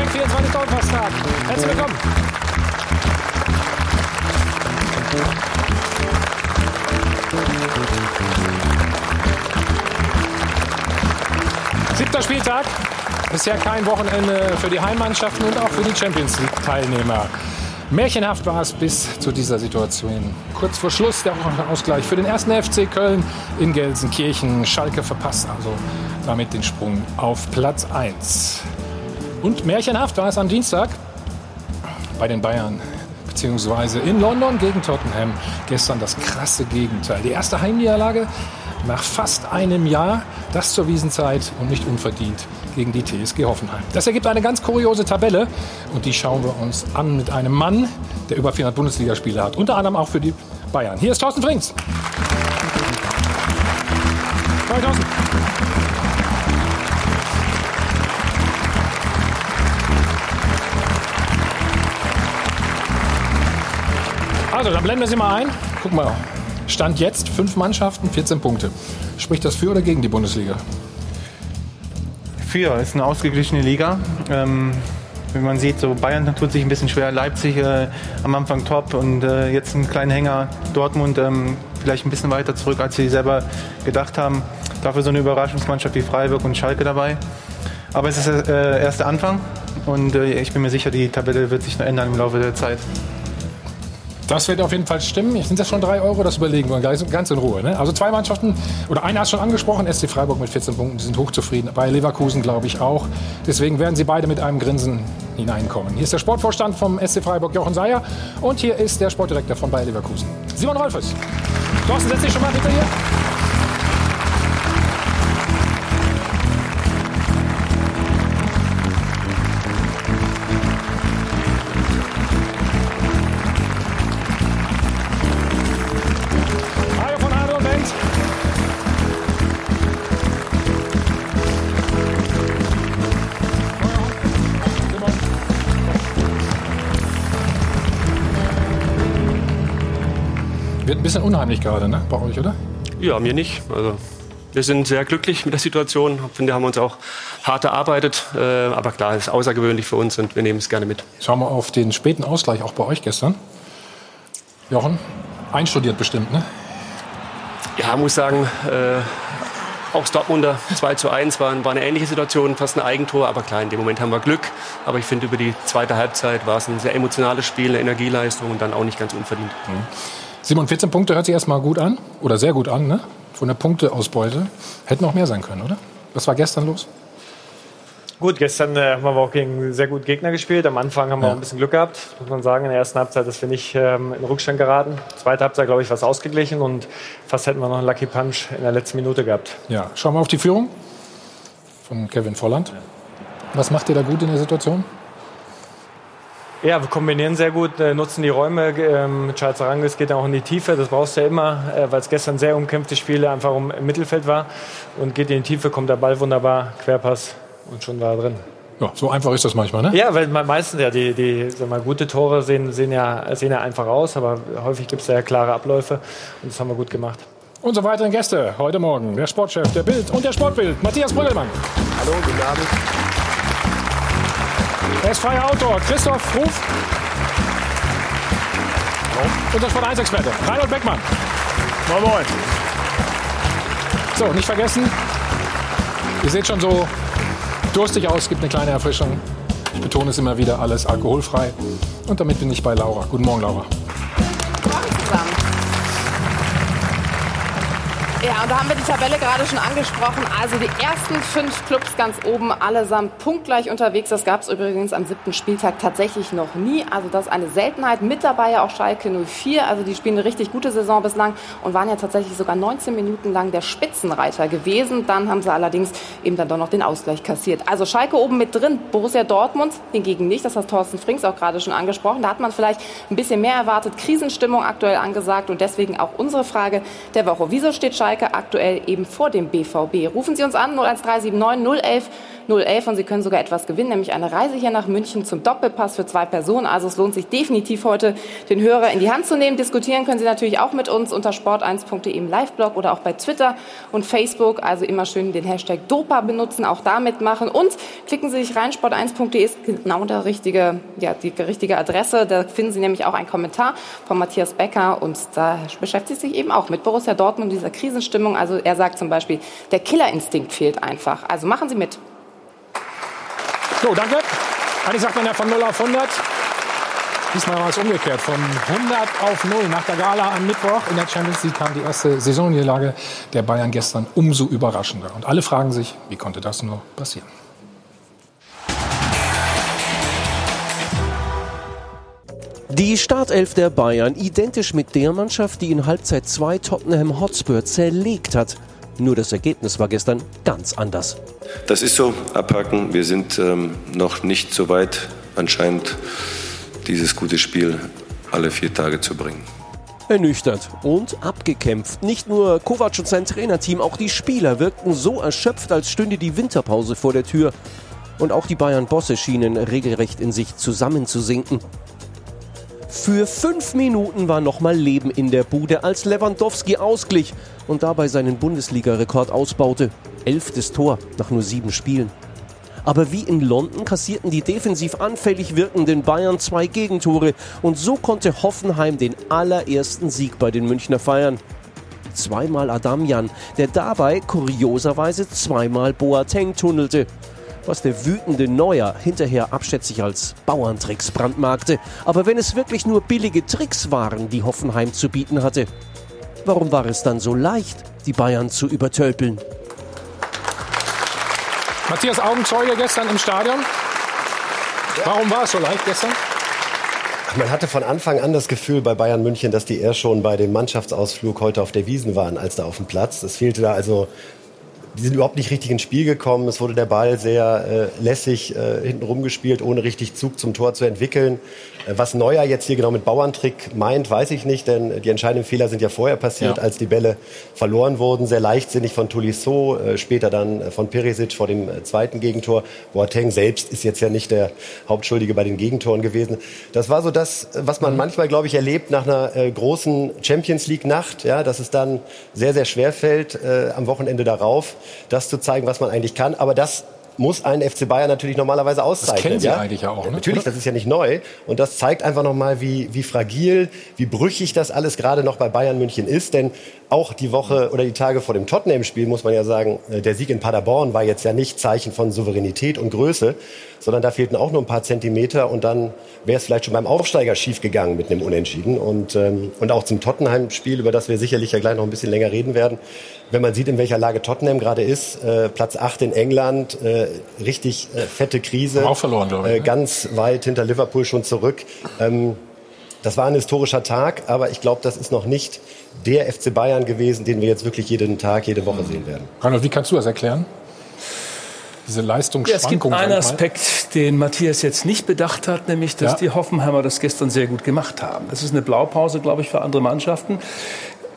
Check 24 Donnerstag. Herzlich willkommen. Siebter Spieltag. Bisher kein Wochenende für die Heimmannschaften und auch für die Champions League-Teilnehmer. Märchenhaft war es bis zu dieser Situation. Kurz vor Schluss der Ausgleich für den ersten FC Köln in Gelsenkirchen. Schalke verpasst also damit den Sprung auf Platz 1. Und märchenhaft war es am Dienstag bei den Bayern beziehungsweise in London gegen Tottenham. Gestern das krasse Gegenteil. Die erste Heimniederlage nach fast einem Jahr, das zur Wiesenzeit und nicht unverdient gegen die TSG Hoffenheim. Das ergibt eine ganz kuriose Tabelle und die schauen wir uns an mit einem Mann, der über 400 Bundesligaspiele hat, unter anderem auch für die Bayern. Hier ist Thorsten Frings. Hi, Also, dann blenden wir sie mal ein. Guck mal, Stand jetzt fünf Mannschaften, 14 Punkte. Spricht das für oder gegen die Bundesliga? Für, ist eine ausgeglichene Liga. Ähm, wie man sieht, so Bayern tut sich ein bisschen schwer, Leipzig äh, am Anfang top und äh, jetzt ein kleiner Hänger, Dortmund ähm, vielleicht ein bisschen weiter zurück, als sie selber gedacht haben. Dafür so eine Überraschungsmannschaft wie Freiburg und Schalke dabei. Aber es ist äh, erst der Anfang und äh, ich bin mir sicher, die Tabelle wird sich noch ändern im Laufe der Zeit. Das wird auf jeden Fall stimmen. Sind das schon drei Euro? Das überlegen wir ganz in Ruhe. Ne? Also zwei Mannschaften, oder einer hat schon angesprochen, SC Freiburg mit 14 Punkten, die sind hochzufrieden. Bei Leverkusen glaube ich auch. Deswegen werden sie beide mit einem Grinsen hineinkommen. Hier ist der Sportvorstand vom SC Freiburg, Jochen Seyer. Und hier ist der Sportdirektor von Bayer Leverkusen, Simon Rolfes. Thorsten, setz dich schon mal bitte hier. Bisschen unheimlich gerade, ne? Bei euch, oder? Ja, mir nicht. Also wir sind sehr glücklich mit der Situation. Ich finde, haben uns auch hart erarbeitet. Äh, aber klar, es ist außergewöhnlich für uns und wir nehmen es gerne mit. Schauen wir auf den späten Ausgleich auch bei euch gestern. Jochen, einstudiert bestimmt, ne? Ja, muss sagen, äh, auch Dortmunder 2 zu 1 war, war eine ähnliche Situation, fast ein Eigentor. Aber klar, in dem Moment haben wir Glück. Aber ich finde, über die zweite Halbzeit war es ein sehr emotionales Spiel, eine Energieleistung und dann auch nicht ganz unverdient. Simon, 14 Punkte hört sich erstmal gut an. Oder sehr gut an, ne? Von der Punkteausbeute. Hätten noch mehr sein können, oder? Was war gestern los? Gut, gestern äh, haben wir auch gegen sehr gut Gegner gespielt. Am Anfang haben wir Ja. auch ein bisschen Glück gehabt, muss man sagen. In der ersten Halbzeit, dass wir nicht ähm, in Rückstand geraten. Zweite Halbzeit, glaube ich, war es ausgeglichen und fast hätten wir noch einen Lucky Punch in der letzten Minute gehabt. Ja, schauen wir auf die Führung von Kevin Volland. Was macht ihr da gut in der Situation? Ja, wir kombinieren sehr gut, äh, nutzen die Räume. Ähm, Charles Arangis geht dann auch in die Tiefe. Das brauchst du ja immer, äh, weil es gestern sehr umkämpfte Spiele einfach um, im Mittelfeld war. Und geht in die Tiefe, kommt der Ball wunderbar, Querpass und schon war er drin. Ja, so einfach ist das manchmal, ne? Ja, weil me- meistens ja die, die sag mal, gute Tore sehen, sehen, ja, sehen ja einfach aus, aber häufig gibt es ja klare Abläufe und das haben wir gut gemacht. Unsere weiteren Gäste heute Morgen, der Sportchef der Bild und der Sportbild, Matthias Brüggelmann. Hallo, guten Abend. Er ist freier Autor, Christoph Ruf. Unser Sport 1-Experte, Reinhold Beckmann. Moin Moin. So, nicht vergessen, ihr seht schon so durstig aus, gibt eine kleine Erfrischung. Ich betone es immer wieder, alles alkoholfrei. Und damit bin ich bei Laura. Guten Morgen, Laura. Ja, und da haben wir die Tabelle gerade schon angesprochen. Also die ersten fünf Clubs ganz oben, allesamt punktgleich unterwegs. Das gab es übrigens am siebten Spieltag tatsächlich noch nie. Also das ist eine Seltenheit. Mit dabei ja auch Schalke 04. Also die spielen eine richtig gute Saison bislang und waren ja tatsächlich sogar 19 Minuten lang der Spitzenreiter gewesen. Dann haben sie allerdings eben dann doch noch den Ausgleich kassiert. Also Schalke oben mit drin, Borussia Dortmund hingegen nicht. Das hat Thorsten Frings auch gerade schon angesprochen. Da hat man vielleicht ein bisschen mehr erwartet. Krisenstimmung aktuell angesagt und deswegen auch unsere Frage der Woche. Wieso steht Schalke Schalke aktuell eben vor dem BVB. Rufen Sie uns an 01379 011 011 und Sie können sogar etwas gewinnen, nämlich eine Reise hier nach München zum Doppelpass für zwei Personen. Also es lohnt sich definitiv heute, den Hörer in die Hand zu nehmen. Diskutieren können Sie natürlich auch mit uns unter sport1.de im Live-Blog oder auch bei Twitter und Facebook. Also immer schön den Hashtag DOPA benutzen, auch damit machen. Und klicken Sie sich rein, sport1.de ist genau der richtige, ja, die richtige Adresse. Da finden Sie nämlich auch einen Kommentar von Matthias Becker und da beschäftigt sich eben auch mit Borussia Dortmund, dieser Krisenstimmung. Also er sagt zum Beispiel, der Killerinstinkt fehlt einfach. Also machen Sie mit. So, danke. Eigentlich sagt man ja von 0 auf 100. Diesmal war es umgekehrt. Von 100 auf 0 nach der Gala am Mittwoch in der Champions League kam die erste Saisonniederlage der Bayern gestern umso überraschender. Und alle fragen sich, wie konnte das nur passieren? Die Startelf der Bayern identisch mit der Mannschaft, die in Halbzeit 2 Tottenham Hotspur zerlegt hat. Nur das Ergebnis war gestern ganz anders. Das ist so, abhaken. Wir sind ähm, noch nicht so weit, anscheinend dieses gute Spiel alle vier Tage zu bringen. Ernüchtert und abgekämpft. Nicht nur Kovac und sein Trainerteam, auch die Spieler wirkten so erschöpft, als stünde die Winterpause vor der Tür. Und auch die Bayern-Bosse schienen regelrecht in sich zusammenzusinken. Für fünf Minuten war nochmal Leben in der Bude, als Lewandowski ausglich und dabei seinen Bundesliga-Rekord ausbaute. Elftes Tor nach nur sieben Spielen. Aber wie in London kassierten die defensiv anfällig wirkenden Bayern zwei Gegentore und so konnte Hoffenheim den allerersten Sieg bei den Münchner feiern. Zweimal Adamjan, der dabei kurioserweise zweimal Boateng tunnelte was der wütende Neuer hinterher abschätzig als Bauerntricks brandmarkte. Aber wenn es wirklich nur billige Tricks waren, die Hoffenheim zu bieten hatte, warum war es dann so leicht, die Bayern zu übertölpeln? Matthias Augenzeuge gestern im Stadion. Warum war es so leicht gestern? Man hatte von Anfang an das Gefühl bei Bayern München, dass die eher schon bei dem Mannschaftsausflug heute auf der Wiesen waren, als da auf dem Platz. Es fehlte da also die sind überhaupt nicht richtig ins Spiel gekommen. Es wurde der Ball sehr äh, lässig äh, hinten rumgespielt, ohne richtig Zug zum Tor zu entwickeln. Äh, was Neuer jetzt hier genau mit Bauerntrick meint, weiß ich nicht, denn die entscheidenden Fehler sind ja vorher passiert, ja. als die Bälle verloren wurden. Sehr leichtsinnig von Tolisso, äh, später dann äh, von Perisic vor dem zweiten Gegentor. Boateng selbst ist jetzt ja nicht der Hauptschuldige bei den Gegentoren gewesen. Das war so das, was man mhm. manchmal, glaube ich, erlebt nach einer großen Champions League Nacht, ja, dass es dann sehr, sehr schwer fällt, äh, am Wochenende darauf, das zu zeigen, was man eigentlich kann. Aber das muss ein FC Bayern natürlich normalerweise auszeichnen. Das kennen Sie ja? eigentlich ja auch. Ne? Natürlich, das ist ja nicht neu. Und das zeigt einfach nochmal, wie, wie fragil, wie brüchig das alles gerade noch bei Bayern München ist. Denn auch die Woche oder die Tage vor dem Tottenham-Spiel muss man ja sagen, äh, der Sieg in Paderborn war jetzt ja nicht Zeichen von Souveränität und Größe, sondern da fehlten auch nur ein paar Zentimeter und dann wäre es vielleicht schon beim Aufsteiger schiefgegangen mit einem Unentschieden. Und, ähm, und auch zum Tottenham-Spiel, über das wir sicherlich ja gleich noch ein bisschen länger reden werden. Wenn man sieht, in welcher Lage Tottenham gerade ist, äh, Platz 8 in England, äh, richtig äh, fette Krise. Auch verloren, glaube ich. Äh, ne? ganz weit hinter Liverpool schon zurück. Ähm, das war ein historischer Tag, aber ich glaube, das ist noch nicht der FC Bayern gewesen, den wir jetzt wirklich jeden Tag, jede Woche sehen werden. Reinhold, wie kannst du das erklären? Diese Leistungsschwankung. Ja, es gibt einen Aspekt, den Matthias jetzt nicht bedacht hat, nämlich, dass ja. die Hoffenheimer das gestern sehr gut gemacht haben. Das ist eine Blaupause, glaube ich, für andere Mannschaften.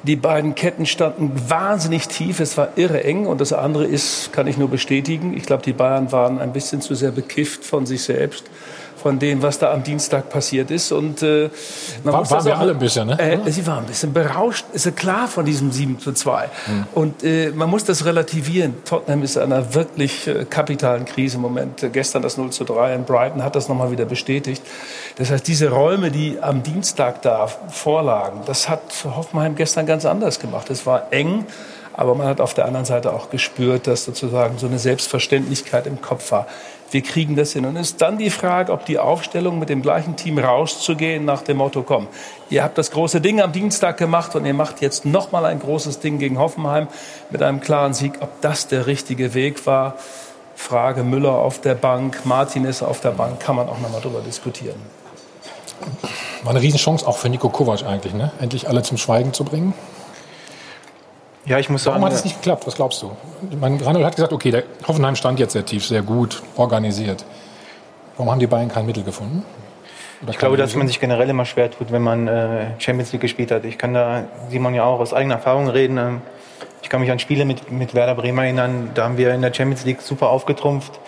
Die beiden Ketten standen wahnsinnig tief. Es war irre eng. Und das andere ist, kann ich nur bestätigen, ich glaube, die Bayern waren ein bisschen zu sehr bekifft von sich selbst von dem, was da am Dienstag passiert ist. Und äh, man war, waren wir alle ein bisschen, ne? Äh, sie waren ein bisschen berauscht, ist ja klar von diesem 7 zu 2. Mhm. Und äh, man muss das relativieren. Tottenham ist in einer wirklich äh, kapitalen Krise im Moment. Gestern das 0 zu 3 in Brighton hat das nochmal wieder bestätigt. Das heißt, diese Räume, die am Dienstag da vorlagen, das hat Hoffenheim gestern ganz anders gemacht. Es war eng. Aber man hat auf der anderen Seite auch gespürt, dass sozusagen so eine Selbstverständlichkeit im Kopf war wir kriegen das hin. Und ist dann die Frage, ob die Aufstellung mit dem gleichen Team rauszugehen nach dem Motto, komm, ihr habt das große Ding am Dienstag gemacht und ihr macht jetzt nochmal ein großes Ding gegen Hoffenheim mit einem klaren Sieg. Ob das der richtige Weg war, Frage Müller auf der Bank, Martinez auf der Bank, kann man auch nochmal drüber diskutieren. War eine Riesenchance auch für Nico Kovac eigentlich, ne? endlich alle zum Schweigen zu bringen. Ja, ich muss sagen. Warum hat es nicht geklappt? Was glaubst du? Mein Ranold hat gesagt, okay, der Hoffenheim stand jetzt sehr tief, sehr gut organisiert. Warum haben die Bayern kein Mittel gefunden? Oder ich glaube, dass man sich generell immer schwer tut, wenn man äh, Champions League gespielt hat. Ich kann da Simon ja auch aus eigener Erfahrung reden. Ähm, ich kann mich an Spiele mit, mit Werder Bremen erinnern, da haben wir in der Champions League super aufgetrumpft,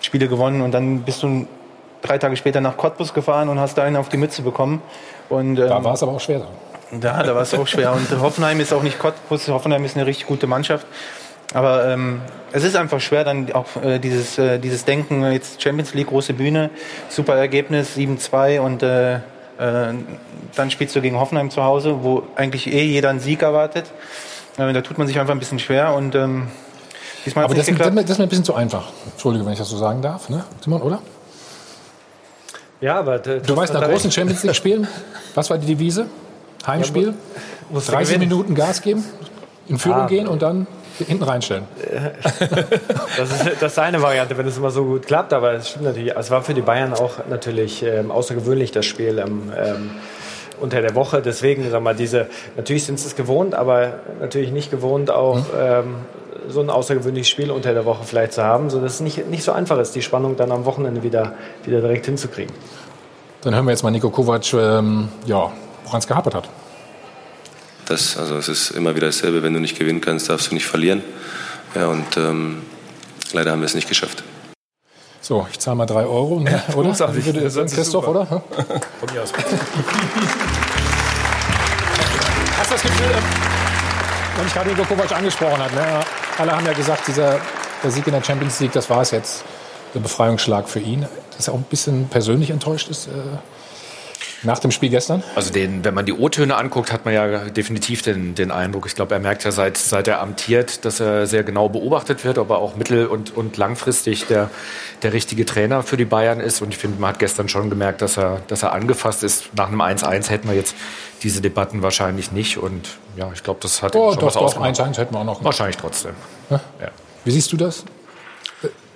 Spiele gewonnen und dann bist du drei Tage später nach Cottbus gefahren und hast da einen auf die Mütze bekommen. Und, ähm, Da war es aber auch schwer. Da, da war es auch schwer. Und Hoffenheim ist auch nicht Cottbus. Hoffenheim ist eine richtig gute Mannschaft. Aber ähm, es ist einfach schwer, dann auch äh, dieses, äh, dieses Denken, äh, jetzt Champions League, große Bühne, super Ergebnis, 7-2 und äh, äh, dann spielst du gegen Hoffenheim zu Hause, wo eigentlich eh jeder einen Sieg erwartet. Äh, da tut man sich einfach ein bisschen schwer und ähm, diesmal Aber das, nicht das, geklappt. das ist mir ein bisschen zu einfach. Entschuldige, wenn ich das so sagen darf, ne? Simon, oder? Ja, aber Du weißt, nach großen Champions League spielen, was war die Devise? Heimspiel, 30 Minuten Gas geben, in Führung Ah. gehen und dann hinten reinstellen. Das ist, das ist eine Variante, wenn es immer so gut klappt. Aber es stimmt natürlich. Es war für die Bayern auch natürlich ähm, außergewöhnlich das Spiel ähm, ähm, unter der Woche. Deswegen, sag mal, diese natürlich sind sie es gewohnt, aber natürlich nicht gewohnt auch ähm, so ein außergewöhnliches Spiel unter der Woche vielleicht zu haben, so dass es nicht nicht so einfach ist, die Spannung dann am Wochenende wieder wieder direkt hinzukriegen. Dann hören wir jetzt mal Nico Kovac, ähm, ja, woran es gehapert hat. Das, also es ist immer wieder dasselbe, wenn du nicht gewinnen kannst, darfst du nicht verlieren. Ja, und ähm, leider haben wir es nicht geschafft. So, ich zahle mal drei Euro, ne, oder? großartig. Würde, Das ist Christoph, super. oder? Von mir aus. Hast du das Gefühl, ähm, wenn ich gerade Nico Kovac angesprochen habe, ne, alle haben ja gesagt, dieser der Sieg in der Champions League, das war es jetzt, der Befreiungsschlag für ihn. Dass er auch ein bisschen persönlich enttäuscht ist äh, nach dem Spiel gestern. Also den, wenn man die O-Töne anguckt, hat man ja definitiv den, den Eindruck. Ich glaube, er merkt ja seit, seit er amtiert, dass er sehr genau beobachtet wird, ob er auch mittel- und, und langfristig der, der richtige Trainer für die Bayern ist. Und ich finde, man hat gestern schon gemerkt, dass er, dass er angefasst ist. Nach einem 1-1 hätten wir jetzt diese Debatten wahrscheinlich nicht. Und ja, ich glaube, das hat Oh, schon doch, was doch, ausgemacht. 1-1 hätten wir auch noch. Wahrscheinlich trotzdem. Ja. Wie siehst du das?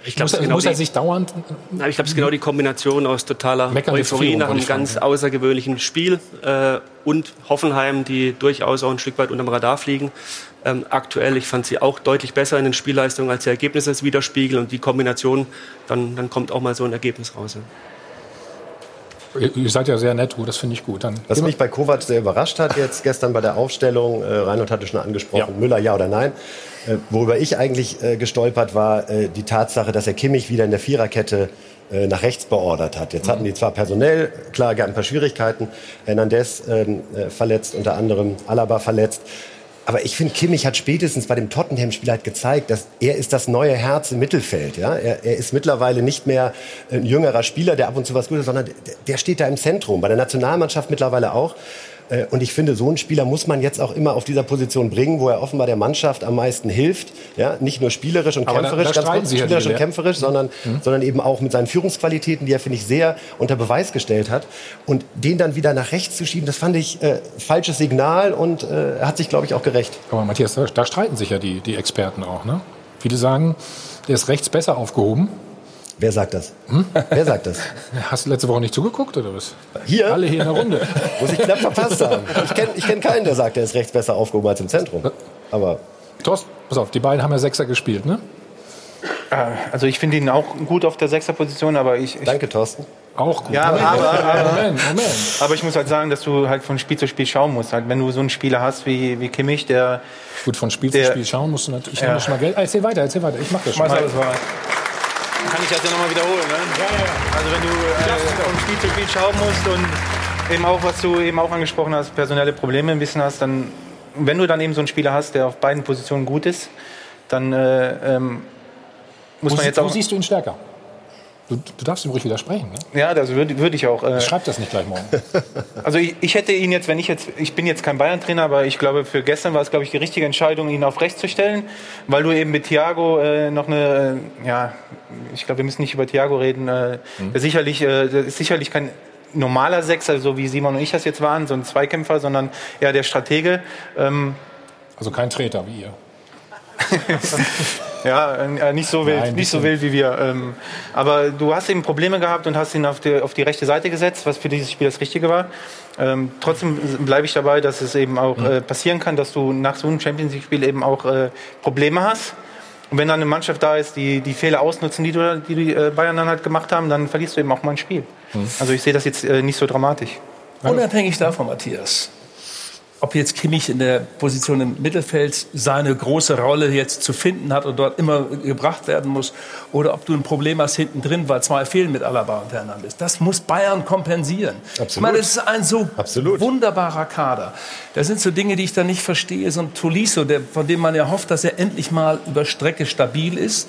Ich glaube, Muss, es ist er, genau muss er die- sich dauernd Nein, ich glaube, es ist genau die Kombination aus totaler Meckernde Euphorie nach einem ganz außergewöhnlichen Spiel äh, und Hoffenheim, die durchaus auch ein Stück weit unterm Radar fliegen. Ähm, aktuell, ich fand sie auch deutlich besser in den Spielleistungen, als die Ergebnisse es widerspiegeln und die Kombination, dann, dann kommt auch mal so ein Ergebnis raus. Ja. Ihr, seid ja sehr nett, das finde ich gut. Dann Was mich bei Kovac sehr überrascht hat jetzt gestern bei der Aufstellung, äh, Reinhold hatte schon angesprochen, Ja. Müller ja oder nein. Äh, worüber ich eigentlich äh, gestolpert war, äh, die Tatsache, dass er Kimmich wieder in der Viererkette äh, nach rechts beordert hat. Jetzt hatten die zwar personell, klar, gab ein paar Schwierigkeiten, Hernandez ähm, äh, verletzt, unter anderem Alaba verletzt. Aber ich finde, Kimmich hat spätestens bei dem Tottenham-Spiel halt gezeigt, dass er ist das neue Herz im Mittelfeld. Ja? Er, er ist mittlerweile nicht mehr ein jüngerer Spieler, der ab und zu was Gutes, sondern der, der steht da im Zentrum. Bei der Nationalmannschaft mittlerweile auch. Äh, Und ich finde, so einen Spieler muss man jetzt auch immer auf dieser Position bringen, wo er offenbar der Mannschaft am meisten hilft. Ja, nicht nur spielerisch und Aber da- kämpferisch, da ganz kurz, spielerisch und kämpferisch, sondern, sondern eben auch mit seinen Führungsqualitäten, die er, finde ich, sehr unter Beweis gestellt hat. Und den dann wieder nach rechts zu schieben, das fand ich äh, falsches Signal und äh, er hat sich, glaube ich, auch gerecht. Aber Matthias, da, da streiten sich ja die, die Experten auch. Ne? Viele sagen, der ist rechts besser aufgehoben. Wer sagt das? Wer sagt das? Hast du letzte Woche nicht zugeguckt oder was? Hier? Alle hier in der Runde. Muss ich knapp verpasst haben. Ich kenne ich kenn keinen, der sagt, er ist rechts besser aufgehoben als im Zentrum. Aber Thorsten, pass auf, die beiden haben ja Sechser gespielt, ne? Also ich finde ihn auch gut auf der Sechserposition, aber ich, ich danke, Thorsten. Auch gut. Ja, aber, aber, Moment, Moment. aber ich muss halt sagen, dass du halt von Spiel zu Spiel schauen musst. Halt, wenn du so einen Spieler hast wie, wie Kimmich, der Gut, von Spiel Der- zu Spiel schauen musst du natürlich. Ich Ja. nehme schon mal Geld. Ah, Erzähl weiter, erzähl weiter. Ich mach das schon. Alles rein. Kann ich das ja nochmal wiederholen, ne? Also wenn du äh, von Spiel zu Spiel schauen musst und eben auch, was du eben auch angesprochen hast, personelle Probleme ein bisschen hast, dann, wenn du dann eben so einen Spieler hast, der auf beiden Positionen gut ist, dann äh, ähm, muss Wo, man jetzt wo auch... siehst du ihn stärker? Du, du darfst ihm ruhig widersprechen. Ne? Ja, das würde würd ich auch. Äh, Schreib das nicht gleich morgen. Also ich, ich hätte ihn jetzt, wenn ich jetzt, ich bin jetzt kein Bayern-Trainer, aber ich glaube, für gestern war es, glaube ich, die richtige Entscheidung, ihn auf rechts zu stellen, weil du eben mit Thiago äh, noch eine, äh, ja, ich glaube, wir müssen nicht über Thiago reden, äh, der sicherlich, äh, der ist sicherlich kein normaler Sechser, so wie Simon und ich das jetzt waren, so ein Zweikämpfer, sondern eher der Stratege. Ähm, Also kein Treter wie ihr. Ja, äh, nicht so wild, Nein, ein nicht so wild wie wir. Ähm, aber du hast eben Probleme gehabt und hast ihn auf die, auf die rechte Seite gesetzt, was für dieses Spiel das Richtige war. Ähm, trotzdem bleibe ich dabei, dass es eben auch äh, passieren kann, dass du nach so einem Champions League-Spiel eben auch äh, Probleme hast. Und wenn dann eine Mannschaft da ist, die die Fehler ausnutzen, die, du, die die äh, Bayern dann halt gemacht haben, dann verlierst du eben auch mal ein Spiel. Also ich sehe das jetzt äh, nicht so dramatisch. Unabhängig davon, Matthias. Ob jetzt Kimmich in der Position im Mittelfeld seine große Rolle jetzt zu finden hat und dort immer gebracht werden muss, oder ob du ein Problem hast hinten drin, weil zwei fehlen mit Alaba und Hernandez. Das muss Bayern kompensieren. Absolut. Ich meine, es ist ein so Absolut. wunderbarer Kader. Das sind so Dinge, die ich da nicht verstehe. So ein Tolisso, der, von dem man ja hofft, dass er endlich mal über Strecke stabil ist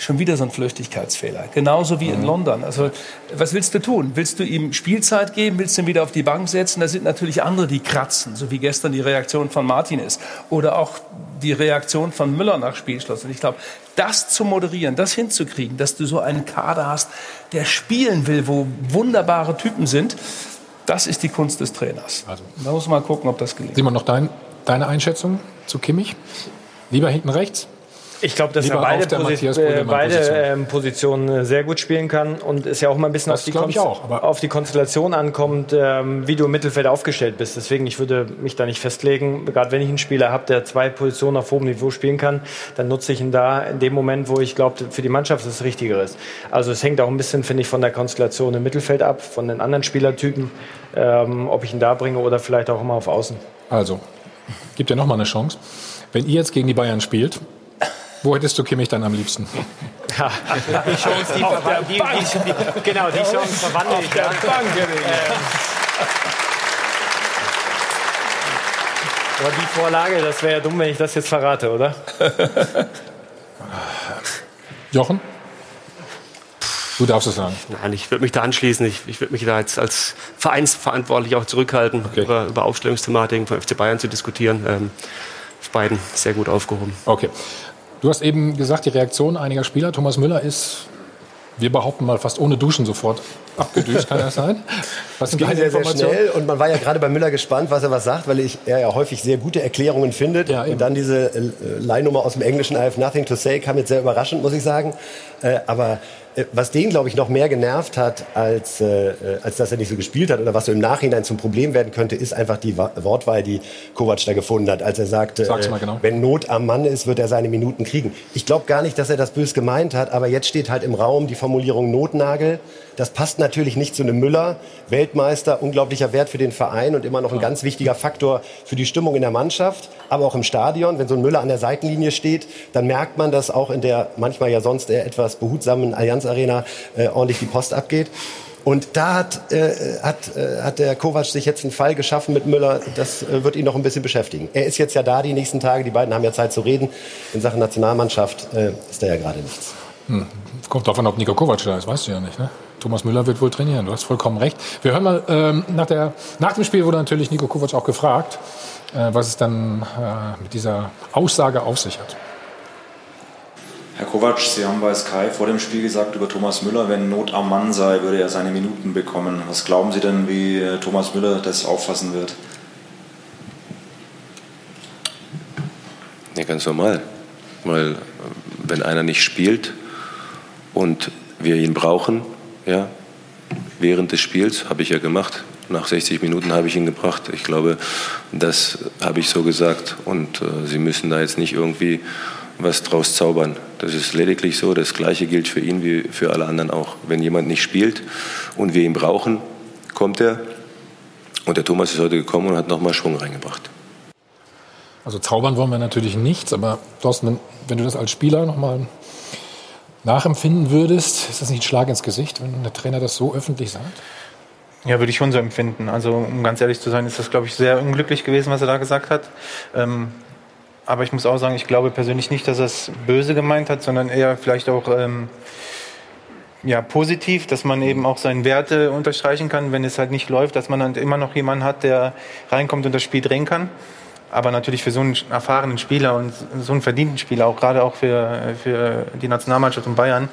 schon wieder so ein Flüchtigkeitsfehler. Genauso wie in London. Also, was willst du tun? Willst du ihm Spielzeit geben? Willst du ihn wieder auf die Bank setzen? Da sind natürlich andere, die kratzen, so wie gestern die Reaktion von Martinez oder auch die Reaktion von Müller nach Spielschluss. Und ich glaube, das zu moderieren, das hinzukriegen, dass du so einen Kader hast, der spielen will, wo wunderbare Typen sind, das ist die Kunst des Trainers. Also. Da muss man mal gucken, ob das gelingt. Simon, noch dein, deine Einschätzung zu Kimmich? Lieber hinten rechts? Ich glaube, dass Lieber er beide, Posi äh, beide Position. ähm, Positionen äh, sehr gut spielen kann und es ja auch mal ein bisschen auf die, auch, auf die Konstellation ankommt, ähm, wie du im Mittelfeld aufgestellt bist. Deswegen, ich würde mich da nicht festlegen. Gerade wenn ich einen Spieler habe, der zwei Positionen auf hohem Niveau spielen kann, dann nutze ich ihn da in dem Moment, wo ich glaube, für die Mannschaft das Richtigere ist. Also es hängt auch ein bisschen, finde ich, von der Konstellation im Mittelfeld ab, von den anderen Spielertypen, ähm, ob ich ihn da bringe oder vielleicht auch immer auf Außen. Also, gibt ja noch mal eine Chance. Wenn ihr jetzt gegen die Bayern spielt, wo hättest du Kimmich dann am liebsten? Die Chance, die, verwa- die, die, die, genau, die Chance verwandle ich. Ja. Aber die Vorlage, das wäre ja dumm, wenn ich das jetzt verrate, oder? Jochen? Du darfst es sagen. Nein, ich würde mich da anschließen. Ich, ich würde mich da jetzt als Vereinsverantwortlich auch zurückhalten, Okay. über, über Aufstellungsthematiken von FC Bayern zu diskutieren. Ähm, auf beiden sehr gut aufgehoben. Okay. Du hast eben gesagt, die Reaktion einiger Spieler. Thomas Müller ist, wir behaupten mal, fast ohne Duschen sofort abgedüst. Kann das sein? Was ging sehr, sehr schnell und man war ja gerade bei Müller gespannt, was er was sagt, weil ich, er ja häufig sehr gute Erklärungen findet. Ja, und dann diese äh, Leihnummer aus dem Englischen, I have nothing to say, kam jetzt sehr überraschend, muss ich sagen. Äh, aber was den, glaube ich, noch mehr genervt hat, als, äh, äh, als dass er nicht so gespielt hat oder was so im Nachhinein zum Problem werden könnte, ist einfach die Wa- Wortwahl, die Kovac da gefunden hat, als er sagte, mal genau. wenn Not am Mann ist, wird er seine Minuten kriegen. Ich glaube gar nicht, dass er das bös gemeint hat, aber jetzt steht halt im Raum die Formulierung Notnagel. Das passt natürlich nicht zu einem Müller, Weltmeister, unglaublicher Wert für den Verein und immer noch ein ganz wichtiger Faktor für die Stimmung in der Mannschaft, aber auch im Stadion. Wenn so ein Müller an der Seitenlinie steht, dann merkt man, dass auch in der manchmal ja sonst eher etwas behutsamen Allianz Arena äh, ordentlich die Post abgeht. Und da hat, äh, hat, äh, hat der Kovac sich jetzt einen Fall geschaffen mit Müller. Das äh, wird ihn noch ein bisschen beschäftigen. Er ist jetzt ja da die nächsten Tage. Die beiden haben ja Zeit zu reden. In Sachen Nationalmannschaft äh, ist da ja gerade nichts. Kommt davon, ob Nico Kovac da ist, weißt du ja nicht. Ne? Thomas Müller wird wohl trainieren, du hast vollkommen recht. Wir hören mal, ähm, nach, der, nach dem Spiel wurde natürlich Nico Kovac auch gefragt, äh, was es dann äh, mit dieser Aussage auf sich hat. Herr Kovac, Sie haben bei Sky vor dem Spiel gesagt über Thomas Müller, wenn Not am Mann sei, würde er seine Minuten bekommen. Was glauben Sie denn, wie äh, Thomas Müller das auffassen wird? Ja, ganz normal. Weil äh, wenn einer nicht spielt und wir ihn brauchen, ja, während des Spiels, habe ich ja gemacht. Nach 60 Minuten habe ich ihn gebracht. Ich glaube, das habe ich so gesagt. Und äh, Sie müssen da jetzt nicht irgendwie was draus zaubern. Das ist lediglich so. Das Gleiche gilt für ihn wie für alle anderen auch. Wenn jemand nicht spielt und wir ihn brauchen, kommt er. Und der Thomas ist heute gekommen und hat nochmal Schwung reingebracht. Also zaubern wollen wir natürlich nichts, aber Thorsten, wenn, wenn du das als Spieler nochmal nachempfinden würdest, ist das nicht ein Schlag ins Gesicht, wenn der Trainer das so öffentlich sagt? Ja, würde ich schon so empfinden. Also, um ganz ehrlich zu sein, ist das, glaube ich, sehr unglücklich gewesen, was er da gesagt hat. Ähm, aber ich muss auch sagen, ich glaube persönlich nicht, dass er es böse gemeint hat, sondern eher vielleicht auch ähm, ja, positiv, dass man eben auch seine Werte unterstreichen kann, wenn es halt nicht läuft, dass man dann immer noch jemanden hat, der reinkommt und das Spiel drehen kann. Aber natürlich für so einen erfahrenen Spieler und so einen verdienten Spieler, auch gerade auch für, für die Nationalmannschaft und Bayern,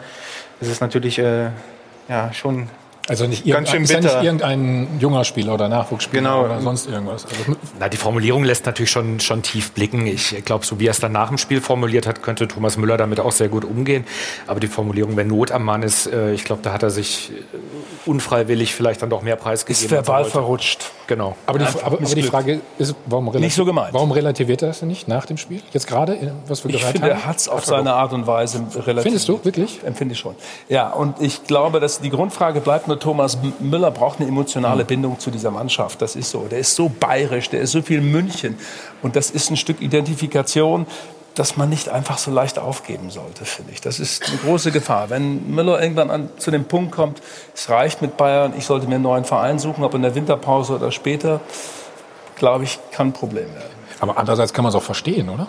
ist es natürlich äh, ja, schon Also nicht, Ganz schön ist ja nicht irgendein junger Spieler oder Nachwuchsspieler Genau. oder sonst irgendwas. Also, Na, die Formulierung lässt natürlich schon, schon tief blicken. Ich glaube, so wie er es dann nach dem Spiel formuliert hat, könnte Thomas Müller damit auch sehr gut umgehen. Aber die Formulierung, wenn Not am Mann ist, äh, ich glaube, da hat er sich äh, unfreiwillig vielleicht dann doch mehr Preis Ist gegeben. er verbal verrutscht. Genau. aber, die, aber, aber die. Frage ist, warum, Nicht so gemeint. warum relativiert er das denn nicht nach dem Spiel? Jetzt gerade, in- was wir Ich gehört finde, haben? er hat es auf seine Art und Weise relativ. Findest du, wirklich? Empfinde ich schon. Ja, und ich glaube, dass die Grundfrage bleibt nur glaube, Thomas Müller braucht eine emotionale Bindung zu dieser Mannschaft. Das ist so. Der ist so bayerisch, der ist so viel München. Und das ist ein Stück Identifikation, das man nicht einfach so leicht aufgeben sollte, finde ich. Das ist eine große Gefahr. Wenn Müller irgendwann an, zu dem Punkt kommt, es reicht mit Bayern, ich sollte mir einen neuen Verein suchen, ob in der Winterpause oder später, glaube ich, kann ein Problem werden. Aber andererseits kann man es auch verstehen, oder?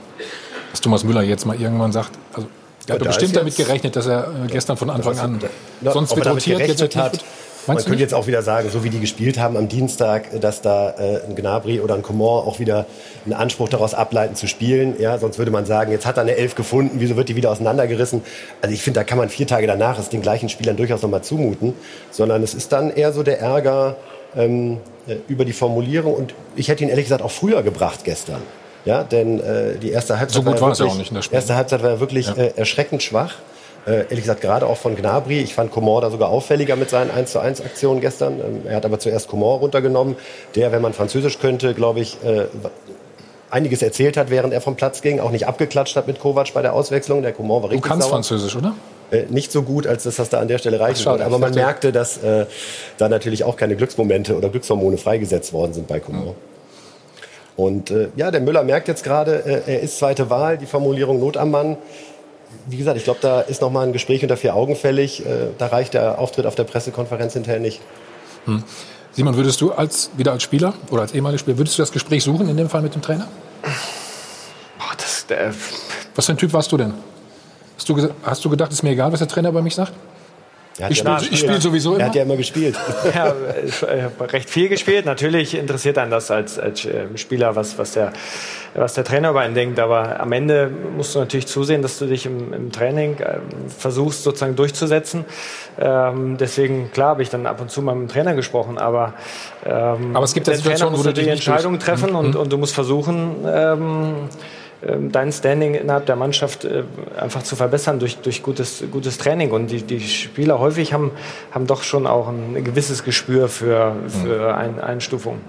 Dass Thomas Müller jetzt mal irgendwann sagt, also er hat bestimmt damit gerechnet, dass er äh, gestern von Anfang an. Ja, Sonst wird er rotiert, jetzt wird hat. Man könnte nicht? jetzt auch wieder sagen, so wie die gespielt haben am Dienstag, dass da äh, ein Gnabry oder ein Coman auch wieder einen Anspruch daraus ableiten zu spielen. Ja, sonst würde man sagen, jetzt hat er eine Elf gefunden, wieso wird die wieder auseinandergerissen? Also ich finde, da kann man vier Tage danach es den gleichen Spielern durchaus nochmal zumuten, sondern es ist dann eher so der Ärger ähm, äh, über die Formulierung und ich hätte ihn ehrlich gesagt auch früher gebracht gestern. Ja, denn äh, die erste Halbzeit So gut war, war wirklich, auch nicht in der Spiel. erste Halbzeit war wirklich Ja. äh, erschreckend schwach. Äh, ehrlich gesagt, gerade auch von Gnabry. Ich fand Coman da sogar auffälliger mit seinen 1 zu 1 Aktionen gestern. Ähm, er hat aber zuerst Coman runtergenommen, der, wenn man Französisch könnte, glaube ich, äh, einiges erzählt hat, während er vom Platz ging, auch nicht abgeklatscht hat mit Kovac bei der Auswechslung. Der Coman war Du richtig kannst sauer. Französisch, oder? Äh, nicht so gut, als dass das da an der Stelle reichen würde. Aber man merkte, dass äh, da natürlich auch keine Glücksmomente oder Glückshormone freigesetzt worden sind bei Coman. Und äh, ja, der Müller merkt jetzt gerade, äh, er ist zweite Wahl, die Formulierung Not am Mann. Wie gesagt, ich glaube, da ist noch mal ein Gespräch unter vier Augen fällig. Äh, da reicht der Auftritt auf der Pressekonferenz hinterher nicht. Simon, würdest du als, wieder als Spieler oder als ehemaliger Spieler, würdest du das Gespräch suchen in dem Fall mit dem Trainer? Boah, das, der, Was für ein Typ warst du denn? Hast du, hast du gedacht, ist mir egal, was der Trainer über mich sagt? Er Ich ja spiel- ich spiel sowieso Er immer. hat ja immer gespielt. ja, ich habe recht viel gespielt. Natürlich interessiert einen das als, als äh, Spieler, was, was, der, was der Trainer über einen denkt. Aber am Ende musst du natürlich zusehen, dass du dich im, im Training ähm, versuchst, sozusagen durchzusetzen. Ähm, deswegen, klar, habe ich dann ab und zu mal mit dem Trainer gesprochen. Aber, ähm, Aber es gibt ja Situationen, wo du natürlich dich nicht durch- Entscheidungen treffen und, und du musst versuchen, ähm, ähm, dein Standing innerhalb der Mannschaft äh, einfach zu verbessern durch, durch gutes, gutes Training. Und die, die Spieler häufig haben, haben doch schon auch ein gewisses Gespür für, für ein, Einstufung.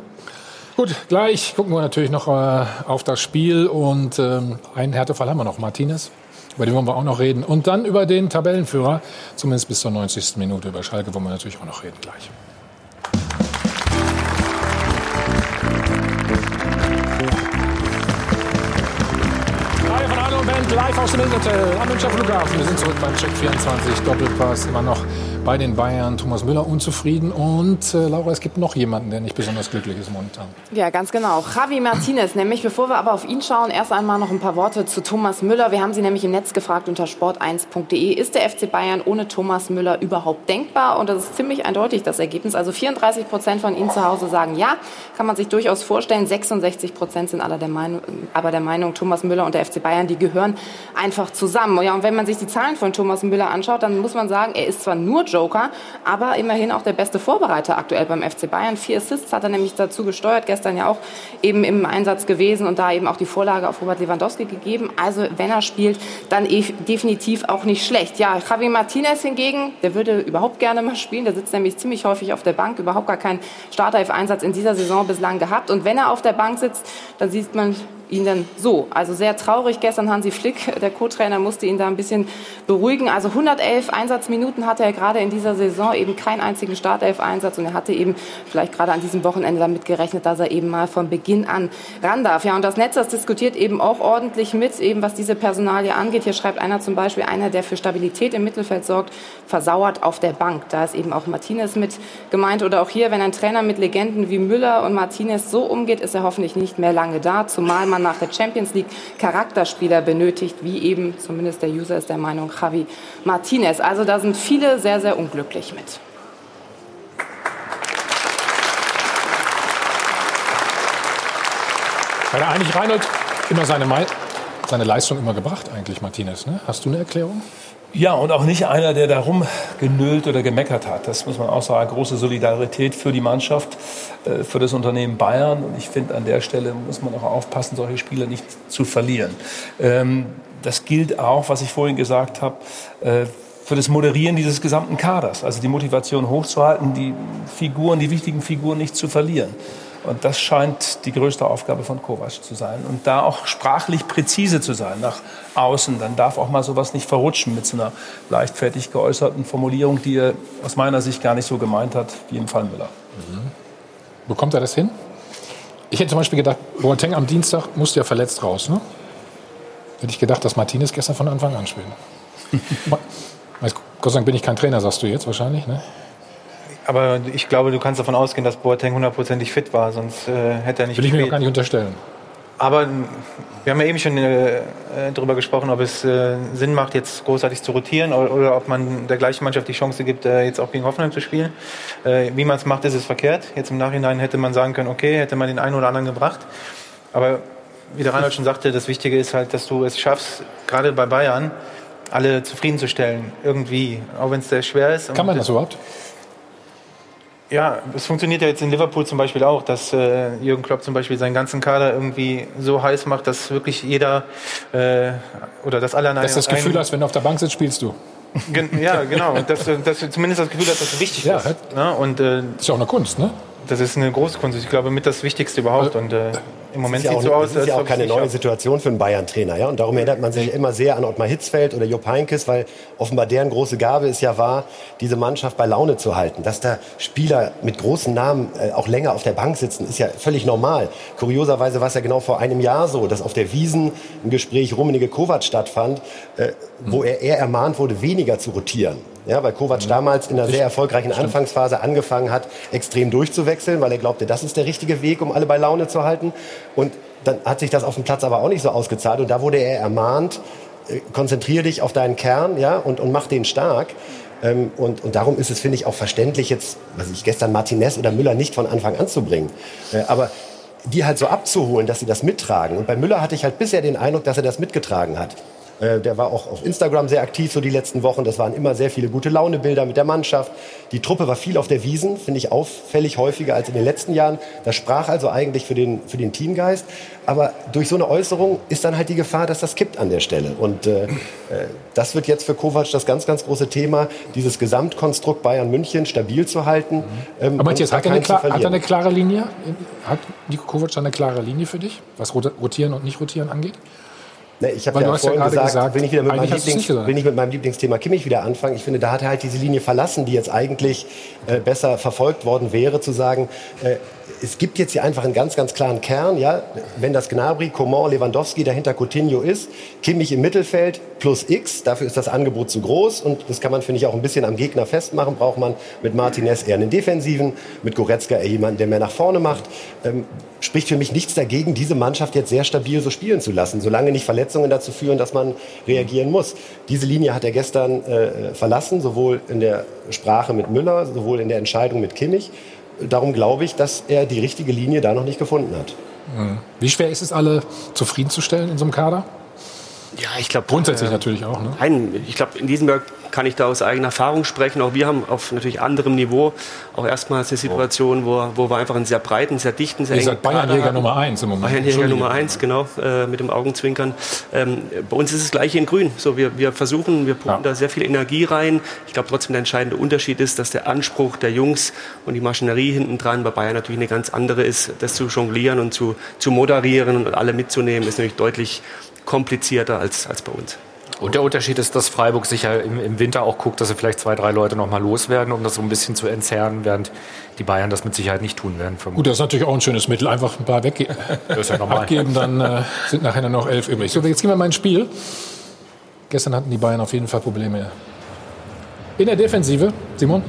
Gut, gleich gucken wir natürlich noch äh, auf das Spiel und ähm, einen Härtefall haben wir noch, Martinez. Über den wollen wir auch noch reden. Und dann über den Tabellenführer, zumindest bis zur 90. Minute über Schalke, wollen wir natürlich auch noch reden gleich. Live aus dem Hotel am Münchner Flughafen. Wir sind zurück beim Check 24 Doppelpass. Immer noch bei den Bayern. Thomas Müller unzufrieden. Und äh, Laura, es gibt noch jemanden, der nicht besonders glücklich ist momentan. Ja, ganz genau. Javi Martinez, nämlich bevor wir aber auf ihn schauen, erst einmal noch ein paar Worte zu Thomas Müller. Wir haben Sie nämlich im Netz gefragt unter sport1.de. Ist der FC Bayern ohne Thomas Müller überhaupt denkbar? Und das ist ziemlich eindeutig, das Ergebnis. Also 34 Prozent von Ihnen zu Hause sagen ja, kann man sich durchaus vorstellen. 66 Prozent sind der Meinung, aber der Meinung, Thomas Müller und der FC Bayern, die gehören einfach zusammen. Ja, und wenn man sich die Zahlen von Thomas Müller anschaut, dann muss man sagen, er ist zwar nur Joker, aber immerhin auch der beste Vorbereiter aktuell beim FC Bayern. Vier Assists hat er nämlich dazu gesteuert, gestern ja auch eben im Einsatz gewesen und da eben auch die Vorlage auf Robert Lewandowski gegeben. Also wenn er spielt, dann eh definitiv auch nicht schlecht. Ja, Javi Martinez hingegen, der würde überhaupt gerne mal spielen. Der sitzt nämlich ziemlich häufig auf der Bank, überhaupt gar keinen Startelf-Einsatz in dieser Saison bislang gehabt. Und wenn er auf der Bank sitzt, dann sieht man ihn dann so. Also sehr traurig gestern Hansi Flick, der Co-Trainer, musste ihn da ein bisschen beruhigen. Also 111 Einsatzminuten hatte er gerade in dieser Saison, eben keinen einzigen Startelf-Einsatz und er hatte eben vielleicht gerade an diesem Wochenende damit gerechnet, dass er eben mal von Beginn an ran darf. Ja, und das Netz, das diskutiert eben auch ordentlich mit, eben was diese Personalie angeht. Hier schreibt einer zum Beispiel, einer, der für Stabilität im Mittelfeld sorgt, versauert auf der Bank. Da ist eben auch Martinez mit gemeint. Oder auch hier, wenn ein Trainer mit Legenden wie Müller und Martinez so umgeht, ist er hoffentlich nicht mehr lange da, zumal man nach der Champions League Charakterspieler benötigt, wie eben, zumindest der User ist der Meinung, Javi Martinez. Also da sind viele sehr, sehr unglücklich mit. Er eigentlich Reinhold immer seine, Mei- seine Leistung immer gebracht, eigentlich, Martinez? Ne? Hast du eine Erklärung? Ja, und auch nicht einer, der da rumgenüllt oder gemeckert hat. Das muss man auch sagen. Große Solidarität für die Mannschaft, äh, für das Unternehmen Bayern. Und ich finde, an der Stelle muss man auch aufpassen, solche Spieler nicht zu verlieren. Ähm, Das gilt auch, was ich vorhin gesagt habe, äh, für das Moderieren dieses gesamten Kaders. Also die Motivation hochzuhalten, die Figuren, die wichtigen Figuren nicht zu verlieren. Und das scheint die größte Aufgabe von Kovac zu sein. Und da auch sprachlich präzise zu sein nach außen. Dann darf auch mal sowas nicht verrutschen mit so einer leichtfertig geäußerten Formulierung, die er aus meiner Sicht gar nicht so gemeint hat, wie im Fall Müller. Mhm. Bekommt er das hin? Ich hätte zum Beispiel gedacht, Boateng am Dienstag musste ja verletzt raus. Ne? Hätte ich gedacht, dass Martinez gestern von Anfang an spielt. Gott sei Dank bin ich kein Trainer, sagst du jetzt wahrscheinlich. Ne? Aber ich glaube, du kannst davon ausgehen, dass Boateng hundertprozentig fit war, sonst äh, hätte er nicht Will ich mir doch gar nicht unterstellen. Aber wir haben ja eben schon äh, darüber gesprochen, ob es äh, Sinn macht, jetzt großartig zu rotieren oder, oder, ob man der gleichen Mannschaft die Chance gibt, äh, jetzt auch gegen Hoffenheim zu spielen. Äh, wie man es macht, ist es verkehrt. Jetzt im Nachhinein hätte man sagen können, okay, hätte man den einen oder anderen gebracht. Aber wie der Reinhold schon sagte, das Wichtige ist halt, dass du es schaffst, gerade bei Bayern, alle zufriedenzustellen. Irgendwie, auch wenn es sehr schwer ist. Kann man das überhaupt? Ja, es funktioniert ja jetzt in Liverpool zum Beispiel auch, dass äh, Jürgen Klopp zum Beispiel seinen ganzen Kader irgendwie so heiß macht, dass wirklich jeder äh, oder dass alle an Dass du das Gefühl hast, wenn du auf der Bank sitzt, spielst du. ja, genau. Dass, dass du zumindest das Gefühl hast, dass es wichtig ja, ist. Ne? Und, äh, das ist ja auch eine Kunst, ne? Das ist eine große Kunst. Ich glaube, mit das Wichtigste überhaupt. Und äh, im Moment sieht es so aus. Das ist ja auch keine neue Situation für einen Bayern-Trainer. Ja? Und darum erinnert man sich immer sehr an Ottmar Hitzfeld oder Jupp Heynckes, weil offenbar deren große Gabe ist ja war, diese Mannschaft bei Laune zu halten. Dass da Spieler mit großen Namen äh, auch länger auf der Bank sitzen, ist ja völlig normal. Kurioserweise war es ja genau vor einem Jahr so, dass auf der Wiesen ein Gespräch Rummenige Kovac stattfand, äh, wo er eher ermahnt wurde, weniger zu rotieren. Ja, weil Kovac mhm. damals in einer sehr erfolgreichen Anfangsphase angefangen hat, extrem durchzuwechseln, weil er glaubte, das ist der richtige Weg, um alle bei Laune zu halten. Und dann hat sich das auf dem Platz aber auch nicht so ausgezahlt. Und da wurde er ermahnt, äh, konzentriere dich auf deinen Kern ja, und, und mach den stark. Ähm, und, und darum ist es, finde ich, auch verständlich, jetzt, was ich gestern Martinez oder Müller nicht von Anfang an zu bringen. Äh, aber die halt so abzuholen, dass sie das mittragen. Und bei Müller hatte ich halt bisher den Eindruck, dass er das mitgetragen hat. Äh, der war auch auf Instagram sehr aktiv so die letzten Wochen. Das waren immer sehr viele gute Launebilder mit der Mannschaft. Die Truppe war viel auf der Wiesen, finde ich auffällig häufiger als in den letzten Jahren. Das sprach also eigentlich für den, für den Teamgeist. Aber durch so eine Äußerung ist dann halt die Gefahr, dass das kippt an der Stelle. Und äh, äh das wird jetzt für Kovac das ganz, ganz große Thema, dieses Gesamtkonstrukt Bayern München stabil zu halten. Mhm. Ähm, Aber Matthias, hat er, eine, klar, hat er eine klare Linie? Hat Nico Kovac eine klare Linie für dich, was Rotieren und Nicht-Rotieren angeht? Ne, ich habe ja vorhin ja gesagt, gesagt, will, ich wieder mit meinem Lieblings, will ich mit meinem Lieblingsthema Kimmich wieder anfangen. Ich finde, da hat er halt diese Linie verlassen, die jetzt eigentlich äh, besser verfolgt worden wäre, zu sagen, äh, es gibt jetzt hier einfach einen ganz, ganz klaren Kern. Ja? Wenn das Gnabry, Coman, Lewandowski dahinter Coutinho ist, Kimmich im Mittelfeld plus X, dafür ist das Angebot zu groß. Und das kann man, finde ich, auch ein bisschen am Gegner festmachen. Braucht man mit Martinez eher einen Defensiven, mit Goretzka eher jemanden, der mehr nach vorne macht. Ähm, spricht für mich nichts dagegen, diese Mannschaft jetzt sehr stabil so spielen zu lassen, solange nicht Verletzungen dazu führen, dass man reagieren muss. Diese Linie hat er gestern äh, verlassen, sowohl in der Sprache mit Müller, sowohl in der Entscheidung mit Kimmich darum glaube ich, dass er die richtige Linie da noch nicht gefunden hat. Wie schwer ist es, alle zufriedenzustellen in so einem Kader? Ja, ich glaube. Grundsätzlich äh, natürlich auch. Ne? Nein, ich glaube, in diesem Berg kann ich da aus eigener Erfahrung sprechen. Auch wir haben auf natürlich anderem Niveau auch erstmals eine Situation, wo, wo wir einfach einen sehr breiten, sehr dichten, sehr Ihr seid Bayernjäger Nummer eins im Moment. Bayernjäger Nummer eins, genau, äh, mit dem Augenzwinkern. Ähm, bei uns ist es gleich in Grün. So, wir, wir versuchen, wir pumpen ja. da sehr viel Energie rein. Ich glaube trotzdem, der entscheidende Unterschied ist, dass der Anspruch der Jungs und die Maschinerie hinten dran bei Bayern natürlich eine ganz andere ist. Das zu jonglieren und zu, zu moderieren und alle mitzunehmen, ist natürlich deutlich komplizierter als, als bei uns. Und der Unterschied ist, dass Freiburg sicher im, im, Winter auch guckt, dass sie vielleicht zwei, drei Leute noch mal loswerden, um das so ein bisschen zu entzerren, während die Bayern das mit Sicherheit nicht tun werden. Gut, das ist natürlich auch ein schönes Mittel. Einfach ein paar wegge ja abgeben, dann äh, sind nachher noch elf übrig. So, jetzt gehen wir mal ins Spiel. Gestern hatten die Bayern auf jeden Fall Probleme. In der Defensive, Simon,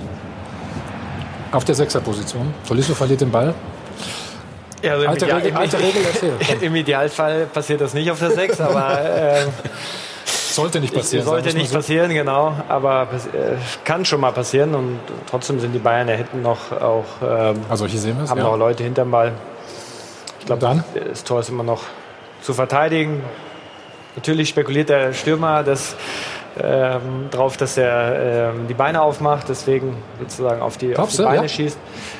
auf der Sechserposition. Tolisso verliert den Ball. Also im, alte Ideal, Regel, alte Regel Im Idealfall passiert das nicht auf der Sechs, aber äh, sollte nicht passieren. Sollte nicht passieren, genau. Aber äh, kann schon mal passieren und trotzdem sind die Bayern ja hinten noch auch. Ähm, also hier sehen wir es. Haben ja. noch Leute hinterm Ball. Ich glaube, das Tor ist immer noch zu verteidigen. Natürlich spekuliert der Stürmer, dass ähm, drauf, dass er ähm, die Beine aufmacht, deswegen sozusagen auf die, auf die Beine ja? schießt.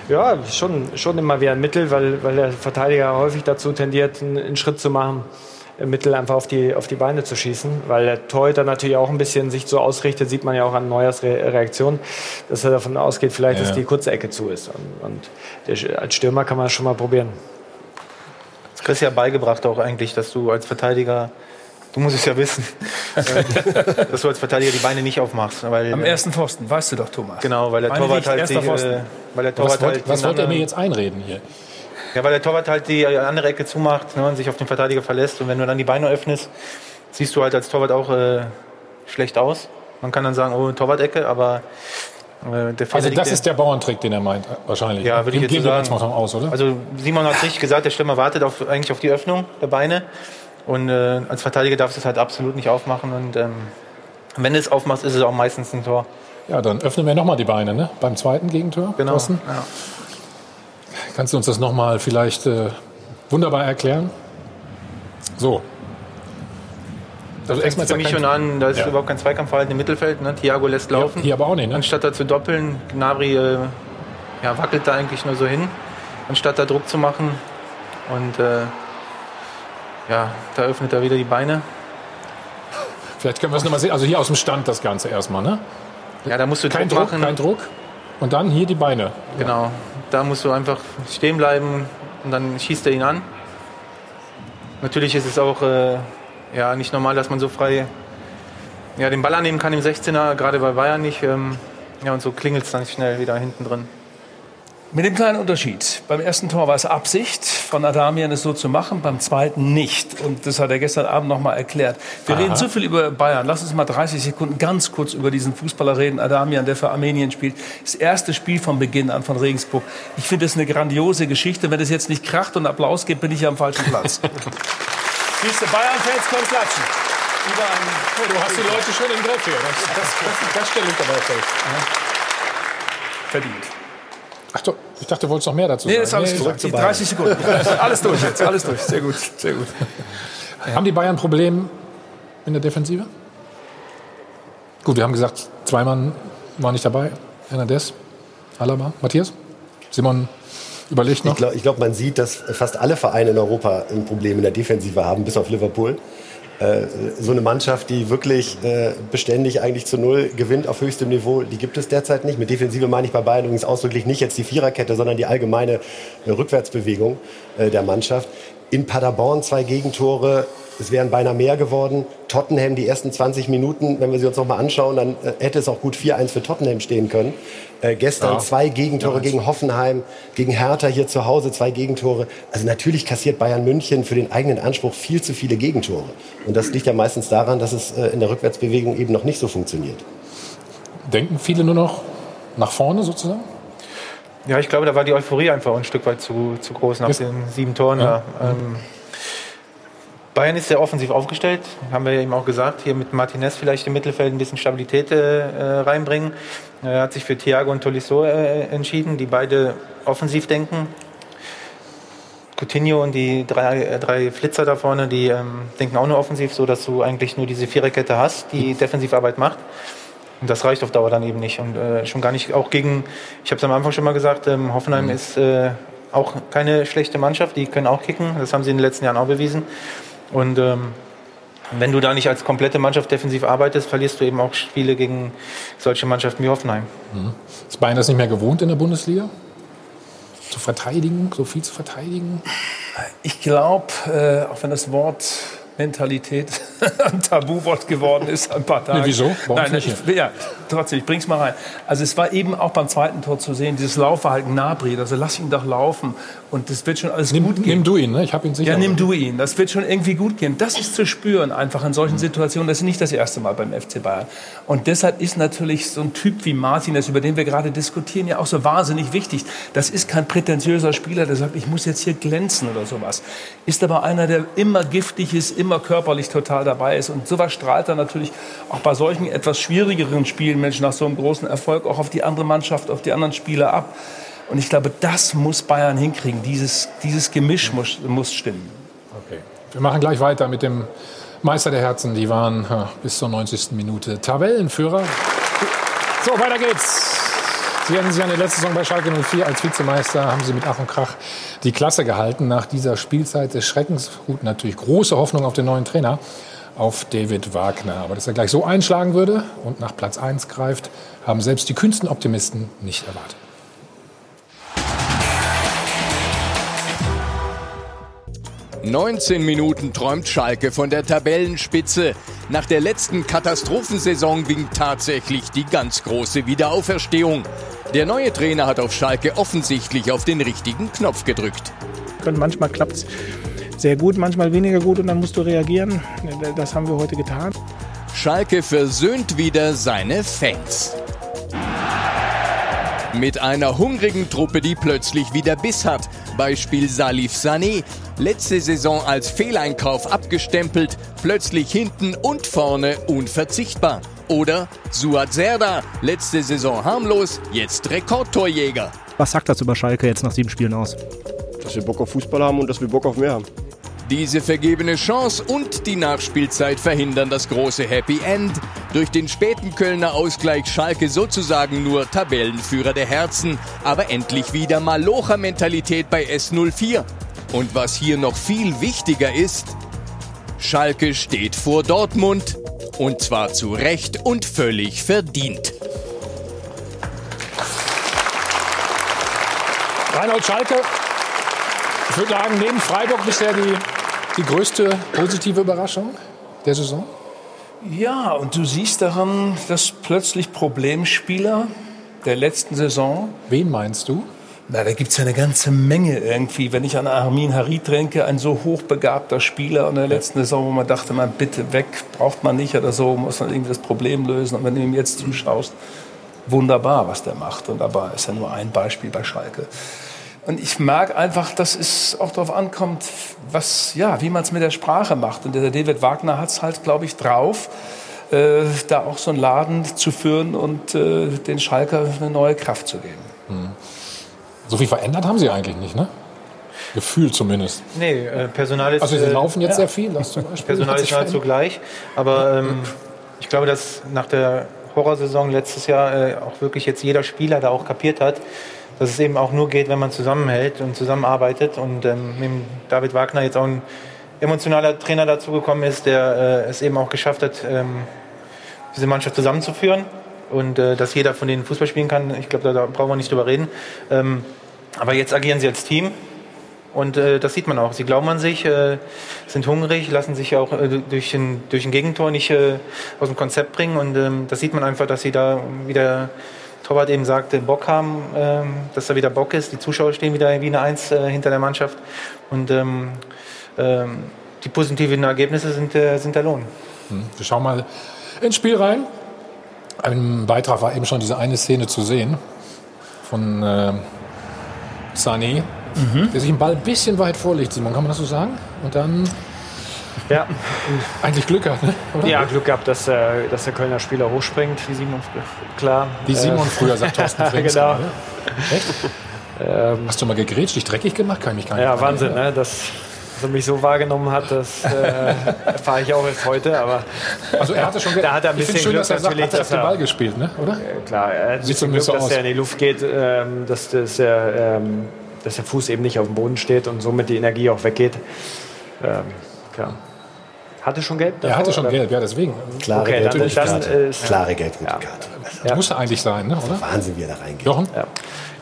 Ja, schon, schon immer wieder ein Mittel, weil, weil der Verteidiger häufig dazu tendiert, einen, einen Schritt zu machen. Mittel einfach auf die, auf die Beine zu schießen, weil der Torhüter natürlich auch ein bisschen sich so ausrichtet, sieht man ja auch an Neuers Re Reaktion, dass er davon ausgeht, vielleicht, Ja. dass die kurze Ecke zu ist. Und, und der, als Stürmer kann man das schon mal probieren. Das kriegst du ja beigebracht auch eigentlich, dass du als Verteidiger, du musst es ja wissen, dass du als Verteidiger die Beine nicht aufmachst. Weil, Am ersten Pfosten, weißt du doch, Thomas. Genau, weil der Meine Torwart halt, die, äh, weil der Was, Torwart wollt, halt was den wollt ihr mir jetzt einreden hier? Ja, weil der Torwart halt die andere Ecke zumacht ne, und sich auf den Verteidiger verlässt. Und wenn du dann die Beine öffnest, siehst du halt als Torwart auch äh, schlecht aus. Man kann dann sagen, oh, Torwart-Ecke, aber äh, der Fehler Also das ist der Bauerntrick, den er meint, äh, wahrscheinlich. Ja, würde ich jetzt wir so jetzt sagen. aus, oder? Also Simon hat richtig gesagt, der Stürmer wartet auf, eigentlich auf die Öffnung der Beine. Und äh, als Verteidiger darfst du es halt absolut nicht aufmachen. Und ähm, wenn du es aufmachst, ist es auch meistens ein Tor. Ja, dann öffnen wir nochmal die Beine, ne? Beim zweiten Gegentor. Genau. Ja. Kannst du uns das nochmal vielleicht äh, wunderbar erklären? So. Also erstmal für mich schon an, da ist Ja. überhaupt kein Zweikampfverhalten im Mittelfeld. Ne? Thiago lässt laufen. Hier aber auch nicht, ne? Anstatt da zu doppeln, Gnabry äh, ja, wackelt da eigentlich nur so hin, anstatt da Druck zu machen. Und äh, ja, da öffnet er wieder die Beine. Vielleicht können wir es nochmal sehen. Also hier aus dem Stand das Ganze erstmal, ne? Ja, da musst du Kein Druck machen. kein Druck. Und dann hier die Beine. Genau. Da musst du einfach stehen bleiben und dann schießt er ihn an. Natürlich ist es auch äh, ja, nicht normal, dass man so frei ja, den Ball annehmen kann im 16er, gerade bei Bayern nicht. Ähm, ja, und so klingelt es dann schnell wieder hinten drin. Mit dem kleinen Unterschied. Beim ersten Tor war es Absicht von Adamian, es so zu machen, beim zweiten nicht. Und das hat er gestern Abend noch mal erklärt. Wir Aha. reden zu viel über Bayern. Lass uns mal 30 Sekunden ganz kurz über diesen Fußballer reden. Adamian, der für Armenien spielt. Das erste Spiel von Beginn an von Regensburg. Ich finde das eine grandiose Geschichte. Wenn es jetzt nicht kracht und Applaus gibt, bin ich ja am falschen Platz. Siehst du, Bayern-Fans können klatschen. Über einen Du hast die Leute schon im Griff hier. Das, das, das, das stelle ich dabei fest. verdient. Ach doch, ich dachte, du wolltest noch mehr dazu Nee, sagen. ist alles Nee, gesagt. Die 30 Sekunden. Alles durch jetzt. Alles durch. Sehr gut. Sehr gut. Haben die Bayern ein Problem in der Defensive? Gut, wir haben gesagt, zwei Mann waren nicht dabei. Hernandez, Alaba, Matthias, Simon überlegt noch. Ich glaube, glaub, man sieht, dass fast alle Vereine in Europa ein Problem in der Defensive haben, bis auf Liverpool. Äh, so eine Mannschaft, die wirklich äh, beständig eigentlich zu Null gewinnt auf höchstem Niveau, die gibt es derzeit nicht. Mit Defensive meine ich bei Bayern übrigens ausdrücklich nicht jetzt die Viererkette, sondern die allgemeine Rückwärtsbewegung äh, der Mannschaft. In Paderborn zwei Gegentore, es wären beinahe mehr geworden. Tottenham die ersten 20 Minuten, wenn wir sie uns noch mal anschauen, dann äh, hätte es auch gut 4-1 für Tottenham stehen können. Äh, gestern Ja. zwei Gegentore Ja. gegen Hoffenheim, gegen Hertha hier zu Hause zwei Gegentore. Also natürlich kassiert Bayern München für den eigenen Anspruch viel zu viele Gegentore. Und das liegt ja meistens daran, dass es äh, in der Rückwärtsbewegung eben noch nicht so funktioniert. Denken viele nur noch nach vorne sozusagen? Ja, ich glaube, da war die Euphorie einfach ein Stück weit zu, zu groß nach Ist- den sieben Toren. Ja. Da. Ähm, Bayern ist sehr offensiv aufgestellt, haben wir eben auch gesagt. Hier mit Martinez vielleicht im Mittelfeld ein bisschen Stabilität äh, reinbringen. Er hat sich für Thiago und Tolisso äh, entschieden, die beide offensiv denken. Coutinho und die drei, äh, drei Flitzer da vorne, die ähm, denken auch nur offensiv, so dass du eigentlich nur diese Viererkette hast, die Defensivarbeit macht. Und das reicht auf Dauer dann eben nicht. Und äh, schon gar nicht, auch gegen, ich habe es am Anfang schon mal gesagt, ähm, Hoffenheim Mhm. ist äh, auch keine schlechte Mannschaft, die können auch kicken. Das haben sie in den letzten Jahren auch bewiesen. Und ähm, wenn du da nicht als komplette Mannschaft defensiv arbeitest, verlierst du eben auch Spiele gegen solche Mannschaften wie Hoffenheim. Ist Bayern das nicht mehr gewohnt in der Bundesliga? Zu verteidigen, so viel zu verteidigen? Ich glaube, äh, auch wenn das Wort Mentalität ein Tabuwort geworden ist, ein paar Tage. Nee, wieso? Uns Nein, nicht ich, ja, trotzdem, ich bring's mal rein. Also es war eben auch beim zweiten Tor zu sehen, dieses Laufverhalten Nabri, also lass ihn doch laufen und das wird schon alles Nimm, gut gehen. nimm du ihn, ne? ich habe ihn sicher. Ja, nimm du ihn. Das wird schon irgendwie gut gehen. Das ist zu spüren, einfach in solchen Situationen. Das ist nicht das erste Mal beim FC Bayern. Und deshalb ist natürlich so ein Typ wie Martin, das über den wir gerade diskutieren, ja auch so wahnsinnig wichtig. Das ist kein prätentiöser Spieler, der sagt, ich muss jetzt hier glänzen oder sowas. Ist aber einer, der immer giftig ist, immer körperlich total dabei ist. Und sowas strahlt er natürlich auch bei solchen etwas schwierigeren Spielen, Mensch, nach so einem großen Erfolg auch auf die andere Mannschaft, auf die anderen Spieler ab. Und ich glaube, das muss Bayern hinkriegen. Dieses, dieses Gemisch muss, muss stimmen. Okay. Wir machen gleich weiter mit dem Meister der Herzen. Die waren bis zur 90. Minute Tabellenführer. So, weiter geht's. Sie erinnern sich an die letzte Saison bei Schalke 04 als Vizemeister, haben Sie mit Ach und Krach die Klasse gehalten. Nach dieser Spielzeit des Schreckens, gut, natürlich große Hoffnung auf den neuen Trainer, auf David Wagner. Aber dass er gleich so einschlagen würde und nach Platz 1 greift, haben selbst die kühnsten Optimisten nicht erwartet. 19 Minuten träumt Schalke von der Tabellenspitze. Nach der letzten Katastrophensaison winkt tatsächlich die ganz große Wiederauferstehung. Der neue Trainer hat auf Schalke offensichtlich auf den richtigen Knopf gedrückt. Und manchmal klappt es sehr gut, manchmal weniger gut und dann musst du reagieren. Das haben wir heute getan. Schalke versöhnt wieder seine Fans. Mit einer hungrigen Truppe, die plötzlich wieder Biss hat. Beispiel Salif Sané. Letzte Saison als Fehleinkauf abgestempelt, plötzlich hinten und vorne unverzichtbar. Oder Suat Serda, letzte Saison harmlos, jetzt Rekordtorjäger. Was sagt das über Schalke jetzt nach sieben Spielen aus? Dass wir Bock auf Fußball haben und dass wir Bock auf mehr haben. Diese vergebene Chance und die Nachspielzeit verhindern das große Happy End. Durch den späten Kölner Ausgleich Schalke sozusagen nur Tabellenführer der Herzen, aber endlich wieder Malocher-Mentalität bei S04. Und was hier noch viel wichtiger ist, Schalke steht vor Dortmund und zwar zu Recht und völlig verdient. Reinhold Schalke, ich würde sagen, neben Freiburg bisher die die größte positive Überraschung der Saison? Ja, und du siehst daran, dass plötzlich Problemspieler der letzten Saison. Wen meinst du? Na, da gibt es ja eine ganze Menge irgendwie. Wenn ich an Armin Harit denke, ein so hochbegabter Spieler in der letzten Saison, wo man dachte, man bitte weg, braucht man nicht oder so, muss man irgendwie das Problem lösen. Und wenn du ihm jetzt zuschaust, wunderbar, was der macht. Und aber ist ja nur ein Beispiel bei Schalke. Und ich merke einfach, dass es auch darauf ankommt, was, ja, wie man es mit der Sprache macht. Und der David Wagner hat es halt, glaube ich, drauf, äh, da auch so einen Laden zu führen und äh, den Schalker eine neue Kraft zu geben. Hm. So viel verändert haben sie eigentlich nicht, ne? Gefühl zumindest. Nee, äh, Personal ist. Also sie laufen jetzt ja. sehr viel, das zum Beispiel. Personal ist nahezu gleich. Aber ähm, ich glaube, dass nach der Horrorsaison letztes Jahr äh, auch wirklich jetzt jeder Spieler da auch kapiert hat, dass es eben auch nur geht, wenn man zusammenhält und zusammenarbeitet. Und ähm, mit David Wagner jetzt auch ein emotionaler Trainer dazugekommen ist, der äh, es eben auch geschafft hat, ähm, diese Mannschaft zusammenzuführen und äh, dass jeder von denen Fußball spielen kann. Ich glaube, da, da, brauchen wir nicht drüber reden. Ähm, aber jetzt agieren sie als Team und äh, das sieht man auch. Sie glauben an sich, äh, sind hungrig, lassen sich auch äh, durch, ein, durch ein Gegentor nicht äh, aus dem Konzept bringen und ähm, das sieht man einfach, dass sie da wieder Torwart eben sagte, Bock haben, ähm, dass da wieder Bock ist. Die Zuschauer stehen wieder wie eine Eins äh, hinter der Mannschaft. Und ähm, ähm, die positiven Ergebnisse sind, äh, sind der Lohn. Hm. Wir schauen mal ins Spiel rein. Im Beitrag war eben schon diese eine Szene zu sehen von äh, Sani, mhm. der sich den Ball ein bisschen weit vorlegt, Simon, kann man das so sagen? Und dann ja. Eigentlich Glück gehabt, ne? Oder? Ja, Glück gehabt, dass, äh, dass der Kölner Spieler hochspringt. Wie Simon früher. Klar. Wie Simon äh, früher, sagt Thorsten Frings. genau. Echt? Ähm, Hast du mal gegrätscht, dich dreckig gemacht? Kann ich mich gar nicht Ja, Wahnsinn, ne? dass, dass er mich so wahrgenommen hat, das äh, erfahre ich auch erst heute. Aber also er hatte schon da hat er ein bisschen schön, Glück dass er sagt, natürlich, hat er den Ball gespielt, ne? oder? Äh, klar, er hat ein bisschen Glück, so dass er in die Luft geht, ähm, dass, dass, der, ähm, dass der Fuß eben nicht auf dem Boden steht und somit die Energie auch weggeht. Ähm, klar. Hatte schon gelb? Er hatte schon oder? gelb, ja, deswegen. Klare okay, gelb dann, dann, äh, Klare gelb-rote ja. Karte. Das muss eigentlich sein, ne, oder? Wahnsinn, wie er da reingeht. Jochen? Ja.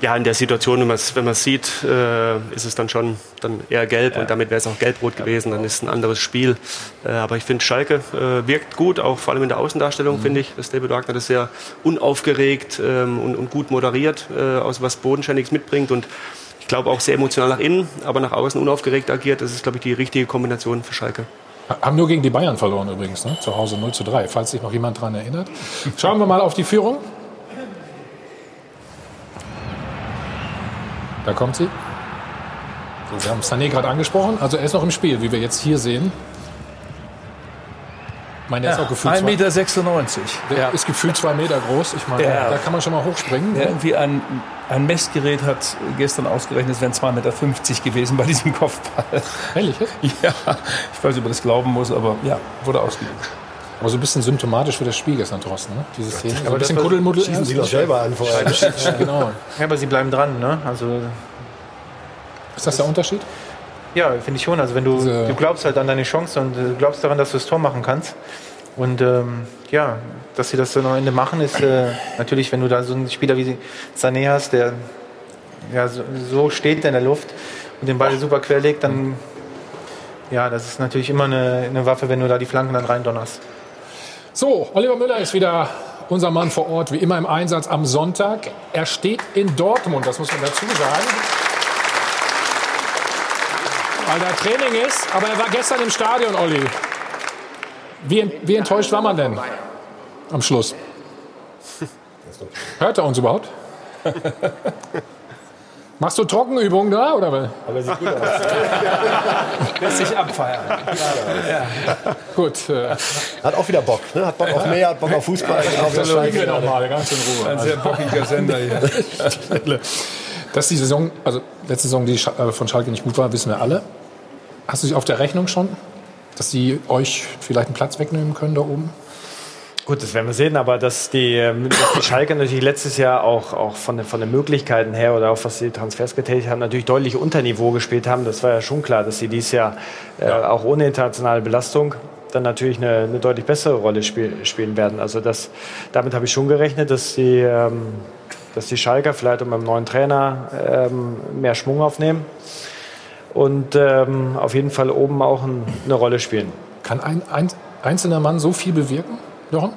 ja, in der Situation, wenn man es wenn sieht, äh, ist es dann schon dann eher gelb ja. und damit wäre es auch gelb-rot gewesen. Dann ist es ein anderes Spiel. Äh, aber ich finde, Schalke äh, wirkt gut, auch vor allem in der Außendarstellung, mhm. finde ich. dass David Wagner das sehr unaufgeregt ähm, und, und, gut moderiert, äh, aus was Bodenständiges mitbringt. Und ich glaube auch sehr emotional nach innen, aber nach außen unaufgeregt agiert. Das ist, glaube ich, die richtige Kombination für Schalke. Haben nur gegen die Bayern verloren übrigens, ne? zu Hause 0 zu 3, falls sich noch jemand daran erinnert. Schauen wir mal auf die Führung. Da kommt sie. Wir haben Sané gerade angesprochen. Also er ist noch im Spiel, wie wir jetzt hier sehen. Ich meine, der ja, ist auch gefühlt 1,96 Meter. Der ja. ist gefühlt zwei Meter groß. Ich meine, der, da kann man schon mal hochspringen. Der irgendwie ein, ein Messgerät hat gestern ausgerechnet, es wären 2,50 Meter gewesen bei diesem Kopfball. Ehrlich? Ja, ich weiß nicht, ob man das glauben muss, aber ja, wurde ausgelegt. Aber so ein bisschen symptomatisch für das Spiel gestern, Thorsten, ne? Diese Szene. So Aber ein bisschen Kuddelmuddel. schießen Sie doch selber an vorher. Ja, genau. Ja, aber sie bleiben dran, ne? Also Ist das der Unterschied? Ja, finde ich schon. Also wenn du, du glaubst halt an deine Chance und du glaubst daran, dass du das Tor machen kannst. Und ähm, ja, dass sie das dann am Ende machen, ist äh, natürlich, wenn du da so einen Spieler wie Sané hast, der ja, so, so steht in der Luft und den Ball super querlegt, dann ja, das ist natürlich immer eine, eine Waffe, wenn du da die Flanken dann reindonnerst. So, Oliver Müller ist wieder unser Mann vor Ort, wie immer im Einsatz am Sonntag. Er steht in Dortmund, das muss man dazu sagen. Weil da Training ist, aber er war gestern im Stadion, Olli. Wie, wie enttäuscht war man denn am Schluss? Hört er uns überhaupt? Machst du Trockenübungen da oder was? Aber sieht gut aus. Lässt sich abfeiern. Gut. Äh, Hat auch wieder Bock. Ne? Hat Bock auf mehr, hat Bock auf Fußball. Genau, wie das Wir noch gerade. mal, ganz in Ruhe. Ein sehr bockiger Sender hier. Dass die Saison, also letzte Saison, die äh, von Schalke nicht gut war, wissen wir alle. Hast du sie auf der Rechnung schon, dass sie euch vielleicht einen Platz wegnehmen können da oben? Gut, das werden wir sehen, aber dass die, ähm, dass die Schalke natürlich letztes Jahr auch, auch von, den, von den Möglichkeiten her oder auch was die Transfers getätigt haben, natürlich deutlich unter Niveau gespielt haben. Das war ja schon klar, dass sie dieses Jahr äh, auch ohne internationale Belastung dann natürlich eine, eine deutlich bessere Rolle spiel, spielen werden. Also das, damit habe ich schon gerechnet, dass die, ähm, dass die Schalker vielleicht mit einem neuen Trainer ähm, mehr Schwung aufnehmen und ähm, auf jeden Fall oben auch ein, eine Rolle spielen. Kann ein, ein einzelner Mann so viel bewirken, Jochen?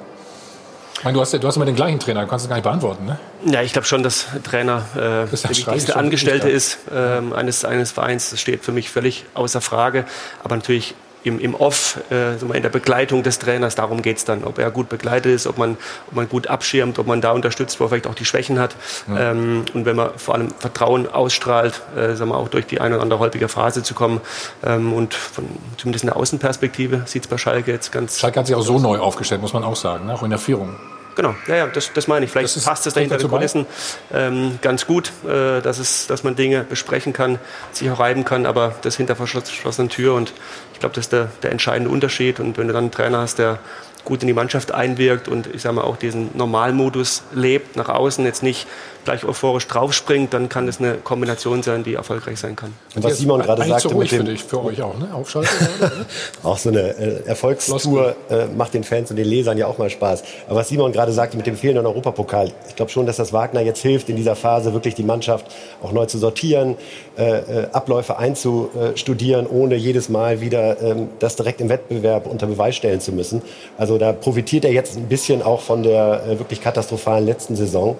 Ich meine, du hast ja, du hast immer den gleichen Trainer, du kannst es gar nicht beantworten, ne? Ja, ich glaube schon, dass Trainer äh, der Das ich wichtigste Angestellte ist ähm, eines, eines Vereins. Das steht für mich völlig außer Frage. Aber natürlich im, im Off, äh, in der Begleitung des Trainers, darum geht's dann. Ob er gut begleitet ist, ob man, ob man gut abschirmt, ob man da unterstützt, wo er vielleicht auch die Schwächen hat. Ja. Ähm, und wenn man vor allem Vertrauen ausstrahlt, äh, sagen wir, auch durch die eine oder andere holprige Phase zu kommen. Ähm, und von, zumindest in der Außenperspektive sieht's bei Schalke jetzt ganz... Schalke hat sich auch so neu aufgestellt, muss man auch sagen, ne? auch in der Führung. Genau, ja, ja das, das meine ich. Vielleicht Das passt es dahinter den? Kulissen ähm, ganz gut, äh, dass, es, dass man Dinge besprechen kann, sich auch reiben kann, aber das hinter verschloss- verschlossenen Tür. Und ich glaube, das ist der, der entscheidende Unterschied. Und wenn du dann einen Trainer hast, der gut in die Mannschaft einwirkt und ich sage mal auch diesen Normalmodus lebt, nach außen jetzt nicht gleich euphorisch draufspringt, dann kann das eine Kombination sein, die erfolgreich sein kann. Und was Simon gerade Eigentlich sagte zu ruhig mit dem, für dich, für euch auch, ne? Aufschalten. Auch so eine äh, Erfolgstour äh, macht den Fans und den Lesern ja auch mal Spaß. Aber was Simon gerade sagte mit dem fehlenden Europapokal, ich glaube schon, dass das Wagner jetzt hilft, in dieser Phase wirklich die Mannschaft auch neu zu sortieren, äh, äh, Abläufe einzustudieren, ohne jedes Mal wieder ähm, das direkt im Wettbewerb unter Beweis stellen zu müssen. Also da profitiert er jetzt ein bisschen auch von der äh, wirklich katastrophalen letzten Saison.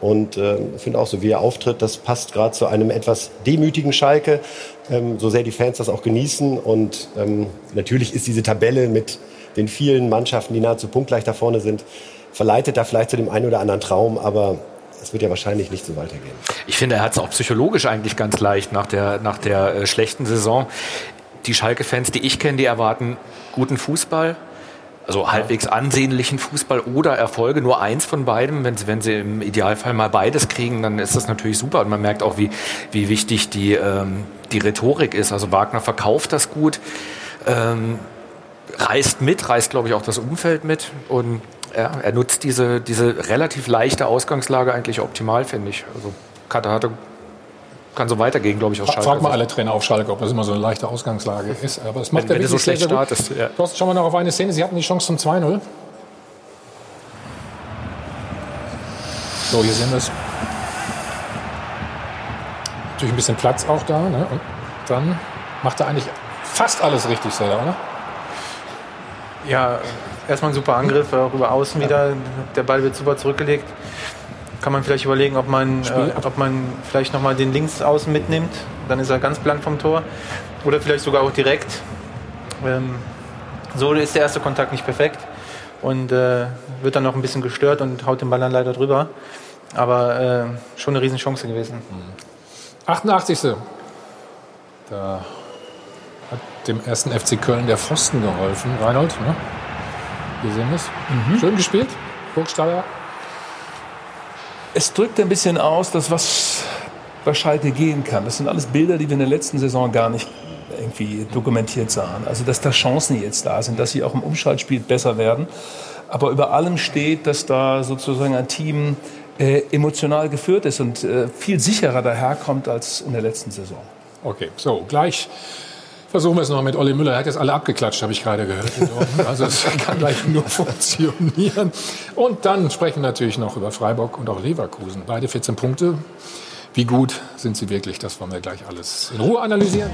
Und ähm, finde auch so, wie er auftritt, das passt gerade zu einem etwas demütigen Schalke, ähm, so sehr die Fans das auch genießen. Und ähm, natürlich ist diese Tabelle mit den vielen Mannschaften, die nahezu punktgleich da vorne sind, verleitet da vielleicht zu dem einen oder anderen Traum, aber es wird ja wahrscheinlich nicht so weitergehen. Ich finde, er hat es auch psychologisch eigentlich ganz leicht nach der, nach der äh, schlechten Saison. Die Schalke-Fans, die ich kenne, die erwarten guten Fußball, also halbwegs ansehnlichen Fußball oder Erfolge, nur eins von beidem. Wenn sie, wenn sie im Idealfall mal beides kriegen, dann ist das natürlich super. Und man merkt auch, wie, wie wichtig die, ähm, die Rhetorik ist. Also Wagner verkauft das gut, ähm, reißt mit, reißt, glaube ich, auch das Umfeld mit. Und ja, er nutzt diese, diese relativ leichte Ausgangslage eigentlich optimal, finde ich. Also Katar hatte kann so weitergehen, glaube ich, aus Fra- Schalke. Frag mal alle Trainer auf Schalke, ob das immer so eine leichte Ausgangslage ist. Aber es macht Wenn- er wenn du so sehr, schlecht sehr startest, ja. Thorsten, schauen wir noch auf eine Szene. Sie hatten die Chance zum 2-0. So, hier sehen wir es. Natürlich ein bisschen Platz auch da. Ne? Und dann macht er eigentlich fast alles richtig, Seller, oder? Ja, erstmal ein super Angriff, auch über außen wieder. Der Ball wird super zurückgelegt. Kann man vielleicht überlegen, ob man, äh, ob man vielleicht nochmal den Linksaußen mitnimmt. Dann ist er ganz blank vom Tor. Oder vielleicht sogar auch direkt. Ähm, so ist der erste Kontakt nicht perfekt. Und äh, wird dann noch ein bisschen gestört und haut den Ball dann leider drüber. Aber äh, schon eine Riesenchance gewesen. 88. Da hat dem ersten FC Köln der Pfosten geholfen. Reinhold, ne? Hier sehen wir es. Schön gespielt. Burgstaller. Es drückt ein bisschen aus, dass was bei Schalke gehen kann. Das sind alles Bilder, die wir in der letzten Saison gar nicht irgendwie dokumentiert sahen. Also dass da Chancen jetzt da sind, dass sie auch im Umschaltspiel besser werden. Aber über allem steht, dass da sozusagen ein Team äh, emotional geführt ist und äh, viel sicherer daherkommt als in der letzten Saison. Okay, so gleich versuchen wir es noch mit Olli Müller. Er hat jetzt alle abgeklatscht, habe ich gerade gehört. Also es kann gleich nur funktionieren. Und dann sprechen wir natürlich noch über Freiburg und auch Leverkusen. Beide 14 Punkte. Wie gut sind sie wirklich? Das wollen wir gleich alles in Ruhe analysieren.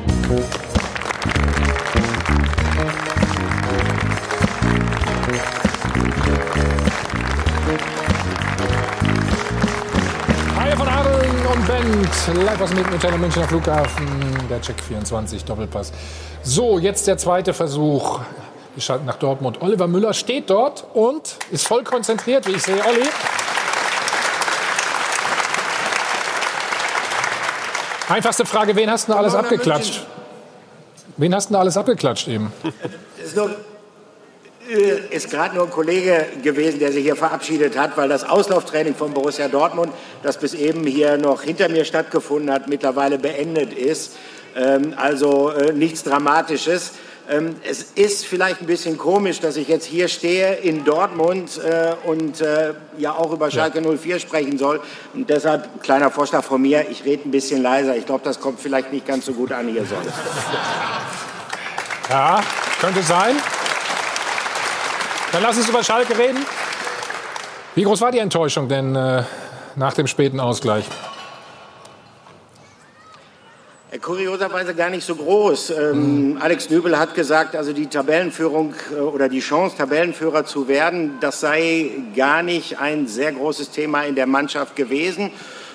Bent, live aus dem Mittelmeer Münchner Flughafen, der Check 24 Doppelpass. So, jetzt der zweite Versuch. Wir schalten nach Dortmund. Oliver Müller steht dort und ist voll konzentriert, wie ich sehe. Olli. Einfachste Frage, wen hast du denn alles abgeklatscht? Wen hast du denn alles abgeklatscht eben? Ist, äh, ist gerade nur ein Kollege gewesen, der sich hier verabschiedet hat, weil das Auslauftraining von Borussia Dortmund, das bis eben hier noch hinter mir stattgefunden hat, mittlerweile beendet ist. Ähm, also äh, nichts Dramatisches. Ähm, es ist vielleicht ein bisschen komisch, dass ich jetzt hier stehe in Dortmund äh, und ja auch über Schalke 04 sprechen soll. Und deshalb kleiner Vorschlag von mir, ich rede ein bisschen leiser. Ich glaube, das kommt vielleicht nicht ganz so gut an hier sonst. Ja, könnte sein. Dann lass uns über Schalke reden. Wie groß war die Enttäuschung denn äh, nach dem späten Ausgleich? Kurioserweise gar nicht so groß. Ähm, Alex Nübel hat gesagt, also die Tabellenführung äh, oder die Chance, Tabellenführer zu werden, das sei gar nicht ein sehr großes Thema in der Mannschaft gewesen.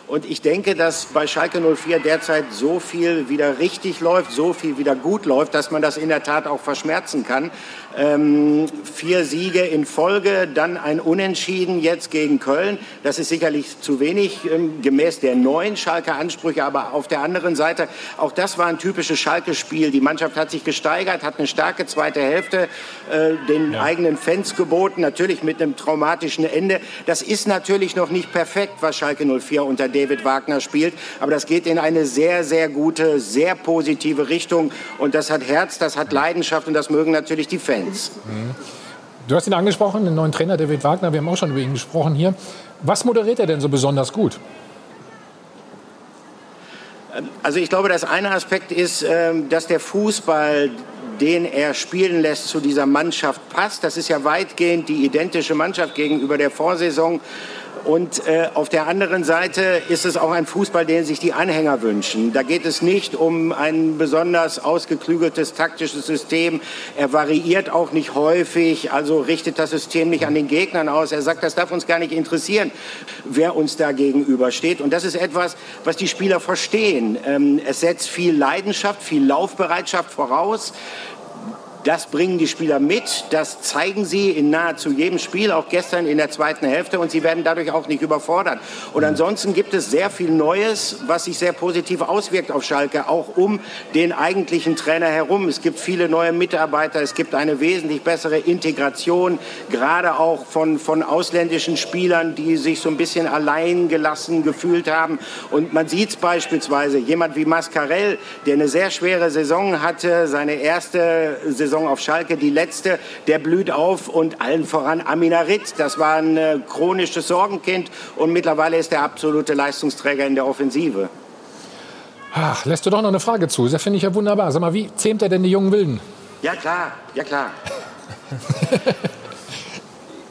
Und ich denke, dass bei Schalke 04 derzeit so viel wieder richtig läuft, so viel wieder gut läuft, dass man das in der Tat auch verschmerzen kann. Ähm, vier Siege in Folge, dann ein Unentschieden jetzt gegen Köln. Das ist sicherlich zu wenig ähm, gemäß der neuen Schalke Ansprüche. Aber auf der anderen Seite, auch das war ein typisches Schalke-Spiel. Die Mannschaft hat sich gesteigert, hat eine starke zweite Hälfte äh, den ja. eigenen Fans geboten, natürlich mit einem traumatischen Ende. Das ist natürlich noch nicht perfekt, was Schalke 04 unter David Wagner spielt. Aber das geht in eine sehr, sehr gute, sehr positive Richtung. Und das hat Herz, das hat Leidenschaft und das mögen natürlich die Fans. Fans. Du hast ihn angesprochen, den neuen Trainer David Wagner. Wir haben auch schon über ihn gesprochen hier. Was moderiert er denn so besonders gut? Also ich glaube, das eine Aspekt ist, ähm, dass der Fußball, den er spielen lässt, zu dieser Mannschaft passt. Das ist ja weitgehend die identische Mannschaft gegenüber der Vorsaison. Und äh, auf der anderen Seite ist es auch ein Fußball, den sich die Anhänger wünschen. Da geht es nicht um ein besonders ausgeklügeltes taktisches System. Er variiert auch nicht häufig, also richtet das System nicht an den Gegnern aus. Er sagt, das darf uns gar nicht interessieren, wer uns da gegenübersteht. Und das ist etwas, was die Spieler verstehen. Ähm, es setzt viel Leidenschaft, viel Laufbereitschaft voraus. Das bringen die Spieler mit, das zeigen sie in nahezu jedem Spiel, auch gestern in der zweiten Hälfte und sie werden dadurch auch nicht überfordert. Und ansonsten gibt es sehr viel Neues, was sich sehr positiv auswirkt auf Schalke, auch um den eigentlichen Trainer herum. Es gibt viele neue Mitarbeiter, es gibt eine wesentlich bessere Integration, gerade auch von, von ausländischen Spielern, die sich so ein bisschen allein gelassen gefühlt haben. Und man sieht es beispielsweise, jemand wie Mascarell, der eine sehr schwere Saison hatte, seine erste Saison Saison auf Schalke, die letzte, der blüht auf und allen voran Aminarit. Das war ein äh, chronisches Sorgenkind und mittlerweile ist er absolute Leistungsträger in der Offensive. Ach, lässt du doch noch eine Frage zu. Das finde ich ja wunderbar. Sag mal, wie zähmt er denn die jungen Wilden? Ja klar, ja klar.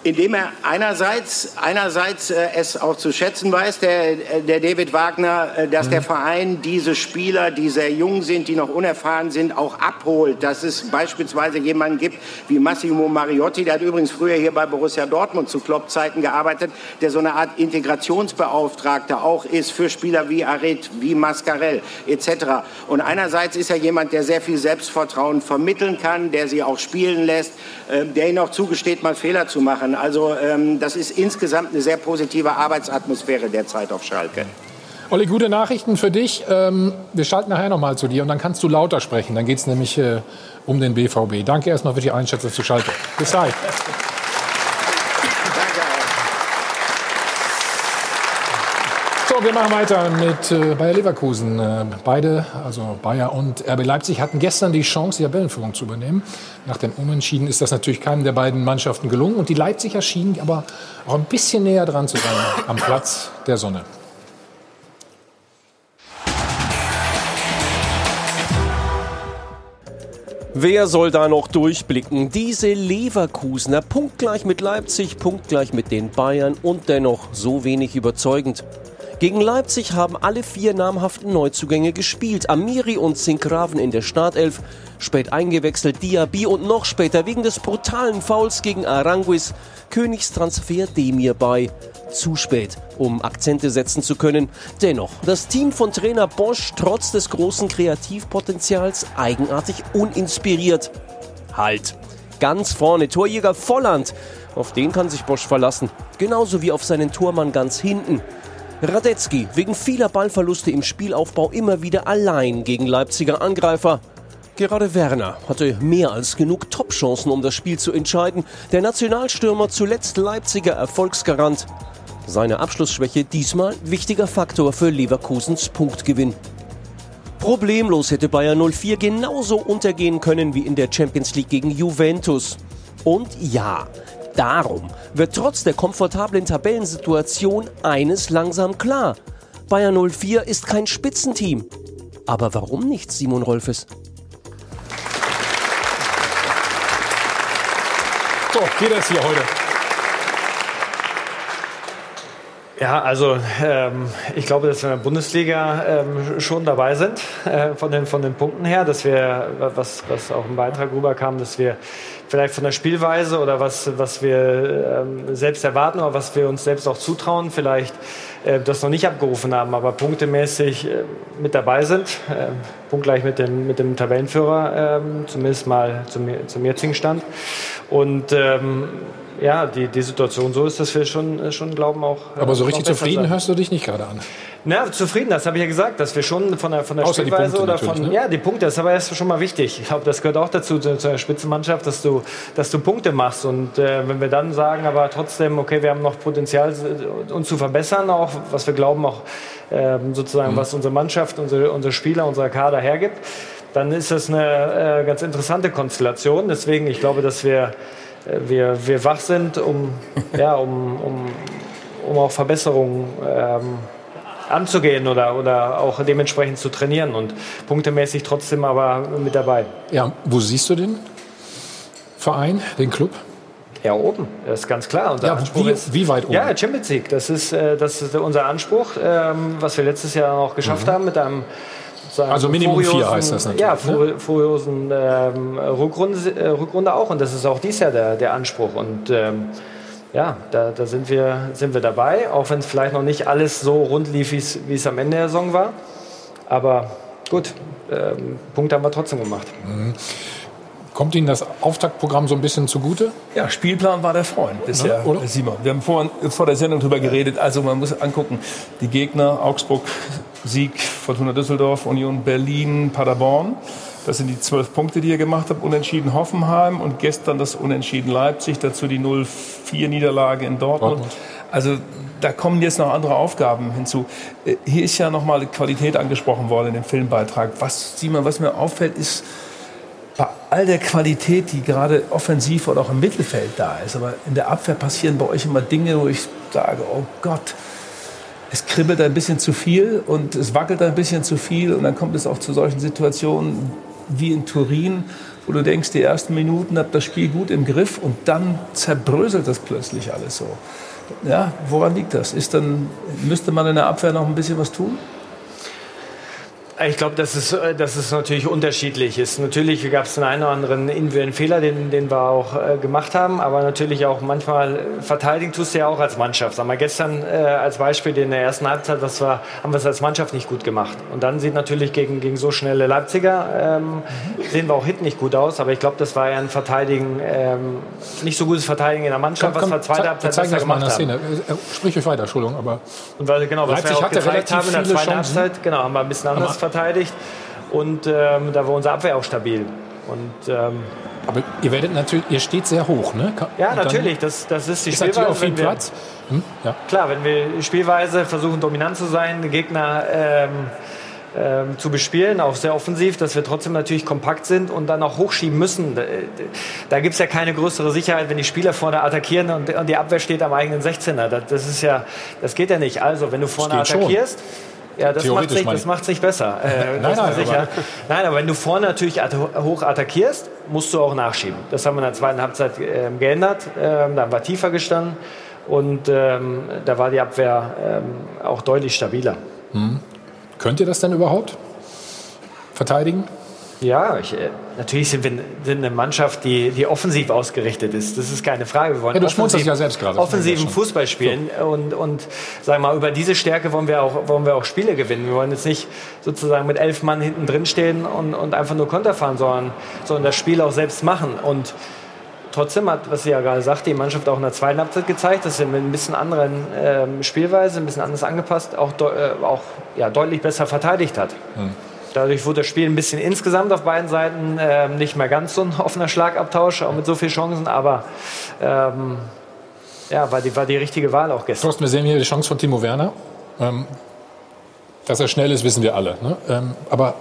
Indem er einerseits, einerseits äh, es auch zu schätzen weiß, der, äh, der David Wagner, äh, dass mhm. der Verein diese Spieler, die sehr jung sind, die noch unerfahren sind, auch abholt. Dass es beispielsweise jemanden gibt wie Massimo Mariotti, der hat übrigens früher hier bei Borussia Dortmund zu Klopp-Zeiten gearbeitet, der so eine Art Integrationsbeauftragter auch ist für Spieler wie Aret, wie Mascarell etc. Und einerseits ist er jemand, der sehr viel Selbstvertrauen vermitteln kann, der sie auch spielen lässt, äh, der ihnen auch zugesteht, mal Fehler zu machen kann. Also ähm, das ist insgesamt eine sehr positive Arbeitsatmosphäre derzeit auf Schalke. Olli, gute Nachrichten für dich. Ähm, wir schalten nachher noch mal zu dir und dann kannst du lauter sprechen. Dann geht es nämlich äh, um den BVB. Danke erstmal für die Einschätzung zu Schalke. Bis dahin. So, wir machen weiter mit äh, Bayer Leverkusen. Äh, beide, also Bayer und RB Leipzig, hatten gestern die Chance, die Tabellenführung zu übernehmen. Nach dem Unentschieden ist das natürlich keinem der beiden Mannschaften gelungen. Und die Leipziger schienen aber auch ein bisschen näher dran zu sein am Platz der Sonne. Wer soll da noch durchblicken? Diese Leverkusener, punktgleich mit Leipzig, punktgleich mit den Bayern und dennoch so wenig überzeugend. Gegen Leipzig haben alle vier namhaften Neuzugänge gespielt. Amiri und Zinkraven in der Startelf, spät eingewechselt Diaby und noch später wegen des brutalen Fouls gegen Aranguis Königstransfer Demir bei. Zu spät, um Akzente setzen zu können. Dennoch, das Team von Trainer Bosch trotz des großen Kreativpotenzials eigenartig uninspiriert. Halt! Ganz vorne Torjäger Volland. Auf den kann sich Bosch verlassen. Genauso wie auf seinen Tormann ganz hinten. Radetzky wegen vieler Ballverluste im Spielaufbau immer wieder allein gegen Leipziger Angreifer. Gerade Werner hatte mehr als genug Topchancen, um das Spiel zu entscheiden. Der Nationalstürmer zuletzt Leipziger Erfolgsgarant. Seine Abschlussschwäche diesmal wichtiger Faktor für Leverkusens Punktgewinn. Problemlos hätte Bayern 04 genauso untergehen können wie in der Champions League gegen Juventus. Und ja, Darum wird trotz der komfortablen Tabellensituation eines langsam klar. Bayern 04 ist kein Spitzenteam. Aber warum nicht, Simon Rolfes? So, geht das hier heute? Ja, also ähm, ich glaube, dass wir in der Bundesliga ähm, schon dabei sind äh, von, den, von den Punkten her, dass wir, was, was auch im Beitrag rüberkam, dass wir vielleicht von der Spielweise oder was, was wir ähm, selbst erwarten oder was wir uns selbst auch zutrauen, vielleicht äh, das noch nicht abgerufen haben, aber punktemäßig äh, mit dabei sind, äh, punktgleich mit dem, mit dem Tabellenführer, ähm, zumindest mal zum, zum jetzigen Stand. Und ähm, ja, die, die Situation so ist, dass wir schon, schon glauben auch. Aber so richtig zufrieden hörst du dich nicht gerade an. Na, zufrieden, das habe ich ja gesagt, dass wir schon von der, von der Außer Spielweise oder von. ne? Ja, die Punkte, das ist aber erst schon mal wichtig. Ich glaube, das gehört auch dazu, zu, zu einer Spitzenmannschaft, dass du, dass du Punkte machst. Und äh, wenn wir dann sagen, aber trotzdem, okay, wir haben noch Potenzial, uns zu verbessern, auch was wir glauben, auch ähm, sozusagen, Mhm. was unsere Mannschaft, unsere, unsere Spieler, unser Kader hergibt, dann ist das eine äh, ganz interessante Konstellation. Deswegen, ich glaube, dass wir, äh, wir, wir wach sind, um, ja, um, um, um auch Verbesserungen ähm, anzugehen oder, oder auch dementsprechend zu trainieren und punktemäßig trotzdem aber mit dabei. Ja, wo siehst du den Verein, den Club? Ja, oben, das ist ganz klar. Unser Ja, Anspruch wie- ist, wie weit oben? Ja, Champions League, das ist, äh, das ist unser Anspruch, ähm, was wir letztes Jahr auch geschafft haben mit einem Also Minimum vier furiosen- heißt das natürlich, Ja, ne? fur- furiosen ähm, Rückrunde, Rückrunde auch und das ist auch dies Jahr der, der Anspruch. Und ähm, ja, da, da sind, wir, sind wir dabei, auch wenn es vielleicht noch nicht alles so rund lief, wie es am Ende der Saison war. Aber gut, ähm, Punkte haben wir trotzdem gemacht. Mhm. Kommt Ihnen das Auftaktprogramm so ein bisschen zugute? Ja, Spielplan war der Freund bisher, Ja, oder? Simon. Wir haben vor, vor der Sendung darüber geredet. Also man muss angucken, die Gegner, Augsburg, Sieg, Fortuna Düsseldorf, Union Berlin, Paderborn. Das sind die zwölf Punkte, die ihr gemacht habt. Unentschieden Hoffenheim und gestern das Unentschieden Leipzig. Dazu die 0-4-Niederlage in Dortmund. Dortmund. Also da kommen jetzt noch andere Aufgaben hinzu. Äh, Hier ist ja nochmal Qualität angesprochen worden in dem Filmbeitrag. Was, Simon, was mir auffällt, ist, bei all der Qualität, die gerade offensiv oder auch im Mittelfeld da ist, aber in der Abwehr passieren bei euch immer Dinge, wo ich sage, oh Gott, es kribbelt ein bisschen zu viel und es wackelt ein bisschen zu viel und dann kommt es auch zu solchen Situationen wie in Turin, wo du denkst, die ersten Minuten habt das Spiel gut im Griff und dann zerbröselt das plötzlich alles so. Ja, woran liegt das? Ist dann, müsste man in der Abwehr noch ein bisschen was tun? Ich glaube, dass es, äh, dass es natürlich unterschiedlich ist. Natürlich gab es den einen oder anderen individuellen Fehler, den, den wir auch äh, gemacht haben, aber natürlich auch manchmal äh, verteidigen tust du ja auch als Mannschaft. Sagen wir gestern äh, als Beispiel in der ersten Halbzeit, was war, haben wir es als Mannschaft nicht gut gemacht. Und dann sieht natürlich gegen, gegen so schnelle Leipziger, ähm, sehen wir auch hinten nicht gut aus, aber ich glaube, das war ja ein Verteidigen, ähm, nicht so gutes Verteidigen in der Mannschaft, was wir zweite Halbzeit besser das mal gemacht haben. Szene. Äh, Sprich euch weiter, Entschuldigung, aber Und weil, genau, was Leipzig wir auch hatte gezeigt haben in der zweiten Chancen. Halbzeit, genau, haben wir ein bisschen anders Aber- verteidigt. Und ähm, da war unsere Abwehr auch stabil. Und, ähm, Aber ihr werdet natürlich, ihr steht sehr hoch, ne? Ka- ja, natürlich, das, das ist die Ist Spielweise. viel wenn wir- Platz. Hm? Ja. Klar, wenn wir Spielweise versuchen, dominant zu sein, den Gegner ähm, ähm, zu bespielen, auch sehr offensiv, dass wir trotzdem natürlich kompakt sind und dann auch hochschieben müssen. Da, da gibt es ja keine größere Sicherheit, wenn die Spieler vorne attackieren und, und die Abwehr steht am eigenen 16er. Das, das ist ja, das geht ja nicht. Also, wenn du vorne geht schon. Ja, das macht meine das ich. macht's nicht besser. Äh, Nein, nein, sicher. aber- Nein, aber wenn du vorne natürlich at hoch attackierst, musst du auch nachschieben. Das haben wir in der zweiten Halbzeit ähm, geändert. Ähm, da haben wir tiefer gestanden und ähm, da war die Abwehr ähm, auch deutlich stabiler. Hm. Könnt ihr das denn überhaupt verteidigen? Ja, ich, äh, natürlich sind wir sind eine Mannschaft, die, die offensiv ausgerichtet ist. Das ist keine Frage. Wir wollen Ja, du offensiv- ja selbst gerade. Offensiven. Fußball spielen und, und sagen mal, über diese Stärke wollen wir, auch, wollen wir auch Spiele gewinnen. Wir wollen jetzt nicht sozusagen mit elf Mann hinten drin stehen und, und einfach nur Konter fahren, sondern, sondern das Spiel auch selbst machen. Und trotzdem hat, was sie ja gerade sagt, die Mannschaft auch in der zweiten Halbzeit gezeigt, dass sie mit ein bisschen anderen ähm, Spielweise, ein bisschen anders angepasst, auch, äh, auch ja, deutlich besser verteidigt hat. Hm. Dadurch wurde das Spiel ein bisschen insgesamt auf beiden Seiten ähm, nicht mehr ganz so ein offener Schlagabtausch, auch mit so vielen Chancen, aber ähm, ja, war die, war die richtige Wahl auch gestern. Thorsten, wir sehen hier die Chance von Timo Werner. Ähm, dass er schnell ist, wissen wir alle. Ne? Ähm, aber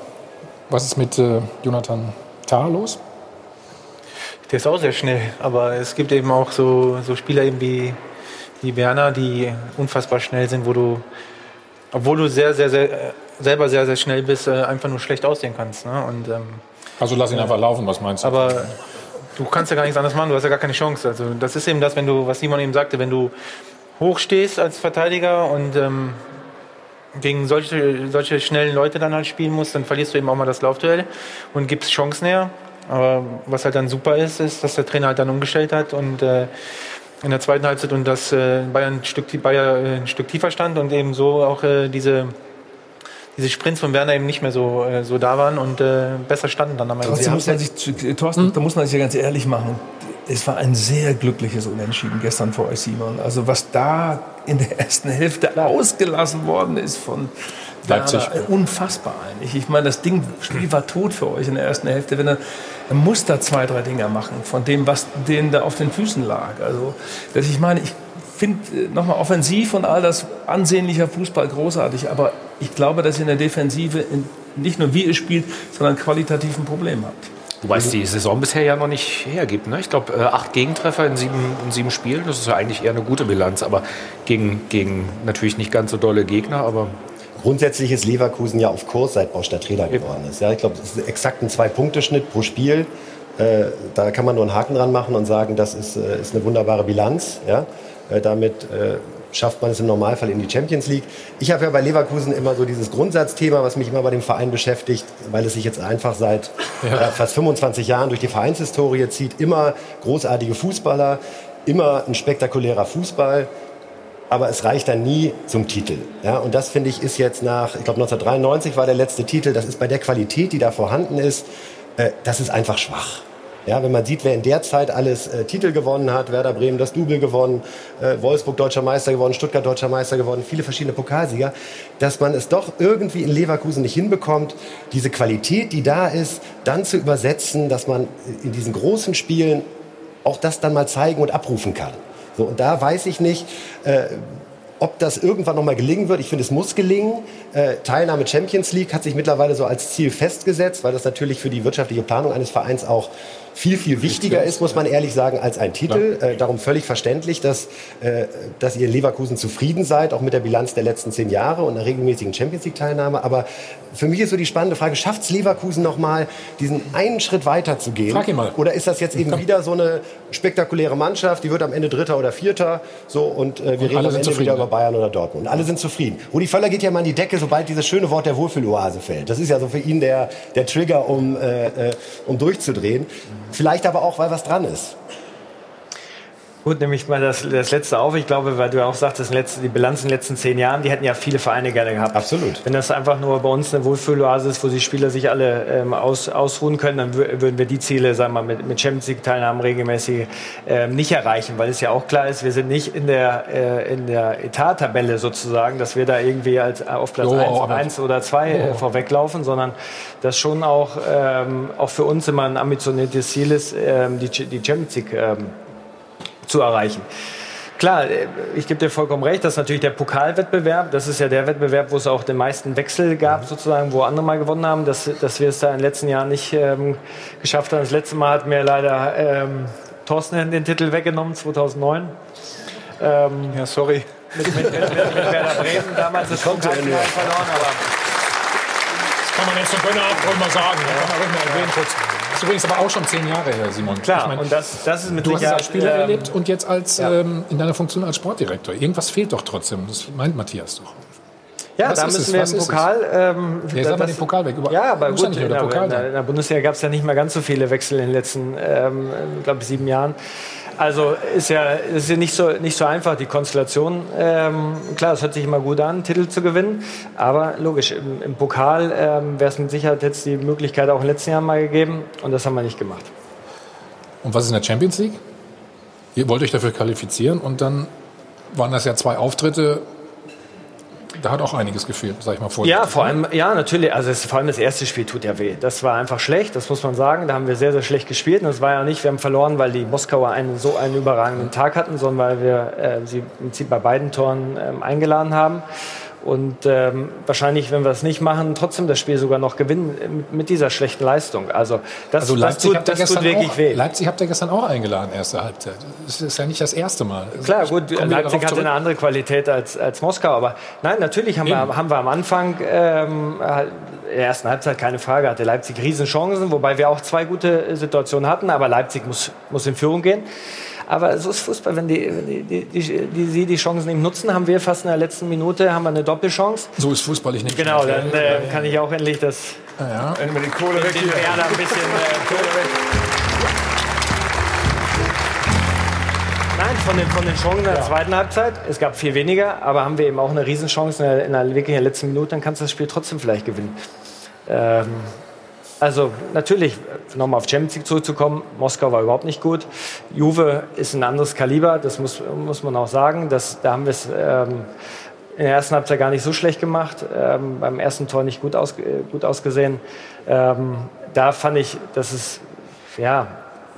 was ist mit äh, Jonathan Tah los? Der ist auch sehr schnell, aber es gibt eben auch so, so Spieler eben wie, wie Werner, die unfassbar schnell sind, wo du, obwohl du sehr, sehr, sehr, äh, selber sehr, sehr schnell bist, äh, einfach nur schlecht aussehen kannst. Ne? Und, ähm, Also lass ihn einfach laufen, was meinst du? aber du kannst ja gar nichts anderes machen, du hast ja gar keine Chance. Also das ist eben das, wenn du, was Simon eben sagte, wenn du hoch stehst als Verteidiger und ähm, gegen solche, solche schnellen Leute dann halt spielen musst, dann verlierst du eben auch mal das Laufduell und gibst Chancen her. Aber was halt dann super ist, ist, dass der Trainer halt dann umgestellt hat und äh, in der zweiten Halbzeit und dass äh, Bayern ein Stück, Bayern ein Stück tiefer stand und eben so auch äh, diese, diese Sprints von Werner eben nicht mehr so, äh, so da waren und äh, besser standen dann am Ende. Trotzdem muss man sich, äh, Thorsten, da muss man sich ja ganz ehrlich machen. Es war ein sehr glückliches Unentschieden gestern für euch, Simon. Also was da in der ersten Hälfte ausgelassen worden ist von Leipzig. Werner, äh, unfassbar eigentlich. Ich meine, das Ding, Spiel war tot für euch in der ersten Hälfte. Wenn er, er muss da zwei, drei Dinger machen von dem, was denen da auf den Füßen lag. Also, dass ich meine, ich finde nochmal offensiv und all das ansehnlicher Fußball großartig, aber ich glaube, dass ihr in der Defensive in, nicht nur wie ihr spielt, sondern qualitativ ein Problem habt. Wobei es die Saison bisher ja noch nicht hergibt. Ne? Ich glaube, äh, acht Gegentreffer in sieben, in sieben Spielen, das ist ja eigentlich eher eine gute Bilanz. Aber gegen, gegen natürlich nicht ganz so dolle Gegner, aber Grundsätzlich ist Leverkusen ja auf Kurs, seit Bosch der Trainer geworden ist. Ja, ich glaube, es ist exakt ein Zwei-Punkte-Schnitt pro Spiel. Äh, da kann man nur einen Haken dran machen und sagen, das ist, äh, ist eine wunderbare Bilanz. Ja? Äh, damit äh, schafft man es im Normalfall in die Champions League. Ich habe ja bei Leverkusen immer so dieses Grundsatzthema, was mich immer bei dem Verein beschäftigt, weil es sich jetzt einfach seit Ja. äh, fast 25 Jahren durch die Vereinshistorie zieht. Immer großartige Fußballer, immer ein spektakulärer Fußball aber es reicht dann nie zum Titel. Ja, und das finde ich ist jetzt nach, ich glaube 1993 war der letzte Titel, das ist bei der Qualität, die da vorhanden ist, das ist einfach schwach. Ja, wenn man sieht, wer in der Zeit alles äh, Titel gewonnen hat, Werder Bremen das Double gewonnen, äh, Wolfsburg deutscher Meister gewonnen, Stuttgart deutscher Meister gewonnen, viele verschiedene Pokalsieger, dass man es doch irgendwie in Leverkusen nicht hinbekommt, diese Qualität, die da ist, dann zu übersetzen, dass man in diesen großen Spielen auch das dann mal zeigen und abrufen kann. So, und da weiß ich nicht, äh, ob das irgendwann noch mal gelingen wird. Ich finde, es muss gelingen. Äh, Teilnahme Champions League hat sich mittlerweile so als Ziel festgesetzt, weil das natürlich für die wirtschaftliche Planung eines Vereins auch viel, viel wichtiger ist, muss man ehrlich sagen, als ein Titel. Äh, darum völlig verständlich, dass, äh, dass ihr Leverkusen zufrieden seid, auch mit der Bilanz der letzten zehn Jahre und einer regelmäßigen Champions League-Teilnahme. Aber für mich ist so die spannende Frage, schafft es Leverkusen noch mal, diesen einen Schritt weiter zu gehen? Frag ihn mal. Oder ist das jetzt eben wieder so eine spektakuläre Mannschaft, die wird am Ende Dritter oder Vierter so und äh, wir Und reden am Ende zufrieden, wieder ne? über Bayern oder Dortmund. Und alle sind zufrieden. Rudi Völler geht ja mal in die Decke, sobald dieses schöne Wort der Wohlfühloase fällt. Das ist ja so für ihn der, der Trigger, um, äh, äh, um durchzudrehen. Vielleicht aber auch, weil was dran ist. Gut, nehme ich mal das, das letzte auf. Ich glaube, weil du auch sagtest, letzte, die Bilanz in den letzten zehn Jahren, die hätten ja viele Vereine gerne gehabt. Absolut. Wenn das einfach nur bei uns eine Wohlfühloase ist, wo die Spieler sich alle ähm, aus, ausruhen können, dann wür- würden wir die Ziele, sagen wir mal, mit, mit Champions League-Teilnahmen regelmäßig ähm, nicht erreichen, weil es ja auch klar ist, wir sind nicht in der, äh, in der Etat-Tabelle sozusagen, dass wir da irgendwie als, auf Platz Jo, 1 aber- eins oder 2 äh, Oh. vorweglaufen, sondern das schon auch, ähm, auch für uns immer ein ambitioniertes Ziel ist, ähm, die, die Champions League ähm, zu erreichen. Klar, äh, ich gebe dir vollkommen recht, das ist natürlich der Pokalwettbewerb. Das ist ja der Wettbewerb, wo es auch den meisten Wechsel gab, sozusagen, wo andere mal gewonnen haben, dass, dass wir es da in den letzten Jahren nicht ähm, geschafft haben. Das letzte Mal hat mir leider ähm, Thorsten den Titel weggenommen, 2009. Ähm, ja, sorry. Mit, mit, mit, mit Werder Bremen damals das Pokalfinale verloren, aber Das kann man jetzt zum Kölner Abend ruhig mal sagen. Ja. Kann man ruhig mal erwähnen kurz. Das ist übrigens aber auch schon zehn Jahre her, Simon. Klar, Ich meine, und das, das ist mit Du hast es als Spieler ähm, erlebt und jetzt als ja. ähm, in deiner Funktion als Sportdirektor. Irgendwas fehlt doch trotzdem. Das meint Matthias doch. Ja, Was da ist müssen es? wir Was im? Pokal. Ähm, Ja, sag mal den Pokal weg. Über- Ja, aber ja gut, nicht nur der in, Pokal der, sein. in der Bundesliga gab es ja nicht mehr ganz so viele Wechsel in den letzten, ähm, glaube ich, sieben Jahren. Also ist ja, ist ja nicht, so, nicht so einfach, die Konstellation. Ähm, klar, es hört sich immer gut an, Titel zu gewinnen. Aber logisch, im, im Pokal ähm, wäre es mit Sicherheit jetzt die Möglichkeit auch den letzten Jahren mal gegeben. Und das haben wir nicht gemacht. Und was ist in der Champions League? Ihr wollt euch dafür qualifizieren und dann waren das ja zwei Auftritte. Da hat auch einiges gefehlt, sag ich mal vor. Ja, vor allem, ja, natürlich. Also es, vor allem das erste Spiel tut ja weh. Das war einfach schlecht, das muss man sagen. Da haben wir sehr, sehr schlecht gespielt. Und das war ja nicht, wir haben verloren, weil die Moskauer einen so einen überragenden Tag hatten, sondern weil wir äh, sie im Prinzip bei beiden Toren ähm, eingeladen haben. Und ähm, wahrscheinlich, wenn wir es nicht machen, trotzdem das Spiel sogar noch gewinnen äh, mit, dieser schlechten Leistung. Also das, Also das, Leipzig, tut, das tut gestern wirklich auch, weh. Leipzig habt ihr gestern auch eingeladen, erste Halbzeit. Das ist ja nicht das erste Mal. Klar, gut, Leipzig hatte zurück? eine andere Qualität als, als Moskau. Aber nein, natürlich haben, wir, haben wir am Anfang ähm, halt in der ersten Halbzeit keine Frage, hatte Leipzig Riesenchancen, wobei wir auch zwei gute äh, Situationen hatten. Aber Leipzig muss, muss in Führung gehen. Aber so ist Fußball, wenn die, wenn die, die, die, die, sie die Chancen nicht nutzen, haben wir fast in der letzten Minute haben wir eine Doppelchance. So ist Fußball, ich nehme Genau, dann äh, kann ich auch endlich das ja. Wenn die Kohle den, weg hier. Werner ein bisschen äh, Kohle weg. Nein, von den, von den Chancen in der zweiten Halbzeit, es gab viel weniger, aber haben wir eben auch eine Riesenchance in der, in der wirklich in der letzten Minute, dann kannst du das Spiel trotzdem vielleicht gewinnen. Ähm, also natürlich, nochmal auf Champions League zurückzukommen, Moskau war überhaupt nicht gut. Juve ist ein anderes Kaliber, das muss, muss man auch sagen. Das, da haben wir es ähm, in der ersten Halbzeit gar nicht so schlecht gemacht, ähm, beim ersten Tor nicht gut, aus, gut ausgesehen. Ähm, da fand ich, dass es, ja,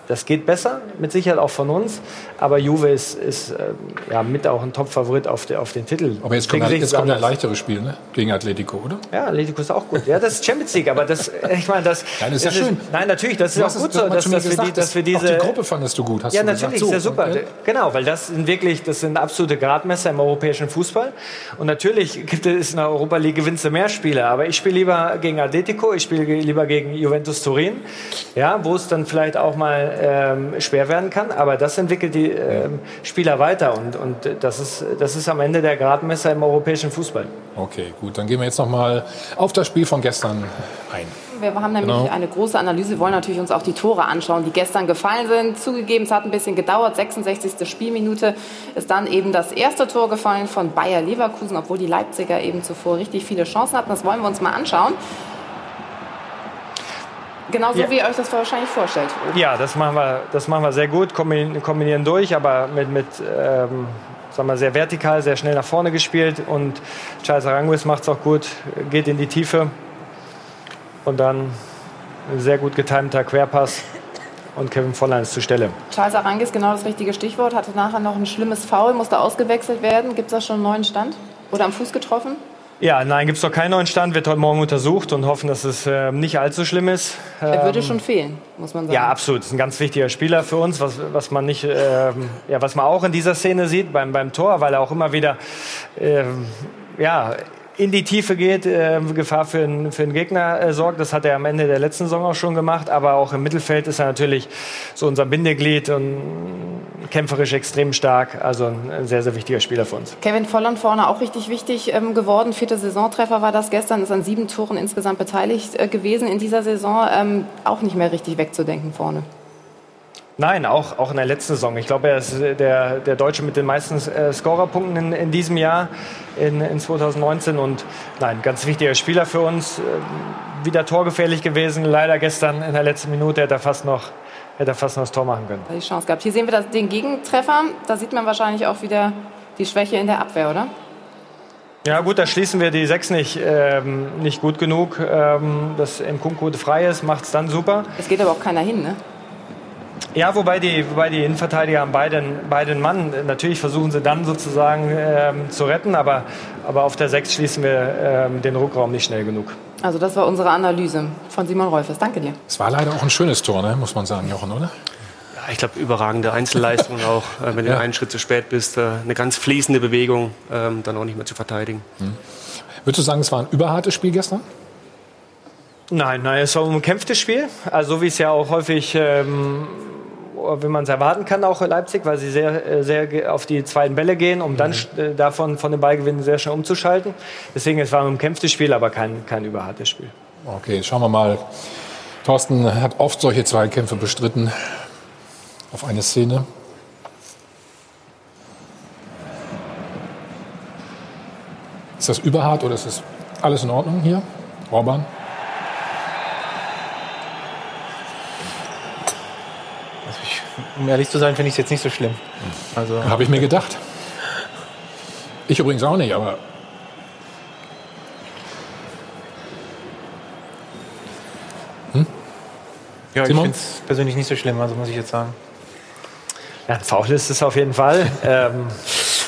das geht besser, mit Sicherheit auch von uns. Aber Juve ist, ist ähm, ja, mit auch ein Top-Favorit auf, auf den Titel. Aber jetzt kommt, sie jetzt kommt ein leichteres Spiel ne? gegen Atletico, oder? Ja, Atletico ist auch gut. Ja, das ist Champions League, aber das, ich meine, das, Nein, das ist ja schön. nein, natürlich, das ist auch gut so, dass, dass, wir die, dass wir dass auch diese. die Gruppe fandest du gut, hast ja, du gesagt. natürlich, So, ist ja super. äh, Genau, weil das sind wirklich, das sind absolute Gradmesser im europäischen Fußball. Und natürlich gibt es in der Europa League gewinnst du mehr Spiele, aber ich spiele lieber gegen Atletico, ich spiele lieber gegen Juventus Turin, ja, wo es dann vielleicht auch mal ähm, schwer werden kann. Aber das entwickelt die ähm, Spieler weiter und, und das, ist, das ist am Ende der Gradmesser im europäischen Fußball. Okay, gut, dann gehen wir jetzt noch mal auf das Spiel von gestern ein. Wir haben nämlich Genau. eine große Analyse, wollen natürlich uns auch die Tore anschauen, die gestern gefallen sind. Zugegeben, es hat ein bisschen gedauert. 66. Spielminute ist dann eben das erste Tor gefallen von Bayer Leverkusen, obwohl die Leipziger eben zuvor richtig viele Chancen hatten. Das wollen wir uns mal anschauen. Genauso Ja. wie ihr euch das wahrscheinlich vorstellt. Ja, das machen wir, das machen wir sehr gut, kombinieren, kombinieren durch, aber mit, mit ähm, sagen wir, sehr vertikal, sehr schnell nach vorne gespielt. Und Charles Aranguis macht es auch gut, geht in die Tiefe. Und dann ein sehr gut getimter Querpass und Kevin Volland zur Stelle. Charles Arangis, genau das richtige Stichwort, hatte nachher noch ein schlimmes Foul, musste ausgewechselt werden. Gibt es da schon einen neuen Stand? Oder am Fuß getroffen? Ja, nein, gibt es noch keinen neuen Stand, wird heute Morgen untersucht und hoffen, dass es ähm, nicht allzu schlimm ist. Er würde Ähm, schon fehlen, muss man sagen. Ja, absolut. Ist ein ganz wichtiger Spieler für uns, was, was man nicht, ähm, ja, was man auch in dieser Szene sieht beim, beim Tor, weil er auch immer wieder, ähm, ja, in die Tiefe geht, äh, Gefahr für einen, für einen Gegner äh, sorgt. Das hat er am Ende der letzten Saison auch schon gemacht. Aber auch im Mittelfeld ist er natürlich so unser Bindeglied und kämpferisch extrem stark. Also ein, sehr, sehr wichtiger Spieler für uns. Kevin Volland vorne auch richtig wichtig ähm, geworden. Vierter Saisontreffer war das gestern, ist an sieben Toren insgesamt beteiligt äh, gewesen in dieser Saison. Ähm, auch nicht mehr richtig wegzudenken vorne. Nein, auch, auch in der letzten Saison. Ich glaube, er ist der, der Deutsche mit den meisten äh, Scorerpunkten in, in diesem Jahr, in, in 2019. Und nein, ganz wichtiger Spieler für uns. Ähm, wieder torgefährlich gewesen. Leider gestern in der letzten Minute hätte er fast noch, hätte er fast noch das Tor machen können. Die Chance gehabt. Hier sehen wir das, den Gegentreffer. Da sieht man wahrscheinlich auch wieder die Schwäche in der Abwehr, oder? Ja gut, da schließen wir die sechs nicht, ähm, nicht gut genug. Ähm, dass Nkunku frei ist, macht es dann super. Es geht aber auch keiner hin, ne? Ja, wobei die, wobei die Innenverteidiger haben beiden, beiden Mann. Natürlich versuchen sie dann sozusagen ähm, zu retten, aber, aber auf der 6 schließen wir ähm, den Rückraum nicht schnell genug. Also das war unsere Analyse von Simon Rolfes. Danke dir. Es war leider auch ein schönes Tor, ne? muss man sagen, Jochen, oder? Ja, ich glaube, überragende Einzelleistung auch. Äh, wenn du Ja. einen Schritt zu spät bist, äh, eine ganz fließende Bewegung, ähm, dann auch nicht mehr zu verteidigen. Würdest du sagen, es war ein überhartes Spiel gestern? Nein, nein, es war ein umkämpftes Spiel. Also so wie es ja auch häufig, ähm, wie man es erwarten kann, auch in Leipzig, weil sie sehr, äh, sehr auf die zweiten Bälle gehen, um dann äh, davon von den Ballgewinnen sehr schnell umzuschalten. Deswegen es war ein umkämpftes Spiel, aber kein, kein überhartes Spiel. Okay, schauen wir mal. Thorsten hat oft solche Zweikämpfe bestritten. Auf eine Szene. Ist das überhart oder ist das alles in Ordnung hier? Orban? Also ich, um ehrlich zu sein, finde ich es jetzt nicht so schlimm. Also, Habe ich mir gedacht. Ich übrigens auch nicht, aber ja, ich Simon? finde es persönlich nicht so schlimm, also muss ich jetzt sagen. Ja, ein Foul ist es auf jeden Fall. ähm,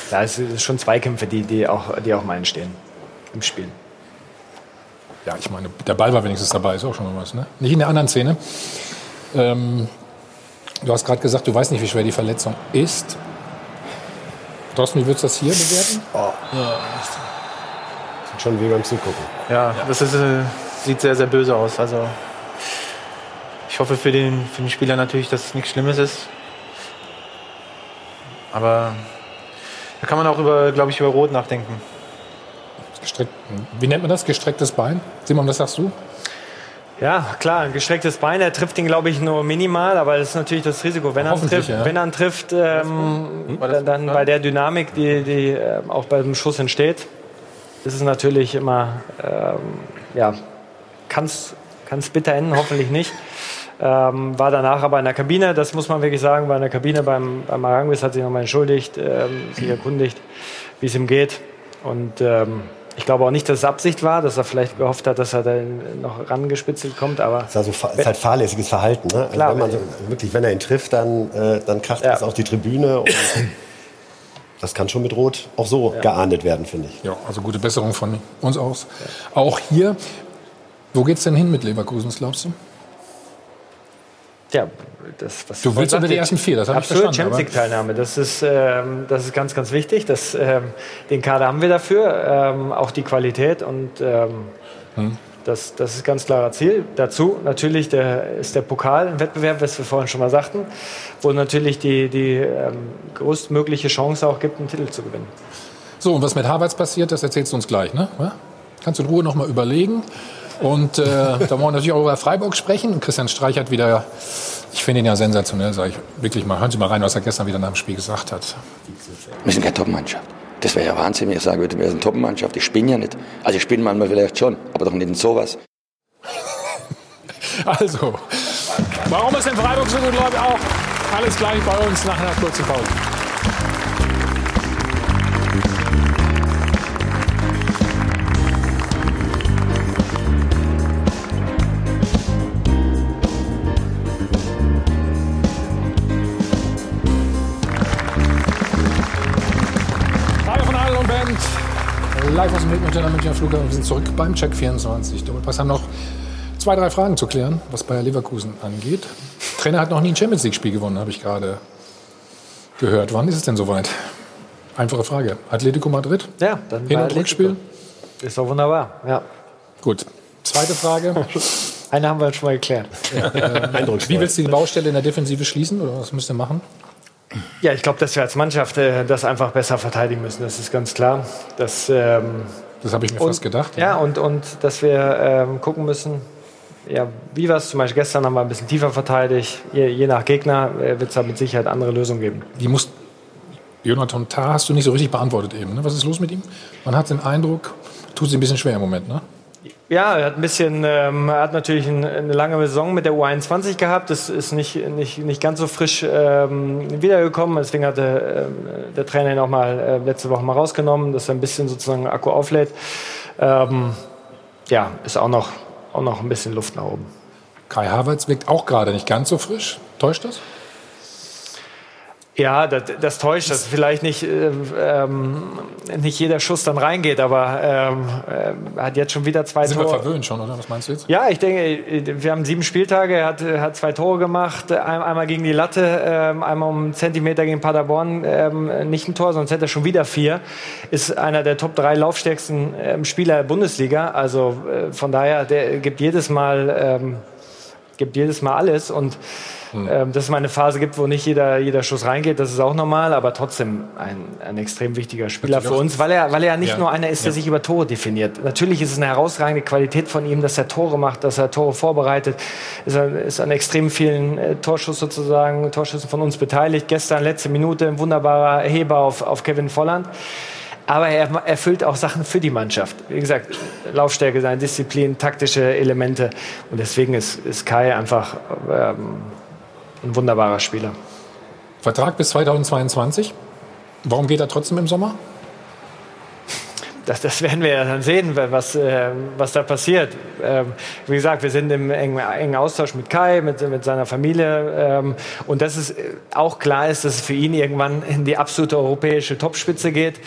ja, es sind schon Zweikämpfe, die, die, auch, die auch meinen stehen im Spiel. ja, ich meine, der Ball war wenigstens dabei, ist auch schon mal was. Ne? Nicht in der anderen Szene. Ähm, du hast gerade gesagt, du weißt nicht, wie schwer die Verletzung ist. Thorsten, wie würdest du das hier bewerten? Tut schon weh beim Zugucken. Ja, das ist, äh, sieht sehr, sehr böse aus. Also ich hoffe für den, für den Spieler natürlich, dass es nichts Schlimmes ist. Aber da kann man auch über, glaube ich, über Rot nachdenken. Gestreckt, wie nennt man das? Gestrecktes Bein? Simon, was sagst du? Ja, klar, ein gestrecktes Bein. Er trifft ihn, glaube ich, nur minimal, aber das ist natürlich das Risiko. Wenn er trifft, ja. wenn er trifft ähm, dann, dann bei der Dynamik, die, die äh, auch beim Schuss entsteht, ist es natürlich immer, ähm, ja, kann es bitter enden, hoffentlich nicht. Ähm, war danach aber in der Kabine, das muss man wirklich sagen, war in der Kabine beim, beim Aranguis, hat sich nochmal entschuldigt, ähm, sich erkundigt, wie es ihm geht. Und ähm, ich glaube auch nicht, dass es Absicht war, dass er vielleicht gehofft hat, dass er dann noch rangespitzelt kommt, aber Das ist, also, ist halt fahrlässiges Verhalten. Ne? Also Klar. wenn man so, wirklich, wenn er ihn trifft, dann, äh, dann kracht das auf die Tribüne. Und das kann schon mit Rot auch so geahndet werden, finde ich. Ja, also gute Besserung von uns aus. Auch hier, wo geht's denn hin mit Leverkusen, glaubst du? Ja, das, was Du willst unter die ersten vier, das habe ich verstanden, Champions League-Teilnahme, das ist, ähm, das ist ganz, ganz wichtig. Das, ähm, den Kader haben wir dafür, ähm, auch die Qualität und ähm, Hm. das, das ist ganz klarer Ziel. Dazu natürlich der, ist der Pokal ein Wettbewerb, was wir vorhin schon mal sagten, wo natürlich die, die ähm, größtmögliche Chance auch gibt, einen Titel zu gewinnen. So, und was mit Harvards passiert, das erzählst du uns gleich, ne? Kannst du in Ruhe noch mal überlegen. Und äh, da wollen wir natürlich auch über Freiburg sprechen. Christian Streich hat wieder, ich finde ihn ja sensationell, sage ich wirklich mal. Hören Sie mal rein, was er gestern wieder nach dem Spiel gesagt hat. Wir sind keine Top-Mannschaft. Das wäre ja Wahnsinn, wenn ich sagen würde, wir sind eine Top-Mannschaft. Ich bin ja nicht. Also ich bin manchmal vielleicht schon, aber doch nicht in sowas. Also, warum ist denn Freiburg so gut läuft auch? Alles gleich bei uns nach einer kurzen Pause. Dem Mittelmeer Münchner Flughafen. Wir sind zurück beim Check 24. Doppelpass haben noch zwei, drei Fragen zu klären, was Bayer Leverkusen angeht. Trainer hat noch nie ein Champions League-Spiel gewonnen, habe ich gerade gehört. Wann ist es denn soweit? Einfache Frage. Atletico Madrid? Ja, dann Hin- und. Rückspiel? Ist doch wunderbar, ja. Gut. Zweite Frage. Eine haben wir schon mal geklärt. Äh, wie willst du die Baustelle in der Defensive schließen oder was müsst ihr machen? Ja, ich glaube, dass wir als Mannschaft äh, das einfach besser verteidigen müssen. Das ist ganz klar. Das, ähm, das habe ich mir und, fast gedacht. Ja, und, und dass wir ähm, gucken müssen, ja, wie wir es zum Beispiel gestern haben wir ein bisschen tiefer verteidigt. Je, je nach Gegner äh, wird es da mit Sicherheit andere Lösungen geben. Die muss Jonathan Tah hast du nicht so richtig beantwortet eben. Ne? Was ist los mit ihm? Man hat den Eindruck, tut sich ein bisschen schwer im Moment, ne? Ja, er hat ein bisschen, ähm, er hat natürlich ein, eine lange Saison mit der U21 gehabt. Das ist nicht, nicht, nicht ganz so frisch ähm, wiedergekommen. Deswegen hat der, äh, der Trainer ihn auch mal äh, letzte Woche mal rausgenommen, dass er ein bisschen sozusagen Akku auflädt. Ähm, ja, ist auch noch, auch noch ein bisschen Luft nach oben. Kai Havertz wirkt auch gerade nicht ganz so frisch. Täuscht das? Ja, das, das täuscht, dass vielleicht nicht, äh, ähm, nicht jeder Schuss dann reingeht, aber ähm, äh, hat jetzt schon wieder zwei Sind Tore. wir verwöhnt schon, oder? Was meinst du jetzt? Ja, ich denke, wir haben sieben Spieltage, er hat, hat zwei Tore gemacht, Ein, einmal gegen die Latte, ähm, einmal um einen Zentimeter gegen Paderborn, ähm, nicht ein Tor, sonst hätte er schon wieder vier. Ist einer der Top drei laufstärksten ähm, Spieler der Bundesliga, also äh, von daher, der gibt jedes Mal, ähm, gibt jedes Mal alles und ähm, dass es mal eine Phase gibt, wo nicht jeder, jeder Schuss reingeht, das ist auch normal, aber trotzdem ein, ein extrem wichtiger Spieler für uns, weil er, weil er nicht Ja. nur einer ist, der Ja. sich über Tore definiert. Natürlich ist es eine herausragende Qualität von ihm, dass er Tore macht, dass er Tore vorbereitet, ist, er, ist an extrem vielen äh, Torschuss sozusagen, Torschüssen von uns beteiligt. Gestern, letzte Minute, ein wunderbarer Heber auf, auf Kevin Volland. Aber er erfüllt auch Sachen für die Mannschaft. Wie gesagt, Laufstärke, seine Disziplin, taktische Elemente. Und deswegen ist, ist Kai einfach ähm, ein wunderbarer Spieler. Vertrag bis 2022. Warum geht er trotzdem im Sommer? Das, das werden wir ja dann sehen, was, äh, was da passiert. Ähm, wie gesagt, wir sind im engen, engen Austausch mit Kai, mit, mit seiner Familie. Ähm, und dass es auch klar ist, dass es für ihn irgendwann in die absolute europäische Topspitze geht.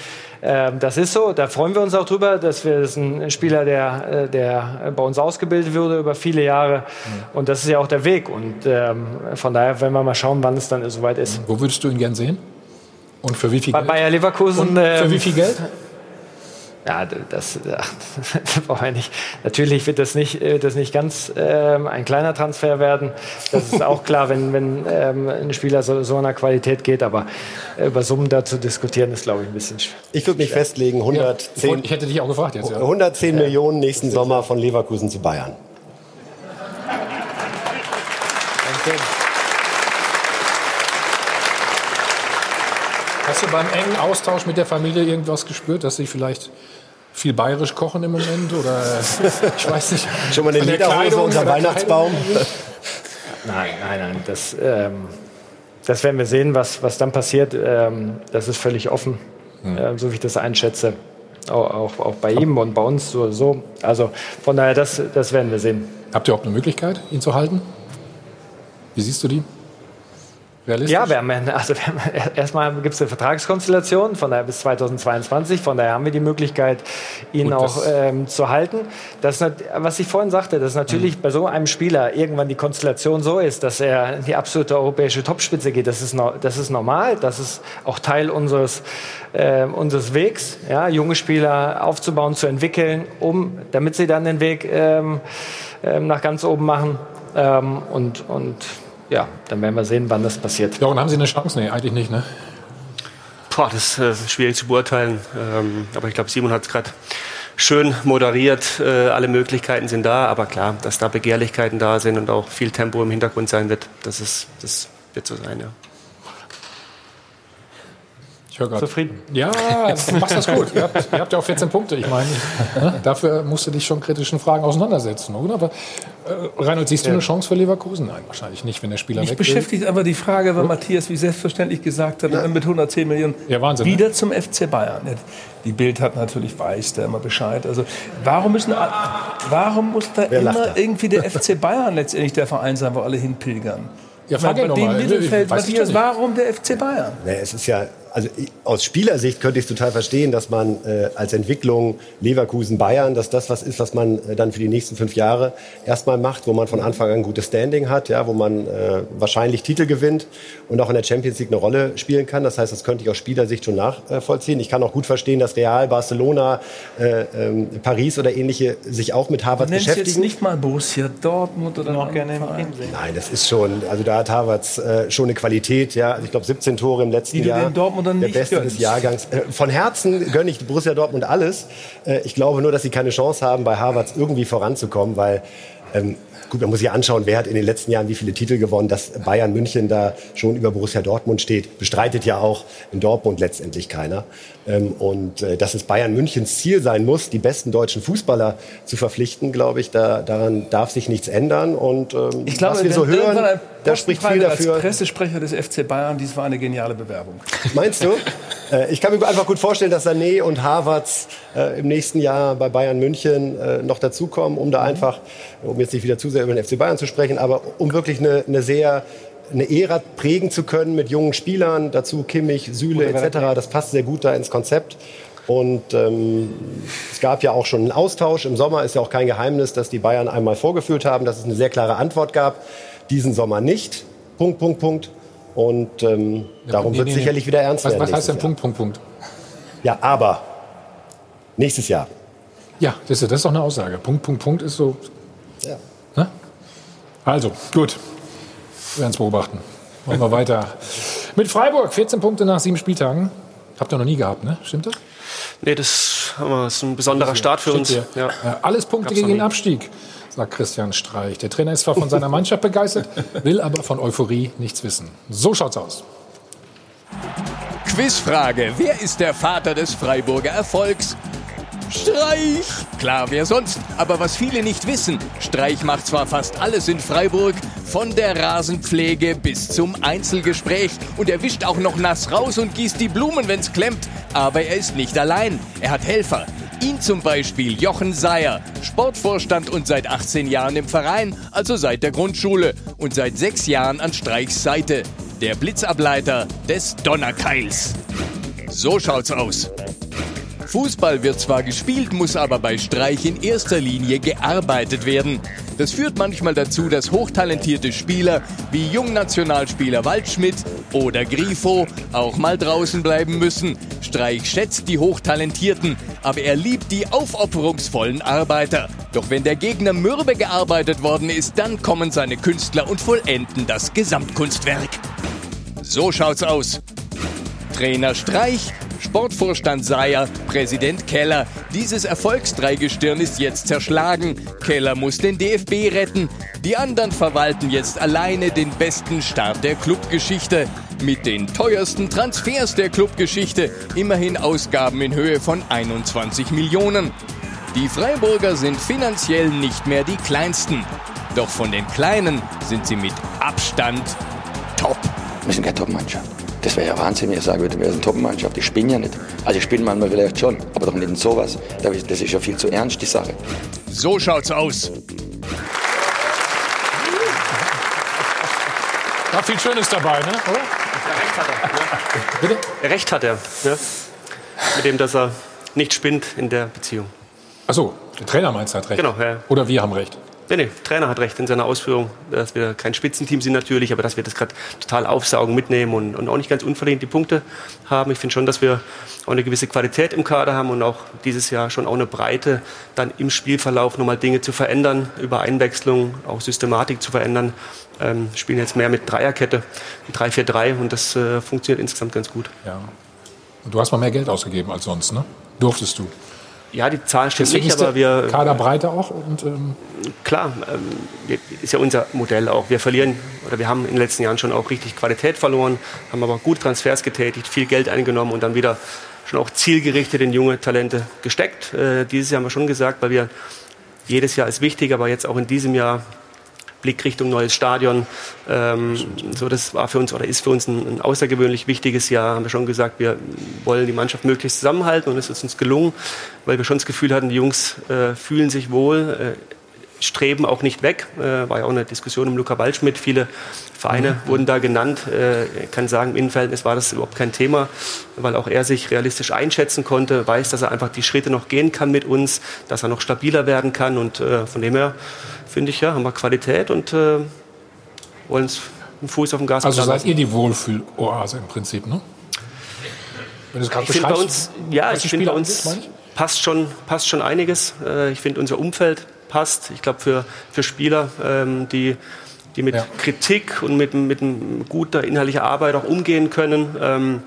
Ähm, das ist so. Da freuen wir uns auch drüber, dass wir das ist ein Spieler, der, äh, der bei uns ausgebildet wurde über viele Jahre. Und das ist ja auch der Weg. Und ähm, von daher werden wir mal schauen, wann es dann soweit ist. Wo würdest du ihn gern sehen? Und für wie viel Bei Geld? Bayer Leverkusen. Und für ähm, wie viel Geld? Ja, das, ach, das brauchen wir nicht. Natürlich wird das nicht, wird das nicht ganz ähm, ein kleiner Transfer werden. Das ist auch klar, wenn, wenn ähm, ein Spieler so, so einer Qualität geht. Aber über Summen da zu diskutieren, ist, glaube ich, ein bisschen schwer. Ich würde mich festlegen, 110, Ich hätte dich auch gefragt jetzt. Ja. 110 Millionen nächsten Sommer von Leverkusen zu Bayern. Hast du beim engen Austausch mit der Familie irgendwas gespürt, dass sie vielleicht viel bayerisch kochen im Moment? Oder äh, ich weiß nicht. Schon mal eine Lederhose unter Weihnachtsbaum? Nein, nein, nein. Das, ähm, das werden wir sehen, was, was dann passiert. Ähm, das ist völlig offen, äh, so wie ich das einschätze. Auch, auch, auch bei ihm und bei uns so. so. Also von daher, das, das werden wir sehen. Habt ihr auch eine Möglichkeit, ihn zu halten? Wie siehst du die? Realistisch? Ja, wir haben, also wir haben, erstmal gibt es eine Vertragskonstellation, von daher bis 2022. Von daher haben wir die Möglichkeit, ihn Gut, auch ähm, zu halten. Das, was ich vorhin sagte, dass natürlich bei so einem Spieler irgendwann die Konstellation so ist, dass er in die absolute europäische Topspitze geht. Das ist, das ist normal, das ist auch Teil unseres, ähm, unseres Wegs, ja, junge Spieler aufzubauen, zu entwickeln, um, damit sie dann den Weg ähm, ähm, nach ganz oben machen. Ähm, und, und ja, dann werden wir sehen, wann das passiert. Ja, und haben sie eine Chance? Nee, eigentlich nicht, ne? Boah, das ist äh, schwierig zu beurteilen. Ähm, aber ich glaube, Simon hat es gerade schön moderiert. Äh, alle Möglichkeiten sind da. Aber klar, dass da Begehrlichkeiten da sind und auch viel Tempo im Hintergrund sein wird, das, ist, das wird so sein, ja. Ich höre gerade. Zufrieden? Ja, du machst das gut. Ihr habt, ihr habt ja auch 14 Punkte. Ich meine, ne? dafür musst du dich schon kritischen Fragen auseinandersetzen, oder? Aber, äh, Reinhold, siehst du eine Chance für Leverkusen? Nein, wahrscheinlich nicht, wenn der Spieler Mich weg beschäftigt aber die Frage, weil Matthias wie selbstverständlich gesagt hat, mit 110 Millionen Ja, Wahnsinn, ne? wieder zum FC Bayern. Die Bild hat natürlich weiß da immer Bescheid. Also warum müssen, warum muss da Wer immer da? irgendwie der FC Bayern letztendlich der Verein sein, wo alle hinpilgern? Ja, frag ihn bei doch dem mal. Mittelfeld, Matthias, warum der FC Bayern? Nee, es ist ja, also aus Spielersicht könnte ich es total verstehen, dass man äh, als Entwicklung Leverkusen Bayern, dass das was ist, was man äh, dann für die nächsten fünf Jahre erstmal macht, wo man von Anfang an ein gutes Standing hat, ja, wo man äh, wahrscheinlich Titel gewinnt und auch in der Champions League eine Rolle spielen kann. Das heißt, das könnte ich aus Spielersicht schon nachvollziehen. Ich kann auch gut verstehen, dass Real, Barcelona, äh, ähm, Paris oder ähnliche sich auch mit Harvard nennst jetzt beschäftigen. nicht mal Borussia Dortmund oder noch gerne Nein, das ist schon, also da hat Harvards äh, schon eine Qualität, ja. Also ich glaube 17 Tore im letzten Die du Den Dortmundern der nicht Beste gönnst. des Jahrgangs. Äh, von Herzen gönne ich Borussia Dortmund alles. Äh, ich glaube nur, dass sie keine Chance haben, bei Harvards irgendwie voranzukommen, weil Ähm, Gut, man muss sich anschauen, wer hat in den letzten Jahren wie viele Titel gewonnen. Dass Bayern München da schon über Borussia Dortmund steht, bestreitet ja auch in Dortmund letztendlich keiner. Ähm, und äh, dass es Bayern Münchens Ziel sein muss, die besten deutschen Fußballer zu verpflichten, glaube ich, da, daran darf sich nichts ändern. Und ähm, Ich glaube, was wir so hören, da spricht viel dafür. Als Pressesprecher des FC Bayern, dies war eine geniale Bewerbung. Meinst du? Äh, ich kann mir einfach gut vorstellen, dass Sané und Havertz äh, im nächsten Jahr bei Bayern München äh, noch dazukommen, um da einfach, um jetzt nicht wieder zu sehr über den FC Bayern zu sprechen, aber um wirklich eine, eine sehr eine Ära prägen zu können mit jungen Spielern, dazu Kimmich, Süle etc. Das passt sehr gut da ins Konzept. Und ähm, es gab ja auch schon einen Austausch. Im Sommer ist ja auch kein Geheimnis, dass die Bayern einmal vorgeführt haben, dass es eine sehr klare Antwort gab. Diesen Sommer nicht. Punkt, Punkt, Punkt. Und ähm, darum Nee, wird nee, es nee. sicherlich wieder ernst Was, werden. was heißt denn nächstes Punkt, Punkt, Punkt? Jahr. Ja, aber nächstes Jahr. Ja, das ist, das ist doch eine Aussage. Punkt, Punkt, Punkt ist so. Ja. Ne? Also, gut. Wir werden es beobachten. Machen wir weiter. Mit Freiburg, 14 Punkte nach sieben Spieltagen. Habt ihr noch nie gehabt, ne? Stimmt das? Nee, das, ist ein besonderer Start für uns. Ja, alles Punkte Gab's gegen den. Abstieg, sagt Christian Streich. Der Trainer ist zwar von seiner Mannschaft begeistert, will aber von Euphorie nichts wissen. So schaut's aus. Quizfrage. Wer ist der Vater des Freiburger Erfolgs? Streich! Klar, wer sonst? Aber was viele nicht wissen, Streich macht zwar fast alles in Freiburg, von der Rasenpflege bis zum Einzelgespräch. Und er wischt auch noch nass raus und gießt die Blumen, wenn's klemmt. Aber er ist nicht allein. Er hat Helfer. Ihn zum Beispiel Jochen Seyer, Sportvorstand und seit 18 Jahren im Verein, also seit der Grundschule. Und seit sechs Jahren an Streichs Seite. Der Blitzableiter des Donnerkeils. So schaut's aus. Fußball wird zwar gespielt, muss aber bei Streich in erster Linie gearbeitet werden. Das führt manchmal dazu, dass hochtalentierte Spieler wie Jungnationalspieler Waldschmidt oder Grifo auch mal draußen bleiben müssen. Streich schätzt die Hochtalentierten, aber er liebt die aufopferungsvollen Arbeiter. Doch wenn der Gegner mürbe gearbeitet worden ist, dann kommen seine Künstler und vollenden das Gesamtkunstwerk. So schaut's aus. Trainer Streich, Sportvorstand Seyer, Präsident Keller. Dieses Erfolgsdreigestirn ist jetzt zerschlagen. Keller muss den DFB retten. Die anderen verwalten jetzt alleine den besten Start der Clubgeschichte. Mit den teuersten Transfers der Clubgeschichte. Immerhin Ausgaben in Höhe von 21 Millionen. Die Freiburger sind finanziell nicht mehr die kleinsten. Doch von den Kleinen sind sie mit Abstand top. Wir sind keine Top-Mannschaft. Das wäre ja Wahnsinn, wenn ich sagen würde, wir sind eine Top-Mannschaft. Ich spinne ja nicht. Also ich spinne manchmal vielleicht schon, aber doch nicht in sowas. Das ist ja viel zu ernst, die Sache. So schaut's aus. War viel Schönes dabei, ne? Oder? Recht hat er. Bitte? Recht hat er. Ne? Mit dem, dass er nicht spinnt in der Beziehung. Achso, der Trainer meint hat recht. Genau, ja. Oder wir haben recht. Nee, nee, Trainer hat recht in seiner Ausführung, dass wir kein Spitzenteam sind natürlich, aber dass wir das gerade total aufsaugen, mitnehmen und, und auch nicht ganz unverdient die Punkte haben. Ich finde schon, dass wir auch eine gewisse Qualität im Kader haben und auch dieses Jahr schon auch eine Breite, dann im Spielverlauf nochmal Dinge zu verändern, über Einwechslung, auch Systematik zu verändern. Ähm, spielen jetzt mehr mit Dreierkette, 3-4-3 und das äh, funktioniert insgesamt ganz gut. Ja. Und du hast mal mehr Geld ausgegeben als sonst, ne? Durftest du. Ja, die Zahl stimmt Deswegen nicht, aber wir Kaderbreite auch und ähm, Klar, ähm, ist ja unser Modell auch. Wir verlieren oder wir haben in den letzten Jahren schon auch richtig Qualität verloren, haben aber gut Transfers getätigt, viel Geld eingenommen und dann wieder schon auch zielgerichtet in junge Talente gesteckt. Äh, dieses Jahr haben wir schon gesagt, weil wir jedes Jahr ist wichtig, aber jetzt auch in diesem Jahr Blick Richtung neues Stadion. Ähm, so, das war für uns oder ist für uns ein, ein außergewöhnlich wichtiges Jahr. Haben wir schon gesagt, wir wollen die Mannschaft möglichst zusammenhalten und es ist uns gelungen, weil wir schon das Gefühl hatten, die Jungs äh, fühlen sich wohl. Äh, streben auch nicht weg. Äh, war ja auch eine Diskussion um Luca Waldschmidt. Viele Vereine wurden da genannt. Äh, ich kann sagen, im Innenverhältnis war das überhaupt kein Thema, weil auch er sich realistisch einschätzen konnte, weiß, dass er einfach die Schritte noch gehen kann mit uns, dass er noch stabiler werden kann. Und äh, von dem her finde ich, ja, haben wir Qualität und äh, wollen uns einen Fuß auf dem Gas also seid ihr die Wohlfühloase im Prinzip, ne? Wenn du es gerade Ich finde bei beschreibst, uns, ja, ich finde bei uns passt schon, passt schon einiges. Äh, Ich finde unser Umfeld passt. Ich glaube für, für Spieler, ähm, die, die mit Kritik und mit, mit guter inhaltlicher Arbeit auch umgehen können. Ähm,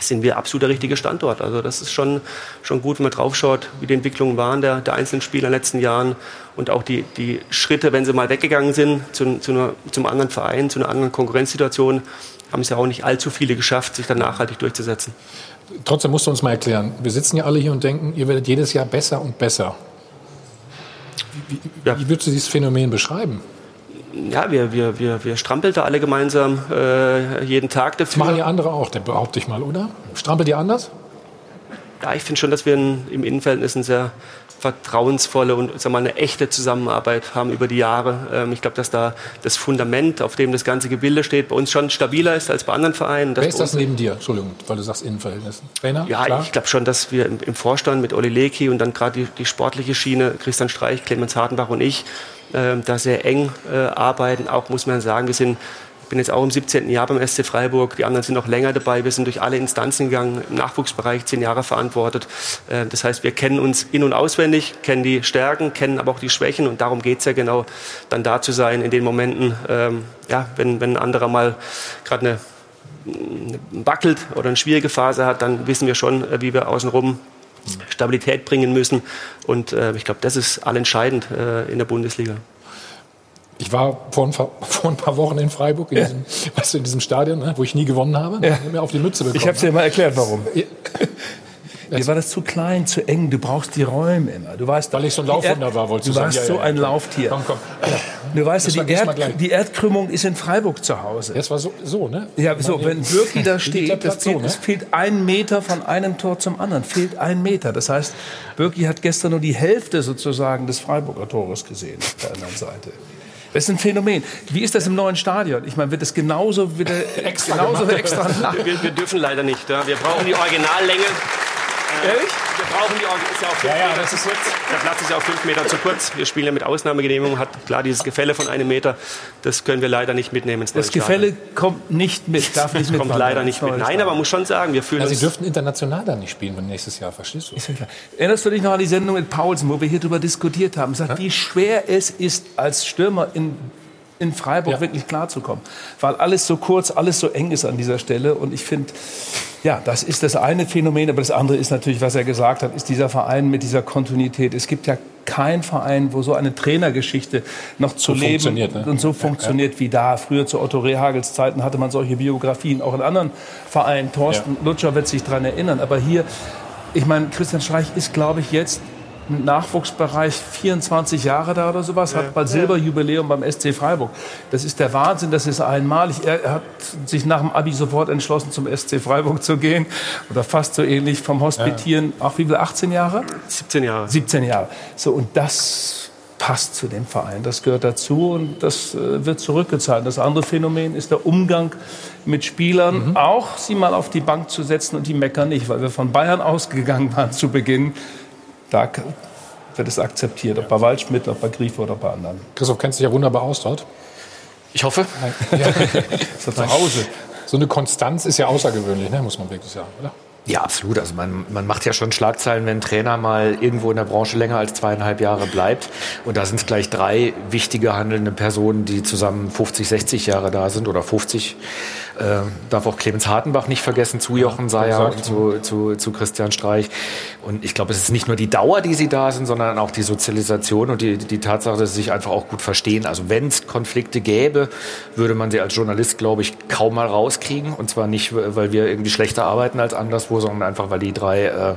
sind wir absolut der richtige Standort. Also das ist schon, schon gut, wenn man draufschaut, wie die Entwicklungen waren der, der einzelnen Spieler in den letzten Jahren und auch die, die Schritte, wenn sie mal weggegangen sind zu, zu einer, zum anderen Verein, zu einer anderen Konkurrenzsituation, haben es ja auch nicht allzu viele geschafft, sich dann nachhaltig durchzusetzen. Trotzdem musst du uns mal erklären, wir sitzen ja alle hier und denken, ihr werdet jedes Jahr besser und besser. Wie, wie, ja. wie würdest du dieses Phänomen beschreiben? ja, wir, wir, wir, wir strampeln da alle gemeinsam äh, jeden Tag dafür. Das machen ja andere auch, behaupte ich mal, oder? Strampelt ihr anders? Ja, ich finde schon, dass wir in, im Innenverhältnis eine sehr vertrauensvolle und sag mal, eine echte Zusammenarbeit haben über die Jahre. Ähm, ich glaube, dass da das Fundament, auf dem das ganze Gebilde steht, bei uns schon stabiler ist als bei anderen Vereinen. Wer ist das neben dir? Entschuldigung, weil du sagst Innenverhältnis. Trainer? Ja, klar? ich glaube schon, dass wir im, Vorstand mit Oli Leki und dann gerade die, die sportliche Schiene, Christian Streich, Clemens Hartenbach und ich, äh, da sehr eng äh, arbeiten. Auch muss man sagen, wir sind bin jetzt auch im 17. Jahr beim SC Freiburg. Die anderen sind noch länger dabei. Wir sind durch alle Instanzen gegangen, im Nachwuchsbereich zehn Jahre verantwortet. Äh, das heißt, wir kennen uns in- und auswendig, kennen die Stärken, kennen aber auch die Schwächen. Und darum geht es ja genau, dann da zu sein in den Momenten, ähm, ja, wenn, wenn ein anderer mal gerade eine wackelt oder eine schwierige Phase hat, dann wissen wir schon, äh, wie wir außenrum Stabilität bringen müssen. Und äh, ich glaube, das ist allentscheidend äh, in der Bundesliga. Ich war vor ein, vor ein, paar Wochen in Freiburg, in, ja. diesem, weißt du, in diesem Stadion, ne, wo ich nie gewonnen habe. Ja. Mir auf die Mütze bekommen. Ich habe dir mal erklärt, warum. Ja. Dir war das zu klein, zu eng. Du brauchst die Räume immer. Du weißt, Weil ich so ein Laufwunder war, wolltest du sagen. Du warst ja, so ein Lauftier. Komm, komm. Du weißt, die, Erd, die, Erdkrümmung ist in Freiburg zu Hause. Das war so, so ne? Ja, so, wenn Birki da steht, das fehlt, so, ne? es fehlt ein Meter von einem Tor zum anderen. Fehlt ein Meter. Das heißt, Birki hat gestern nur die Hälfte sozusagen des Freiburger Tores gesehen auf der anderen Seite. Das ist ein Phänomen. Wie ist das im neuen Stadion? Ich meine, wird es genauso wieder extra genauso extra wir, wir, dürfen leider nicht. Ja. Wir brauchen die Originallänge. Ehrlich? Wir brauchen die ist ja auch fünf ja, ja, Meter zu kurz. Der Platz ist ja auch fünf Meter zu kurz. Wir spielen ja mit Ausnahmegenehmigung, hat klar dieses Gefälle von einem Meter. Das können wir leider nicht mitnehmen ins Das Gefälle kommt nicht mit, darf nicht mit. kommt leider nicht mit. Nein, aber man muss schon sagen, wir fühlen ja, uns. Sie dürften international dann nicht spielen, wenn nächstes Jahr, verstehst du? Ist ja klar. Erinnerst du dich noch an die Sendung mit Paulsen, wo wir hier darüber diskutiert haben? Sagt, wie schwer es ist, als Stürmer in in Freiburg ja. wirklich klarzukommen. Weil alles so kurz, alles so eng ist an dieser Stelle. Und ich finde, ja, das ist das eine Phänomen. Aber das andere ist natürlich, was er gesagt hat, ist dieser Verein mit dieser Kontinuität. Es gibt ja keinen Verein, wo so eine Trainergeschichte noch zu so leben ne? und so funktioniert ja. wie da. Früher zu Otto Rehagels Zeiten hatte man solche Biografien, auch in anderen Vereinen. Thorsten ja. Lutscher wird sich daran erinnern. Aber hier, ich meine, Christian Streich ist, glaube ich, jetzt Nachwuchsbereich 24 Jahre da oder sowas, hat bald Silberjubiläum beim SC Freiburg. Das ist der Wahnsinn, das ist einmalig. Er hat sich nach dem Abi sofort entschlossen, zum SC Freiburg zu gehen. Oder fast so ähnlich vom Hospitieren. Ja. Auch wie viel, 18 Jahre? 17 Jahre. 17 Jahre. So, und das passt zu dem Verein. Das gehört dazu und das äh, wird zurückgezahlt. Das andere Phänomen ist der Umgang mit Spielern, mhm. auch sie mal auf die Bank zu setzen und die meckern nicht, weil wir von Bayern ausgegangen waren zu Beginn da wird es akzeptiert, ob bei Waldschmidt, ob bei Griefe oder bei anderen. Christoph, kennst dich ja wunderbar aus dort. Ich hoffe. Ja. ist zu Hause. So eine Konstanz ist ja außergewöhnlich, ne? muss man wirklich sagen, oder? Ja, absolut. Also man, man macht ja schon Schlagzeilen, wenn ein Trainer mal irgendwo in der Branche länger als zweieinhalb Jahre bleibt. Und da sind es gleich drei wichtige handelnde Personen, die zusammen 50, 60 Jahre da sind oder 50. Äh, darf auch Clemens Hartenbach nicht vergessen, zu Jochen Seyer und zu, zu, zu Christian Streich. Und ich glaube, es ist nicht nur die Dauer, die sie da sind, sondern auch die Sozialisation und die, die Tatsache, dass sie sich einfach auch gut verstehen. Also wenn es Konflikte gäbe, würde man sie als Journalist, glaube ich, kaum mal rauskriegen. Und zwar nicht, weil wir irgendwie schlechter arbeiten als anderswo, sondern einfach, weil die drei äh,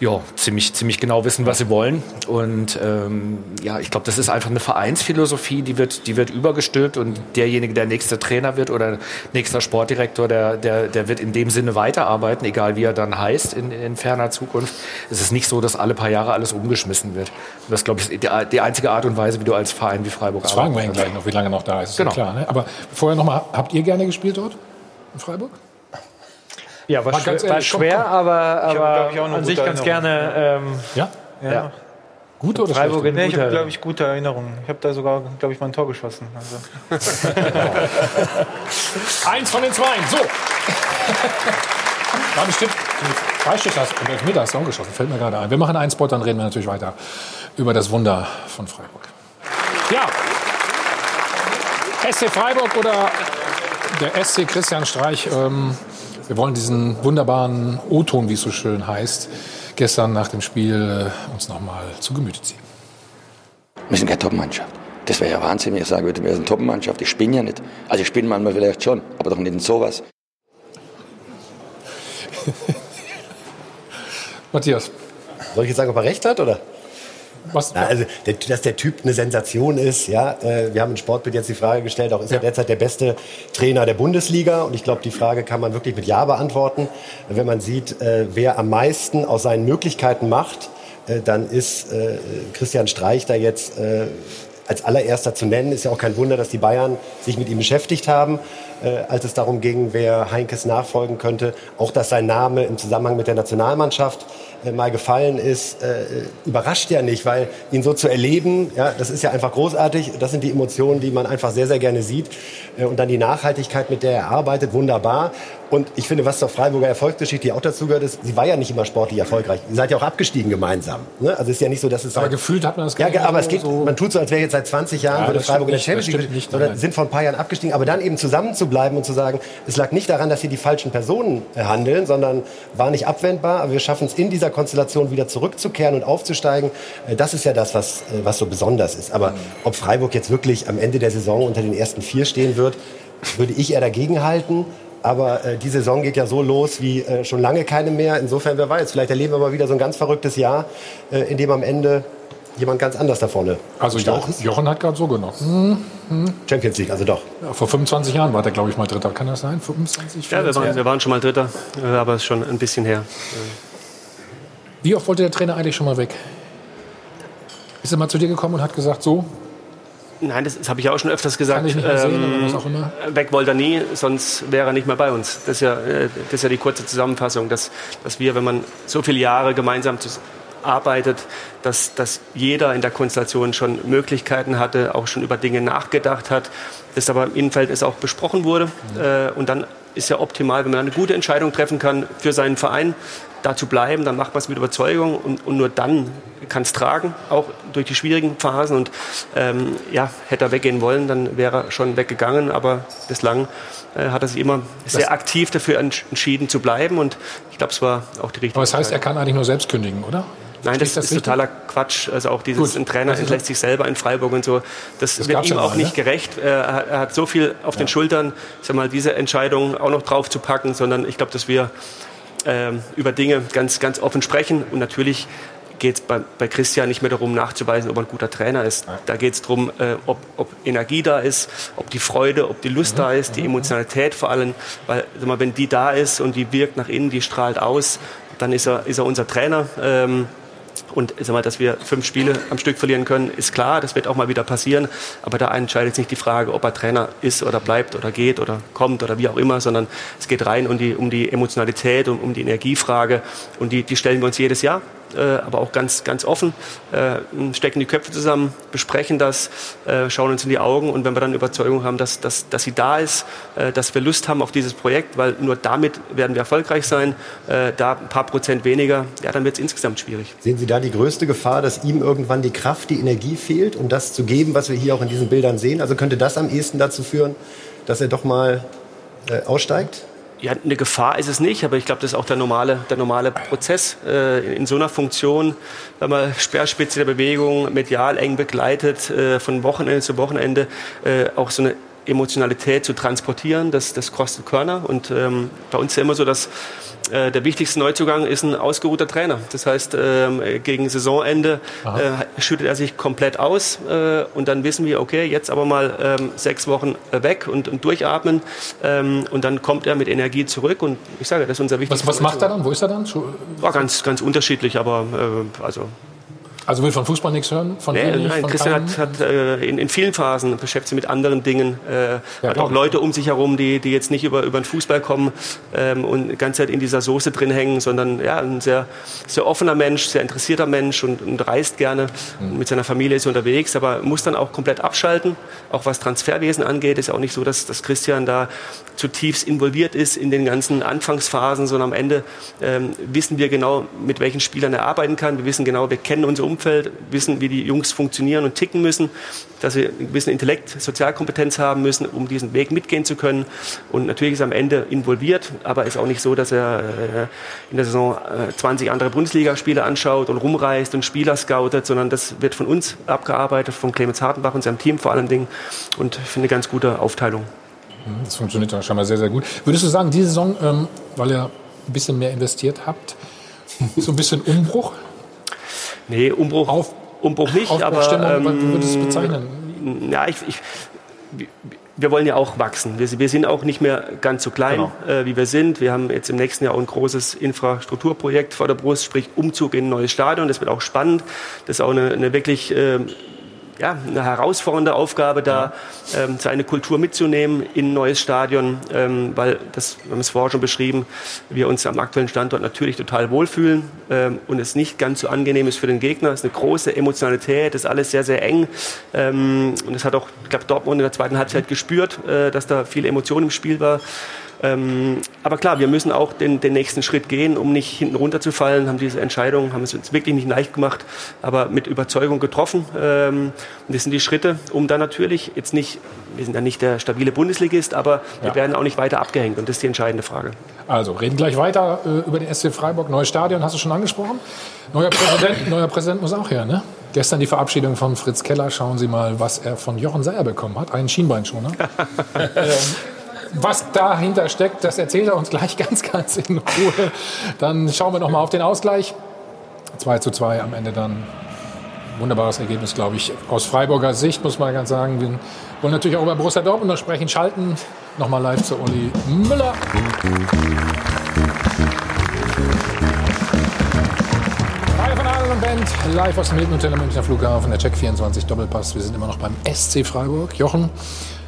ja, ziemlich, ziemlich genau wissen, was sie wollen. Und ähm, ja, ich glaube, das ist einfach eine Vereinsphilosophie, die wird, die wird übergestülpt und derjenige, der nächster Trainer wird oder nächster Sportdirektor, der, der, der wird in dem Sinne weiterarbeiten, egal wie er dann heißt in, in ferner Zukunft. Es ist nicht so, dass alle paar Jahre alles umgeschmissen wird. Und das, glaube ich, ist die, die, einzige Art und Weise, wie du als Verein wie Freiburg das fragen wir ihn gleich noch, wie lange noch da ist. Genau. Ist klar, ne? Aber vorher noch mal, habt ihr gerne gespielt dort in Freiburg? Ja, war, war, schwer, war schwer komm, komm. aber, aber hab, an sich ganz gerne. Ähm, ja? ja? ja. Gute oder Freiburg schlechte? Nee, ich habe, glaube ich, gute Erinnerungen. Ich habe da sogar, glaube ich, mal ein Tor geschossen. Also. Eins von den zwei. So. War bestimmt. Freischuss hast du, Elfmeter hast du auch geschossen. Fällt mir gerade ein. Wir machen einen Spot, dann reden wir natürlich weiter über das Wunder von Freiburg. Ja. SC Freiburg oder der SC Christian Streich. Ähm, Wir wollen diesen wunderbaren O-Ton, wie es so schön heißt, gestern nach dem Spiel äh, uns nochmal zu Gemüte ziehen. Wir sind keine Top-Mannschaft. Das wäre ja Wahnsinn, wenn ich sagen würde, wir sind eine Top-Mannschaft. Ich spinne ja nicht. Also ich spinne manchmal vielleicht schon, aber doch nicht in sowas. Matthias. Soll ich jetzt sagen, ob er recht hat, oder? Was? Na, also, der, dass der Typ eine Sensation ist, ja. Äh, wir haben im Sportbild jetzt die Frage gestellt, auch ist er derzeit der beste Trainer der Bundesliga? Und ich glaube, die Frage kann man wirklich mit Ja beantworten. Wenn man sieht, äh, wer am meisten aus seinen Möglichkeiten macht, äh, dann ist Christian Streich da jetzt als allererster zu nennen. Ist ja auch kein Wunder, dass die Bayern sich mit ihm beschäftigt haben, äh, als es darum ging, wer Heinkes nachfolgen könnte. Auch, dass sein Name im Zusammenhang mit der Nationalmannschaft mal gefallen ist, äh, überrascht ja nicht, weil ihn so zu erleben, ja, das ist ja einfach großartig. Das sind die Emotionen, die man einfach sehr, sehr gerne sieht. Äh, und dann die Nachhaltigkeit, mit der er arbeitet, wunderbar. Und ich finde, was zur Freiburger Erfolgsgeschichte auch dazu gehört, ist, sie war ja nicht immer sportlich erfolgreich. Ihr seid ja auch abgestiegen gemeinsam. Ne? Also es ist ja nicht so, dass es. Aber halt gefühlt hat man das Ja, gar nicht aber es geht, so- man tut so, als wäre jetzt seit 20 Jahren Ja, würde Freiburg in der Champions League nicht, sondern sind vor ein paar Jahren abgestiegen. Aber dann eben zusammen zu bleiben und zu sagen, es lag nicht daran, dass hier die falschen Personen äh, handeln, sondern war nicht abwendbar. Aber wir schaffen es in dieser Konstellation wieder zurückzukehren und aufzusteigen. Äh, Das ist ja das, was, äh, was so besonders ist. Aber ob Freiburg jetzt wirklich am Ende der Saison unter den ersten vier stehen wird, würde ich eher dagegen halten. Aber äh, die Saison geht ja so los wie äh, schon lange keine mehr. Insofern, wer weiß, vielleicht erleben wir mal wieder so ein ganz verrücktes Jahr, äh, in dem am Ende jemand ganz anders da vorne Also Jochen. Jochen hat gerade so genommen. Champions League, also doch. Ja, vor 25 Jahren war der, glaube ich, mal Dritter. Kann das sein? 25? Ja, wir waren, 24? wir waren schon mal Dritter, äh, aber es ist schon ein bisschen her. Wie oft wollte der Trainer eigentlich schon mal weg? Ist er mal zu dir gekommen und hat gesagt, so, Nein, das, das habe ich ja auch schon öfters gesagt. Sehen Ähm? Weg wollte er nie, sonst wäre er nicht mehr bei uns. Das ist ja, äh, das ist ja die kurze Zusammenfassung, dass, dass wir, wenn man so viele Jahre gemeinsam arbeitet, dass, dass jeder in der Konstellation schon Möglichkeiten hatte, auch schon über Dinge nachgedacht hat, das aber im Innenfeld es auch besprochen wurde. Äh, und dann ist ja optimal, wenn man eine gute Entscheidung treffen kann für seinen Verein, da zu bleiben, dann macht man es mit Überzeugung und, und nur dann kann es tragen, auch durch die schwierigen Phasen. Und ähm, ja, hätte er weggehen wollen, dann wäre er schon weggegangen, aber bislang äh, hat er sich immer sehr aktiv dafür entsch- entschieden zu bleiben und ich glaube, es war auch die richtige aber das heißt, er kann eigentlich nur selbst kündigen, oder? Nein, das, ich ist richtig? totaler Quatsch. Also auch dieses Gut. ein Trainer Das entlässt sich selber in Freiburg und so. Das, Das wird ihm ja auch mal, nicht ne? gerecht. Er, hat- er hat so viel auf den Schultern, ich sag mal, diese Entscheidung auch noch drauf zu packen, sondern ich glaube, dass wir ähm, über Dinge ganz, ganz offen sprechen. Und natürlich geht es bei, bei Christian nicht mehr darum, nachzuweisen, ob er ein guter Trainer ist. Da geht es darum, äh, ob, ob Energie da ist, ob die Freude, ob die Lust da ist, die Emotionalität vor allem. Weil, sag mal, wenn die da ist und die wirkt nach innen, die strahlt aus, dann ist er, ist er unser Trainer. Ähm, und sag mal, dass wir fünf Spiele am Stück verlieren können, ist klar. Das wird auch mal wieder passieren. Aber da entscheidet sich nicht die Frage, ob er Trainer ist oder bleibt oder geht oder kommt oder wie auch immer, sondern es geht rein um die, um die Emotionalität, um, um die Energiefrage. Und die, die stellen wir uns jedes Jahr, aber auch ganz, ganz offen, äh, stecken die Köpfe zusammen, besprechen das, äh, schauen uns in die Augen. Und wenn wir dann Überzeugung haben, dass, dass, dass sie da ist, äh, dass wir Lust haben auf dieses Projekt, weil nur damit werden wir erfolgreich sein, äh, da ein paar Prozent weniger, ja, dann wird es insgesamt schwierig. Sehen Sie da die größte Gefahr, dass ihm irgendwann die Kraft, die Energie fehlt, um das zu geben, was wir hier auch in diesen Bildern sehen? Also könnte das am ehesten dazu führen, dass er doch mal äh, aussteigt? Ja, eine Gefahr ist es nicht, aber ich glaube, das ist auch der normale, der normale Prozess äh, in so einer Funktion, wenn man Speerspitze der Bewegung medial eng begleitet, äh, von Wochenende zu Wochenende, äh, auch so eine Emotionalität zu transportieren, das, das kostet Körner. Und ähm, bei uns ist ja immer so, dass äh, der wichtigste Neuzugang ist ein ausgeruhter Trainer. Das heißt, ähm, gegen Saisonende äh, schüttet er sich komplett aus äh, und dann wissen wir, okay, jetzt aber mal ähm, sechs Wochen weg und, und durchatmen ähm, und dann kommt er mit Energie zurück und ich sage, das ist unser Was, wichtigster was macht er dann? Wo ist er dann? War ganz, ganz unterschiedlich, aber äh, also Also will von Fußball nichts hören? Von Nee, nein, von Christian keinem? hat, hat äh, in, in vielen Phasen beschäftigt sich mit anderen Dingen, äh, hat auch Leute um sich herum, die, die jetzt nicht über, über den Fußball kommen ähm, und die ganze Zeit in dieser Soße drin hängen, sondern ja, ein sehr, sehr offener Mensch, sehr interessierter Mensch und, und reist gerne. Mhm. Mit seiner Familie ist er unterwegs, aber muss dann auch komplett abschalten. Auch was Transferwesen angeht, ist auch nicht so, dass, dass Christian da zutiefst involviert ist in den ganzen Anfangsphasen, sondern am Ende ähm, wissen wir genau, mit welchen Spielern er arbeiten kann. Wir wissen genau, wir kennen unsere Umfeld, wissen, wie die Jungs funktionieren und ticken müssen, dass sie einen gewissen Intellekt, Sozialkompetenz haben müssen, um diesen Weg mitgehen zu können. Und natürlich ist er am Ende involviert, aber ist auch nicht so, dass er äh, in der Saison äh, 20 andere Bundesligaspiele anschaut und rumreist und Spieler scoutet, sondern das wird von uns abgearbeitet, von Clemens Hartenbach und seinem Team vor allen Dingen. Und ich finde eine ganz gute Aufteilung. Mhm, Das funktioniert doch scheinbar sehr, sehr gut. Würdest du sagen, diese Saison, ähm, weil ihr ein bisschen mehr investiert habt, so ein bisschen Umbruch? Nee, Umbruch, Auf, Umbruch nicht, aber Aufbruchstimmung, wie würdest du es ähm, bezeichnen? Ja, ich, ich, wir wollen ja auch wachsen. Wir, wir sind auch nicht mehr ganz so klein, äh, wie wir sind. Wir haben jetzt im nächsten Jahr auch ein großes Infrastrukturprojekt vor der Brust, sprich Umzug in ein neues Stadion. Das wird auch spannend. Das ist auch eine, eine wirklich ähm, ja, eine herausfordernde Aufgabe, da ähm, seine Kultur mitzunehmen in ein neues Stadion, ähm, weil das, wir haben es vorher schon beschrieben, wir uns am aktuellen Standort natürlich total wohlfühlen ähm, und es nicht ganz so angenehm ist für den Gegner. Es ist eine große Emotionalität, es ist alles sehr, sehr eng ähm, und es hat auch, ich glaube, Dortmund in der zweiten Halbzeit gespürt, äh, dass da viel Emotion im Spiel war. Ähm, aber klar, wir müssen auch den, den nächsten Schritt gehen, um nicht hinten runterzufallen. Haben diese Entscheidung, haben es uns wirklich nicht leicht gemacht, aber mit Überzeugung getroffen. Ähm, und das sind die Schritte, um dann natürlich jetzt nicht, wir sind ja nicht der stabile Bundesligist, aber wir Ja. werden auch nicht weiter abgehängt. Und das ist die entscheidende Frage. Also, reden gleich weiter äh, über den SC Freiburg. Neues Stadion, hast du schon angesprochen. Neuer Präsident, neuer Präsident muss auch her, ne? Gestern die Verabschiedung von Fritz Keller. Schauen Sie mal, was er von Jochen Seyer bekommen hat. Einen Schienbeinschoner. was dahinter steckt, das erzählt er uns gleich ganz, ganz in Ruhe. Dann schauen wir noch mal auf den Ausgleich. 2 zu 2 am Ende dann. Wunderbares Ergebnis, glaube ich. Aus Freiburger Sicht muss man ganz sagen. Wir wollen natürlich auch über Borussia Dortmund noch sprechen. Schalten nochmal live zu Uli Müller. Live aus dem Hilton Hotel am Münchner Flughafen, der Check 24 Doppelpass. Wir sind immer noch beim SC Freiburg. Jochen,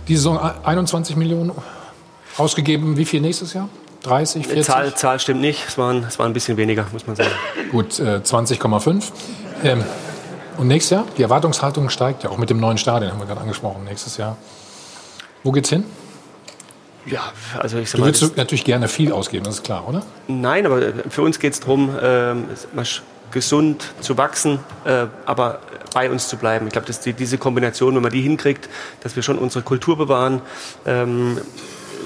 die Saison 21 Millionen ausgegeben. Wie viel nächstes Jahr? 30, Die 40? Zahl, Zahl stimmt nicht, es waren, es waren ein bisschen weniger, muss man sagen. Gut, äh, 20,5. Ähm, und nächstes Jahr? Die Erwartungshaltung steigt ja auch mit dem neuen Stadion, haben wir gerade angesprochen, nächstes Jahr. Wo geht's hin? Ja, also ich sag Du mal, würdest natürlich gerne viel ausgeben, das ist klar, oder? Nein, aber für uns geht es darum, sch- gesund zu wachsen, äh, aber bei uns zu bleiben. Ich glaube, dass die, diese Kombination, wenn man die hinkriegt, dass wir schon unsere Kultur bewahren, ähm,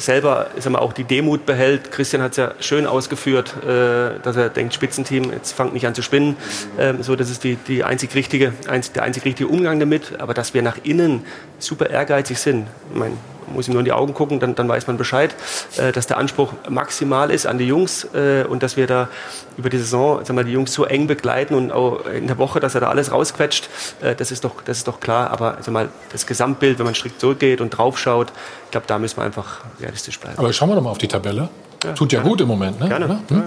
selber ich sag mal, auch die Demut behält. Christian hat es ja schön ausgeführt, äh, dass er denkt, Spitzenteam, jetzt fangt nicht an zu spinnen. Ähm, so, das ist die, die einzig richtige, einzig, der einzig richtige Umgang damit. Aber dass wir nach innen super ehrgeizig sind, ich mein, man muss ihm nur in die Augen gucken, dann, dann weiß man Bescheid, äh, dass der Anspruch maximal ist an die Jungs äh, und dass wir da über die Saison sag mal, die Jungs so eng begleiten und auch in der Woche, dass er da alles rausquetscht, äh, das, ist doch, das ist doch klar. Aber sag mal, das Gesamtbild, wenn man strikt zurückgeht und draufschaut, ich glaube, da müssen wir einfach realistisch bleiben. Aber schauen wir doch mal auf die Tabelle. Ja, Tut ja gerne. gut im Moment, ne? Gerne. Hm?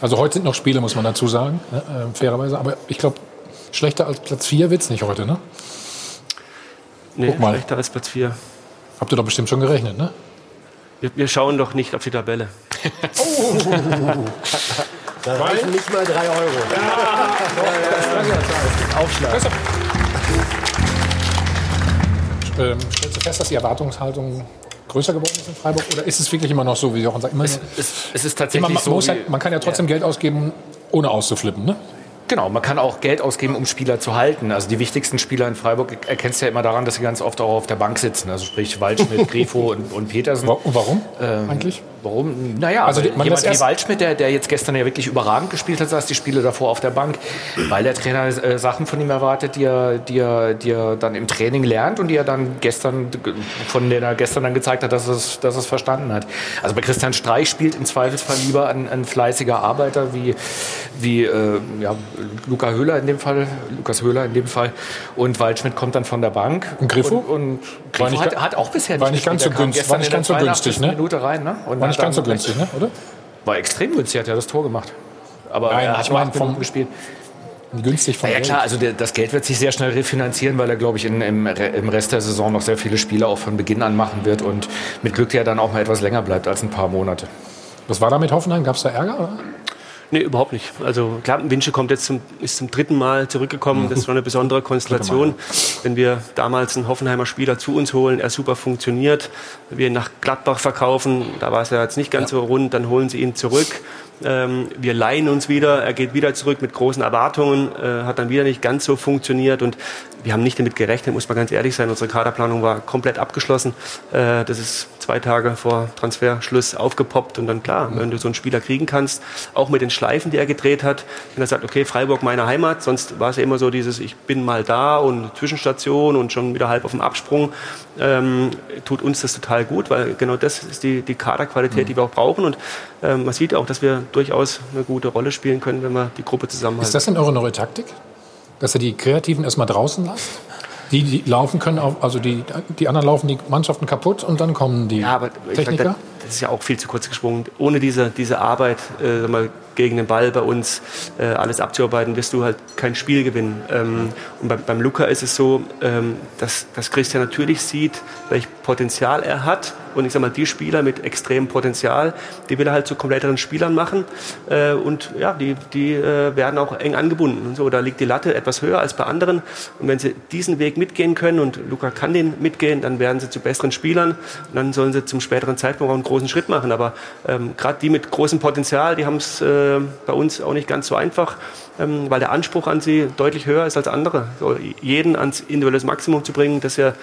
Also heute sind noch Spiele, muss man dazu sagen, ne? äh, fairerweise. Aber ich glaube, schlechter als Platz 4 wird's nicht heute, ne? Nee, schlechter als Platz 4. Habt ihr doch bestimmt schon gerechnet, ne? Wir, wir schauen doch nicht auf die Tabelle. Da reichen nicht mal drei Euro. Aufschlag. Ähm, stellst du fest, dass die Erwartungshaltung größer geworden ist in Freiburg? Oder ist es wirklich immer noch so, wie Jochen sagt? Immer, Es, es, es ist tatsächlich immer, man, so. halt, man kann ja trotzdem Geld ausgeben, ohne auszuflippen, ne? Genau, man kann auch Geld ausgeben, um Spieler zu halten. Also die wichtigsten Spieler in Freiburg erkennst du ja immer daran, dass sie ganz oft auch auf der Bank sitzen. Also sprich Waldschmidt, Grifo und, und Petersen. Warum Ähm, eigentlich? Warum? Naja, Also die- man jemand wie Waldschmidt, der, der jetzt gestern ja wirklich überragend gespielt hat, saß die Spiele davor auf der Bank, weil der Trainer äh, Sachen von ihm erwartet, die er, die, er, die er dann im Training lernt und die er dann gestern, von denen er gestern dann gezeigt hat, dass er es, dass es verstanden hat. Also bei Christian Streich spielt im Zweifelsfall lieber ein, ein fleißiger Arbeiter wie, wie äh, ja, Luca Höhler in dem Fall, Lukas Höhler in dem Fall. Und Waldschmidt kommt dann von der Bank. Und Griffo? Und, und Griffo nicht hat, hat auch bisher war nicht ganz so. Der günstig- war nicht der ganz so günstig, 82. ne? Minute rein, ne? Und War nicht ganz so günstig, ne? oder? War extrem günstig, hat ja das Tor gemacht. Aber Nein, er hat ich nur meine vom- gespielt. Günstig von Ja, ja klar, also der, das Geld wird sich sehr schnell refinanzieren, weil er, glaube ich, in, im, im Rest der Saison noch sehr viele Spiele auch von Beginn an machen wird und mit Glück ja dann auch mal etwas länger bleibt als ein paar Monate. Was war da mit Hoffenheim? Gab es da Ärger? Oder? Nee, überhaupt nicht. Also klar, Winsche kommt jetzt zum, ist zum dritten Mal zurückgekommen. Das ist schon eine besondere Konstellation. Wenn wir damals einen Hoffenheimer Spieler zu uns holen, er super funktioniert, wir ihn nach Gladbach verkaufen, da war es ja jetzt nicht ganz so rund, dann holen sie ihn zurück. Ähm, wir leihen uns wieder, er geht wieder zurück mit großen Erwartungen, äh, hat dann wieder nicht ganz so funktioniert und wir haben nicht damit gerechnet, muss man ganz ehrlich sein. Unsere Kaderplanung war komplett abgeschlossen. Äh, das ist zwei Tage vor Transferschluss aufgepoppt und dann klar, wenn du so einen Spieler kriegen kannst, auch mit den Schleifen, die er gedreht hat, wenn er sagt, okay, Freiburg meine Heimat, sonst war es ja immer so dieses, ich bin mal da und Zwischenstation und schon wieder halb auf dem Absprung, ähm, tut uns das total gut, weil genau das ist die, die Kaderqualität, die wir auch brauchen und ähm, man sieht auch, dass wir durchaus eine gute Rolle spielen können, wenn wir die Gruppe zusammenhalten. Ist das denn eure neue Taktik? Dass ihr die Kreativen erstmal draußen lasst? Die, die laufen können, auch, also die, die anderen laufen die Mannschaften kaputt und dann kommen die Ja, aber ich sag, Techniker? das, ist ja auch viel zu kurz gesprungen. Ohne diese, diese Arbeit äh, mal, gegen den Ball bei uns äh, alles abzuarbeiten, wirst du halt kein Spiel gewinnen. Ähm, und beim, beim Luca ist es so, ähm, dass, dass Christian natürlich sieht, welch Potenzial er hat. Und ich sag mal, die Spieler mit extremem Potenzial, die will er halt zu kompletteren Spielern machen. Äh, und ja, die, die äh, werden auch eng angebunden. Und so, da liegt die Latte etwas höher als bei anderen. Und wenn sie diesen Weg mitgehen können, und Luca kann den mitgehen, dann werden sie zu besseren Spielern. Und dann sollen sie zum späteren Zeitpunkt auch einen großen Schritt machen. Aber ähm, gerade die mit großem Potenzial, die haben es äh, bei uns auch nicht ganz so einfach, ähm, weil der Anspruch an sie deutlich höher ist als andere. So, jeden ans individuelles Maximum zu bringen, das ist ja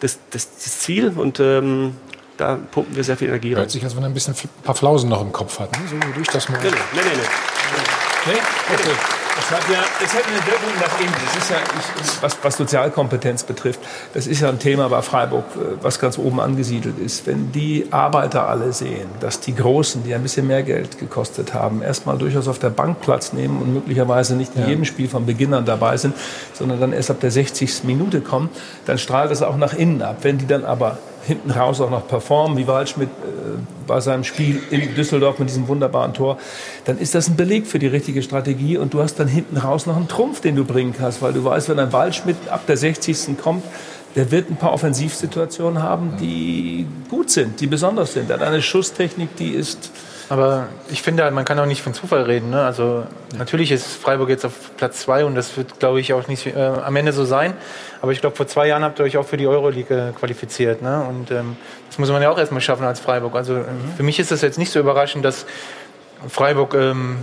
das, das, das Ziel. Und ähm, da pumpen wir sehr viel Energie rein. Hört sich, als wenn er ein bisschen ein paar Flausen noch im Kopf hat. Ne? So durch das Mal. Nee, nee, nee, nee. Nee? Okay. Es hat ja, es hat eine Wirkung nach innen. Das ist ja, ich, was, was Sozialkompetenz betrifft, das ist ja ein Thema bei Freiburg, äh, was ganz oben angesiedelt ist. Wenn die Arbeiter alle sehen, dass die Großen, die ein bisschen mehr Geld gekostet haben, erstmal durchaus auf der Bank Platz nehmen und möglicherweise nicht in Ja. jedem Spiel von Beginn an dabei sind, sondern dann erst ab der 60. Minute kommen, dann strahlt das auch nach innen ab. Wenn die dann aber hinten raus auch noch performen, wie Waldschmidt äh, bei seinem Spiel in Düsseldorf mit diesem wunderbaren Tor, dann ist das ein Beleg für die richtige Strategie und du hast dann hinten raus noch einen Trumpf, den du bringen kannst, weil du weißt, wenn ein Waldschmidt ab der 60. kommt, der wird ein paar Offensivsituationen haben, die gut sind, die besonders sind. Er hat eine Schusstechnik, die ist Aber ich finde, halt, man kann auch nicht von Zufall reden. Ne? Also natürlich ist Freiburg jetzt auf Platz zwei und das wird, glaube ich, auch nicht äh, am Ende so sein. Aber ich glaube, vor zwei Jahren habt ihr euch auch für die Euroleague äh, qualifiziert. Ne? Und ähm, das muss man ja auch erstmal schaffen als Freiburg. Also äh, für mich ist das jetzt nicht so überraschend, dass Freiburg ähm,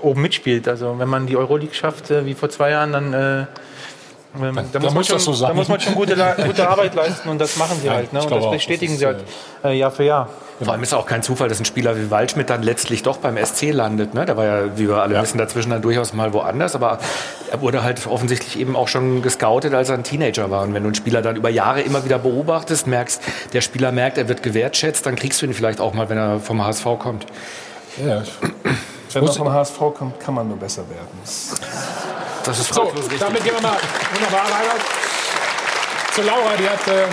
oben mitspielt. Also wenn man die Euroleague schafft, äh, wie vor zwei Jahren, dann... Äh, ähm, da, dann muss man muss schon, so da muss man schon gute, gute Arbeit leisten und das machen sie Ja, halt. Ne? Und das auch, bestätigen das sie ist, halt äh, Jahr für Jahr. Vor allem ist auch kein Zufall, dass ein Spieler wie Waldschmidt dann letztlich doch beim SC landet. Ne? Der war ja, wie wir alle wissen, dazwischen dann durchaus mal woanders. Aber er wurde halt offensichtlich eben auch schon gescoutet, als er ein Teenager war. Und wenn du einen Spieler dann über Jahre immer wieder beobachtest, merkst, der Spieler merkt, er wird gewertschätzt, dann kriegst du ihn vielleicht auch mal, wenn er vom HSV kommt. Ja. Wenn man vom HSV kommt, kann man nur besser werden. Das ist So, damit gehen wir mal wunderbar weiter zu Laura. Die hat äh,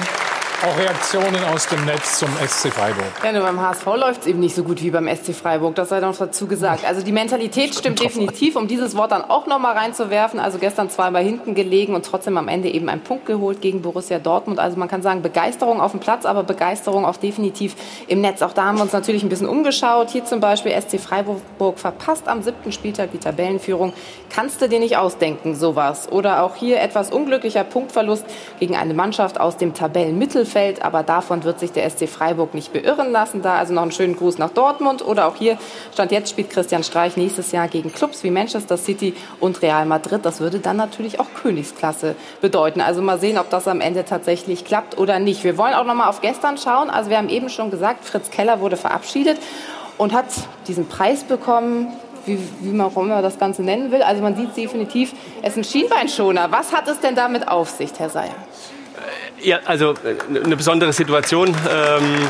auch Reaktionen aus dem Netz zum SC Freiburg. Ja, nur beim HSV läuft es eben nicht so gut wie beim SC Freiburg. Das sei noch dazu gesagt. Also die Mentalität stimmt definitiv, um dieses Wort dann auch noch mal reinzuwerfen. Also gestern zweimal hinten gelegen und trotzdem am Ende eben einen Punkt geholt gegen Borussia Dortmund. Also man kann sagen, Begeisterung auf dem Platz, aber Begeisterung auch definitiv im Netz. Auch da haben wir uns natürlich ein bisschen umgeschaut. Hier zum Beispiel SC Freiburg verpasst am siebten Spieltag die Tabellenführung. Kannst du dir nicht ausdenken, sowas. Oder auch hier etwas unglücklicher Punktverlust gegen eine Mannschaft aus dem Tabellenmittelfeld. Aber davon wird sich der SC Freiburg nicht beirren lassen. Da also noch einen schönen Gruß nach Dortmund. Oder auch hier, Stand jetzt spielt Christian Streich nächstes Jahr gegen Clubs wie Manchester City und Real Madrid. Das würde dann natürlich auch Königsklasse bedeuten. Also mal sehen, ob das am Ende tatsächlich klappt oder nicht. Wir wollen auch noch mal auf gestern schauen. Also wir haben eben schon gesagt, Fritz Keller wurde verabschiedet und hat diesen Preis bekommen, wie, wie man auch immer das Ganze nennen will. Also man sieht definitiv, es ist ein Schienbeinschoner. Was hat es denn damit auf sich, Herr Seyer? Ja, also äh, eine besondere Situation. Ähm,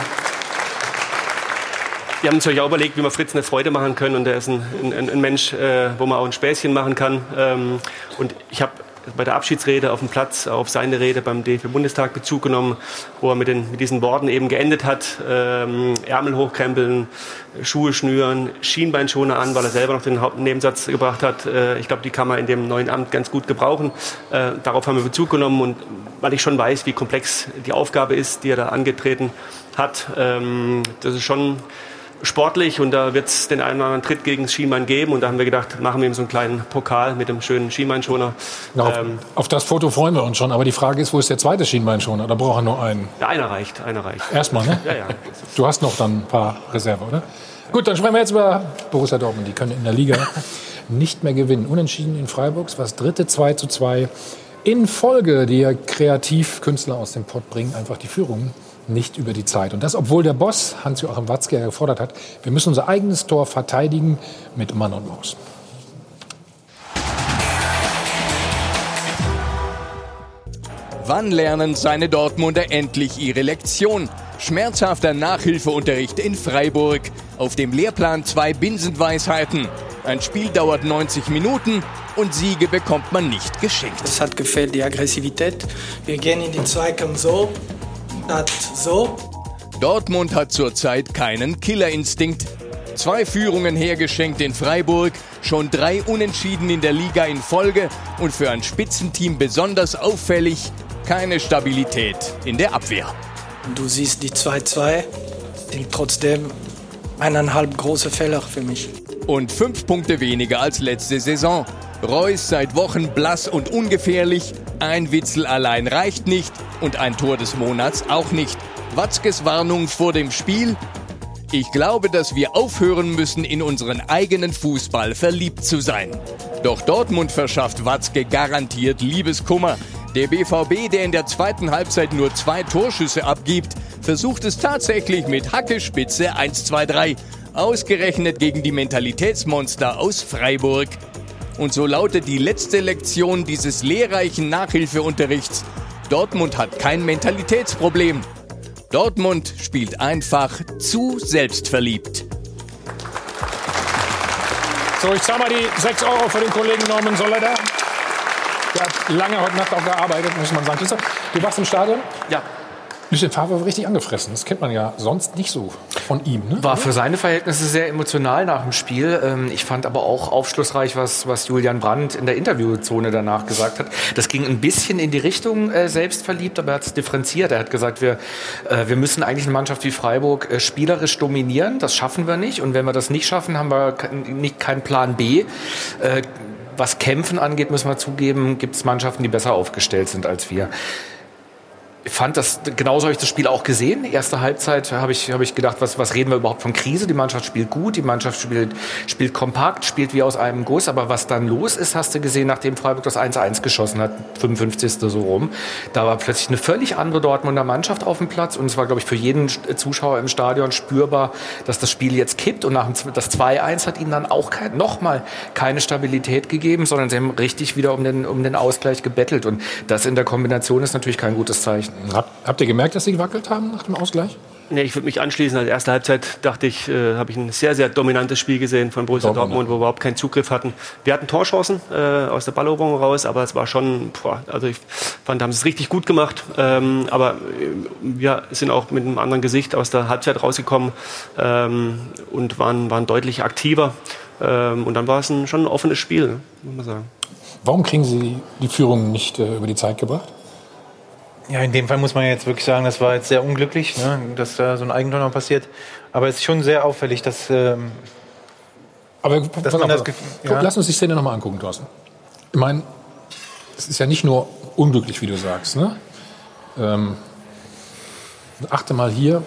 wir haben uns natürlich auch überlegt, wie wir Fritz eine Freude machen können. Und er ist ein, ein, ein Mensch, äh, wo man auch ein Späßchen machen kann. Ähm, und ich habe bei der Abschiedsrede auf dem Platz auf seine Rede beim DFB-Bundestag Bezug genommen, wo er mit, den, mit diesen Worten eben geendet hat. Ähm, Ärmel hochkrempeln, Schuhe schnüren, Schienbeinschoner an, weil er selber noch den Hauptnebensatz gebracht hat. Äh, ich glaube, die kann man in dem neuen Amt ganz gut gebrauchen. Äh, darauf haben wir Bezug genommen und weil ich schon weiß, wie komplex die Aufgabe ist, die er da angetreten hat. Ähm, das ist schon sportlich und da wird es den einen oder anderen Tritt gegen Schienbein geben und da haben wir gedacht, machen wir ihm so einen kleinen Pokal mit dem schönen Schienbeinschoner. Ja, auf, Ähm, auf das Foto freuen wir uns schon. Aber die Frage ist, wo ist der zweite Schienbeinschoner? Da braucht er nur einen. ja, einer reicht, einer reicht. Erstmal, ne? Ja, ja. Du hast noch dann ein paar Reserve, oder? Gut, dann sprechen wir jetzt über Borussia Dortmund. Die können in der Liga nicht mehr gewinnen. Unentschieden in Freiburg, was dritte 2 zu 2 in Folge. Die Kreativkünstler aus dem Pott bringen einfach die Führung nicht über die Zeit. Und das, obwohl der Boss Hans-Joachim Watzke gefordert hat, wir müssen unser eigenes Tor verteidigen mit Mann und Maus. Wann lernen seine Dortmunder endlich ihre Lektion? Schmerzhafter Nachhilfeunterricht in Freiburg. Auf dem Lehrplan zwei Binsenweisheiten. Ein Spiel dauert 90 Minuten und Siege bekommt man nicht geschenkt. Es hat gefehlt die Aggressivität. Wir gehen in die Zweikampf so, das so. Dortmund hat zurzeit keinen Killerinstinkt. Zwei Führungen hergeschenkt in Freiburg, schon drei Unentschieden in der Liga in Folge und für ein Spitzenteam besonders auffällig keine Stabilität in der Abwehr. Du siehst die 2-2, sind trotzdem eineinhalb große Fehler für mich. Und fünf Punkte weniger als letzte Saison. Reus seit Wochen blass und ungefährlich. Ein Witzel allein reicht nicht und ein Tor des Monats auch nicht. Watzkes Warnung vor dem Spiel. Ich glaube, dass wir aufhören müssen, in unseren eigenen Fußball verliebt zu sein. Doch Dortmund verschafft Watzke garantiert Liebeskummer. Der BVB, der in der zweiten Halbzeit nur zwei Torschüsse abgibt, versucht es tatsächlich mit Hackespitze 1-2-3. Ausgerechnet gegen die Mentalitätsmonster aus Freiburg. Und so lautet die letzte Lektion dieses lehrreichen Nachhilfeunterrichts. Dortmund hat kein Mentalitätsproblem. Dortmund spielt einfach zu selbstverliebt. So, ich zahle mal die 6 Euro für den Kollegen Norman Solleder. Der hat lange heute Nacht auch gearbeitet, muss man sagen. Du warst im Stadion? Ja. Lucien Favre war richtig angefressen. Das kennt man ja sonst nicht so von ihm. Ne? War für seine Verhältnisse sehr emotional nach dem Spiel. Ähm, Ich fand aber auch aufschlussreich, was, was Julian Brandt in der Interviewzone danach gesagt hat. Das ging ein bisschen in die Richtung äh, selbstverliebt, aber er hat es differenziert. Er hat gesagt, wir, äh, wir müssen eigentlich eine Mannschaft wie Freiburg äh, spielerisch dominieren. Das schaffen wir nicht. Und wenn wir das nicht schaffen, haben wir keinen Plan B. Was Kämpfen angeht, müssen wir zugeben, gibt es Mannschaften, die besser aufgestellt sind als wir. Ich fand das, genauso habe ich das Spiel auch gesehen. Erste Halbzeit habe ich, habe ich gedacht, was, was reden wir überhaupt von Krise? Die Mannschaft spielt gut, die Mannschaft spielt, spielt kompakt, spielt wie aus einem Guss. Aber was dann los ist, hast du gesehen, nachdem Freiburg das 1-1 geschossen hat, 55. so rum. Da war plötzlich eine völlig andere Dortmunder Mannschaft auf dem Platz. Und es war, glaube ich, für jeden Zuschauer im Stadion spürbar, dass das Spiel jetzt kippt. Und nach dem, das 2-1 hat ihnen dann auch kein, nochmal keine Stabilität gegeben, sondern sie haben richtig wieder um den, um den Ausgleich gebettelt. Und das in der Kombination ist natürlich kein gutes Zeichen. Habt, habt ihr gemerkt, dass sie gewackelt haben nach dem Ausgleich? Nee, ich würde mich anschließen. Also erste Halbzeit dachte ich, äh, habe ich ein sehr, sehr dominantes Spiel gesehen von Borussia Dortmund, Dortmund, wo wir überhaupt keinen Zugriff hatten. Wir hatten Torchancen äh, aus der Balleroberung raus, aber es war schon, boah, also ich fand, haben sie es richtig gut gemacht. Ähm, aber äh, wir sind auch mit einem anderen Gesicht aus der Halbzeit rausgekommen ähm, und waren, waren deutlich aktiver. Ähm, und dann war es ein, schon ein offenes Spiel, ne, muss man sagen. Warum kriegen sie die Führung nicht äh, über die Zeit gebracht? Ja, in dem Fall muss man jetzt wirklich sagen, das war jetzt sehr unglücklich, ne, dass da so ein Eigentor noch passiert. Aber es ist schon sehr auffällig, dass, ähm, Aber dass man auf, das. Guck, Lass uns die Szene nochmal angucken, Thorsten. Ich meine, es ist ja nicht nur unglücklich, wie du sagst. Ne? Ähm, achte mal hier.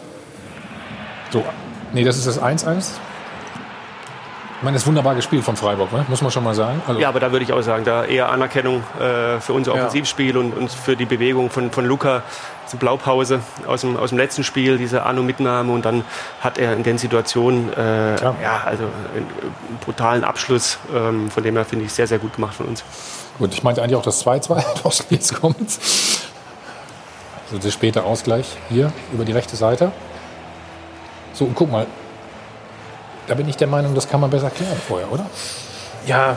So, nee, das ist das 1-1. Ich meine, das ist wunderbar gespielt von Freiburg, ne? muss man schon mal sagen. Also, Ja, aber da würde ich auch sagen, da eher Anerkennung äh, für unser Ja. Offensivspiel und, und für die Bewegung von, von Luca zur Blaupause aus dem, aus dem letzten Spiel, diese Anu-Mitnahme und dann hat er in den Situationen äh, ja. also einen, einen brutalen Abschluss, ähm, von dem her finde ich sehr, sehr gut gemacht von uns. Gut, ich meinte eigentlich auch das 2-2, Thorsten, jetzt kommt's. Also der späte Ausgleich hier über die rechte Seite. So, und guck mal. Da bin ich der Meinung, das kann man besser klären vorher, oder? Ja,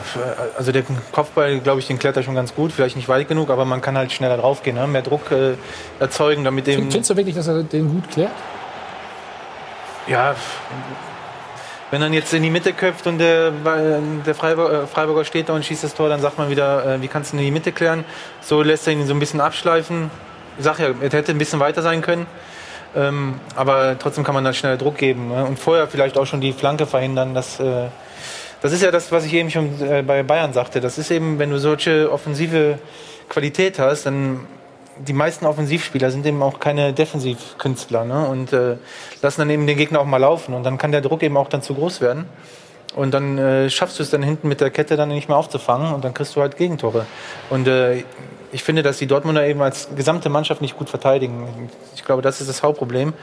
also der Kopfball, glaube ich, den klärt er schon ganz gut. Vielleicht nicht weit genug, aber man kann halt schneller draufgehen, ne? mehr Druck äh, erzeugen, damit dem. Findest du wirklich, dass er den gut klärt? Ja, wenn er jetzt in die Mitte köpft und der, der Freiburger, Freiburger steht da und schießt das Tor, dann sagt man wieder, äh, wie kannst du in die Mitte klären? So lässt er ihn so ein bisschen abschleifen. Ich sag ja, er hätte ein bisschen weiter sein können. Ähm, aber trotzdem kann man dann schnell Druck geben. Ne? Und vorher vielleicht auch schon die Flanke verhindern. Dass, äh, das ist ja das, was ich eben schon äh, bei Bayern sagte. Das ist eben, wenn du solche offensive Qualität hast, dann die meisten Offensivspieler sind eben auch keine Defensivkünstler ne? und äh, lassen dann eben den Gegner auch mal laufen und dann kann der Druck eben auch dann zu groß werden. Und dann äh, schaffst du es dann hinten mit der Kette dann nicht mehr aufzufangen und dann kriegst du halt Gegentore. Und äh, ich finde, dass die Dortmunder eben als gesamte Mannschaft nicht gut verteidigen. Ich glaube, das ist das Hauptproblem.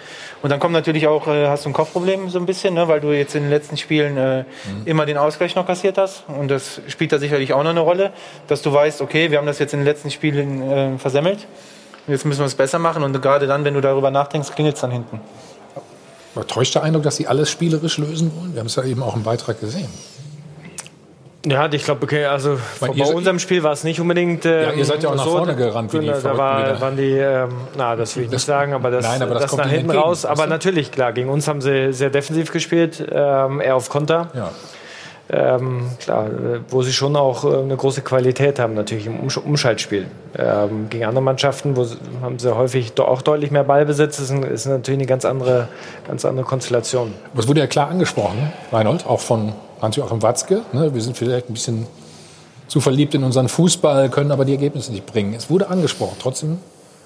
Und dann kommt natürlich auch, äh, hast du ein Kopfproblem so ein bisschen, ne, weil du jetzt in den letzten Spielen äh, mhm. immer den Ausgleich noch kassiert hast. Und das spielt da sicherlich auch noch eine Rolle, dass du weißt, okay, wir haben das jetzt in den letzten Spielen äh, versemmelt. Jetzt müssen wir es besser machen. Und gerade dann, wenn du darüber nachdenkst, klingelt es dann hinten. Aber täuscht der Eindruck, dass sie alles spielerisch lösen wollen? Wir haben es ja eben auch im Beitrag gesehen. Ja, ich glaube, okay, also bei unserem Spiel war es nicht unbedingt. Ähm, ja, ihr seid ja auch nach so, vorne gerannt. Wie die da war, waren die, ähm, na, das will ich nicht sagen, aber das, nein, aber das, das nach hinten raus. Aber natürlich, klar, gegen uns haben sie sehr defensiv gespielt, ähm, eher auf Konter. Ja. Ähm, klar, wo sie schon auch äh, eine große Qualität haben, natürlich im Umsch Umschaltspiel. Ähm, gegen andere Mannschaften wo sie, haben sie häufig auch deutlich mehr Ballbesitz. Das ist, natürlich eine ganz andere, ganz andere Konstellation. Das wurde ja klar angesprochen, Reinhold, auch von Hans-Joachim Watzke. Ne? Wir sind vielleicht ein bisschen zu verliebt in unseren Fußball, können aber die Ergebnisse nicht bringen. Es wurde angesprochen, trotzdem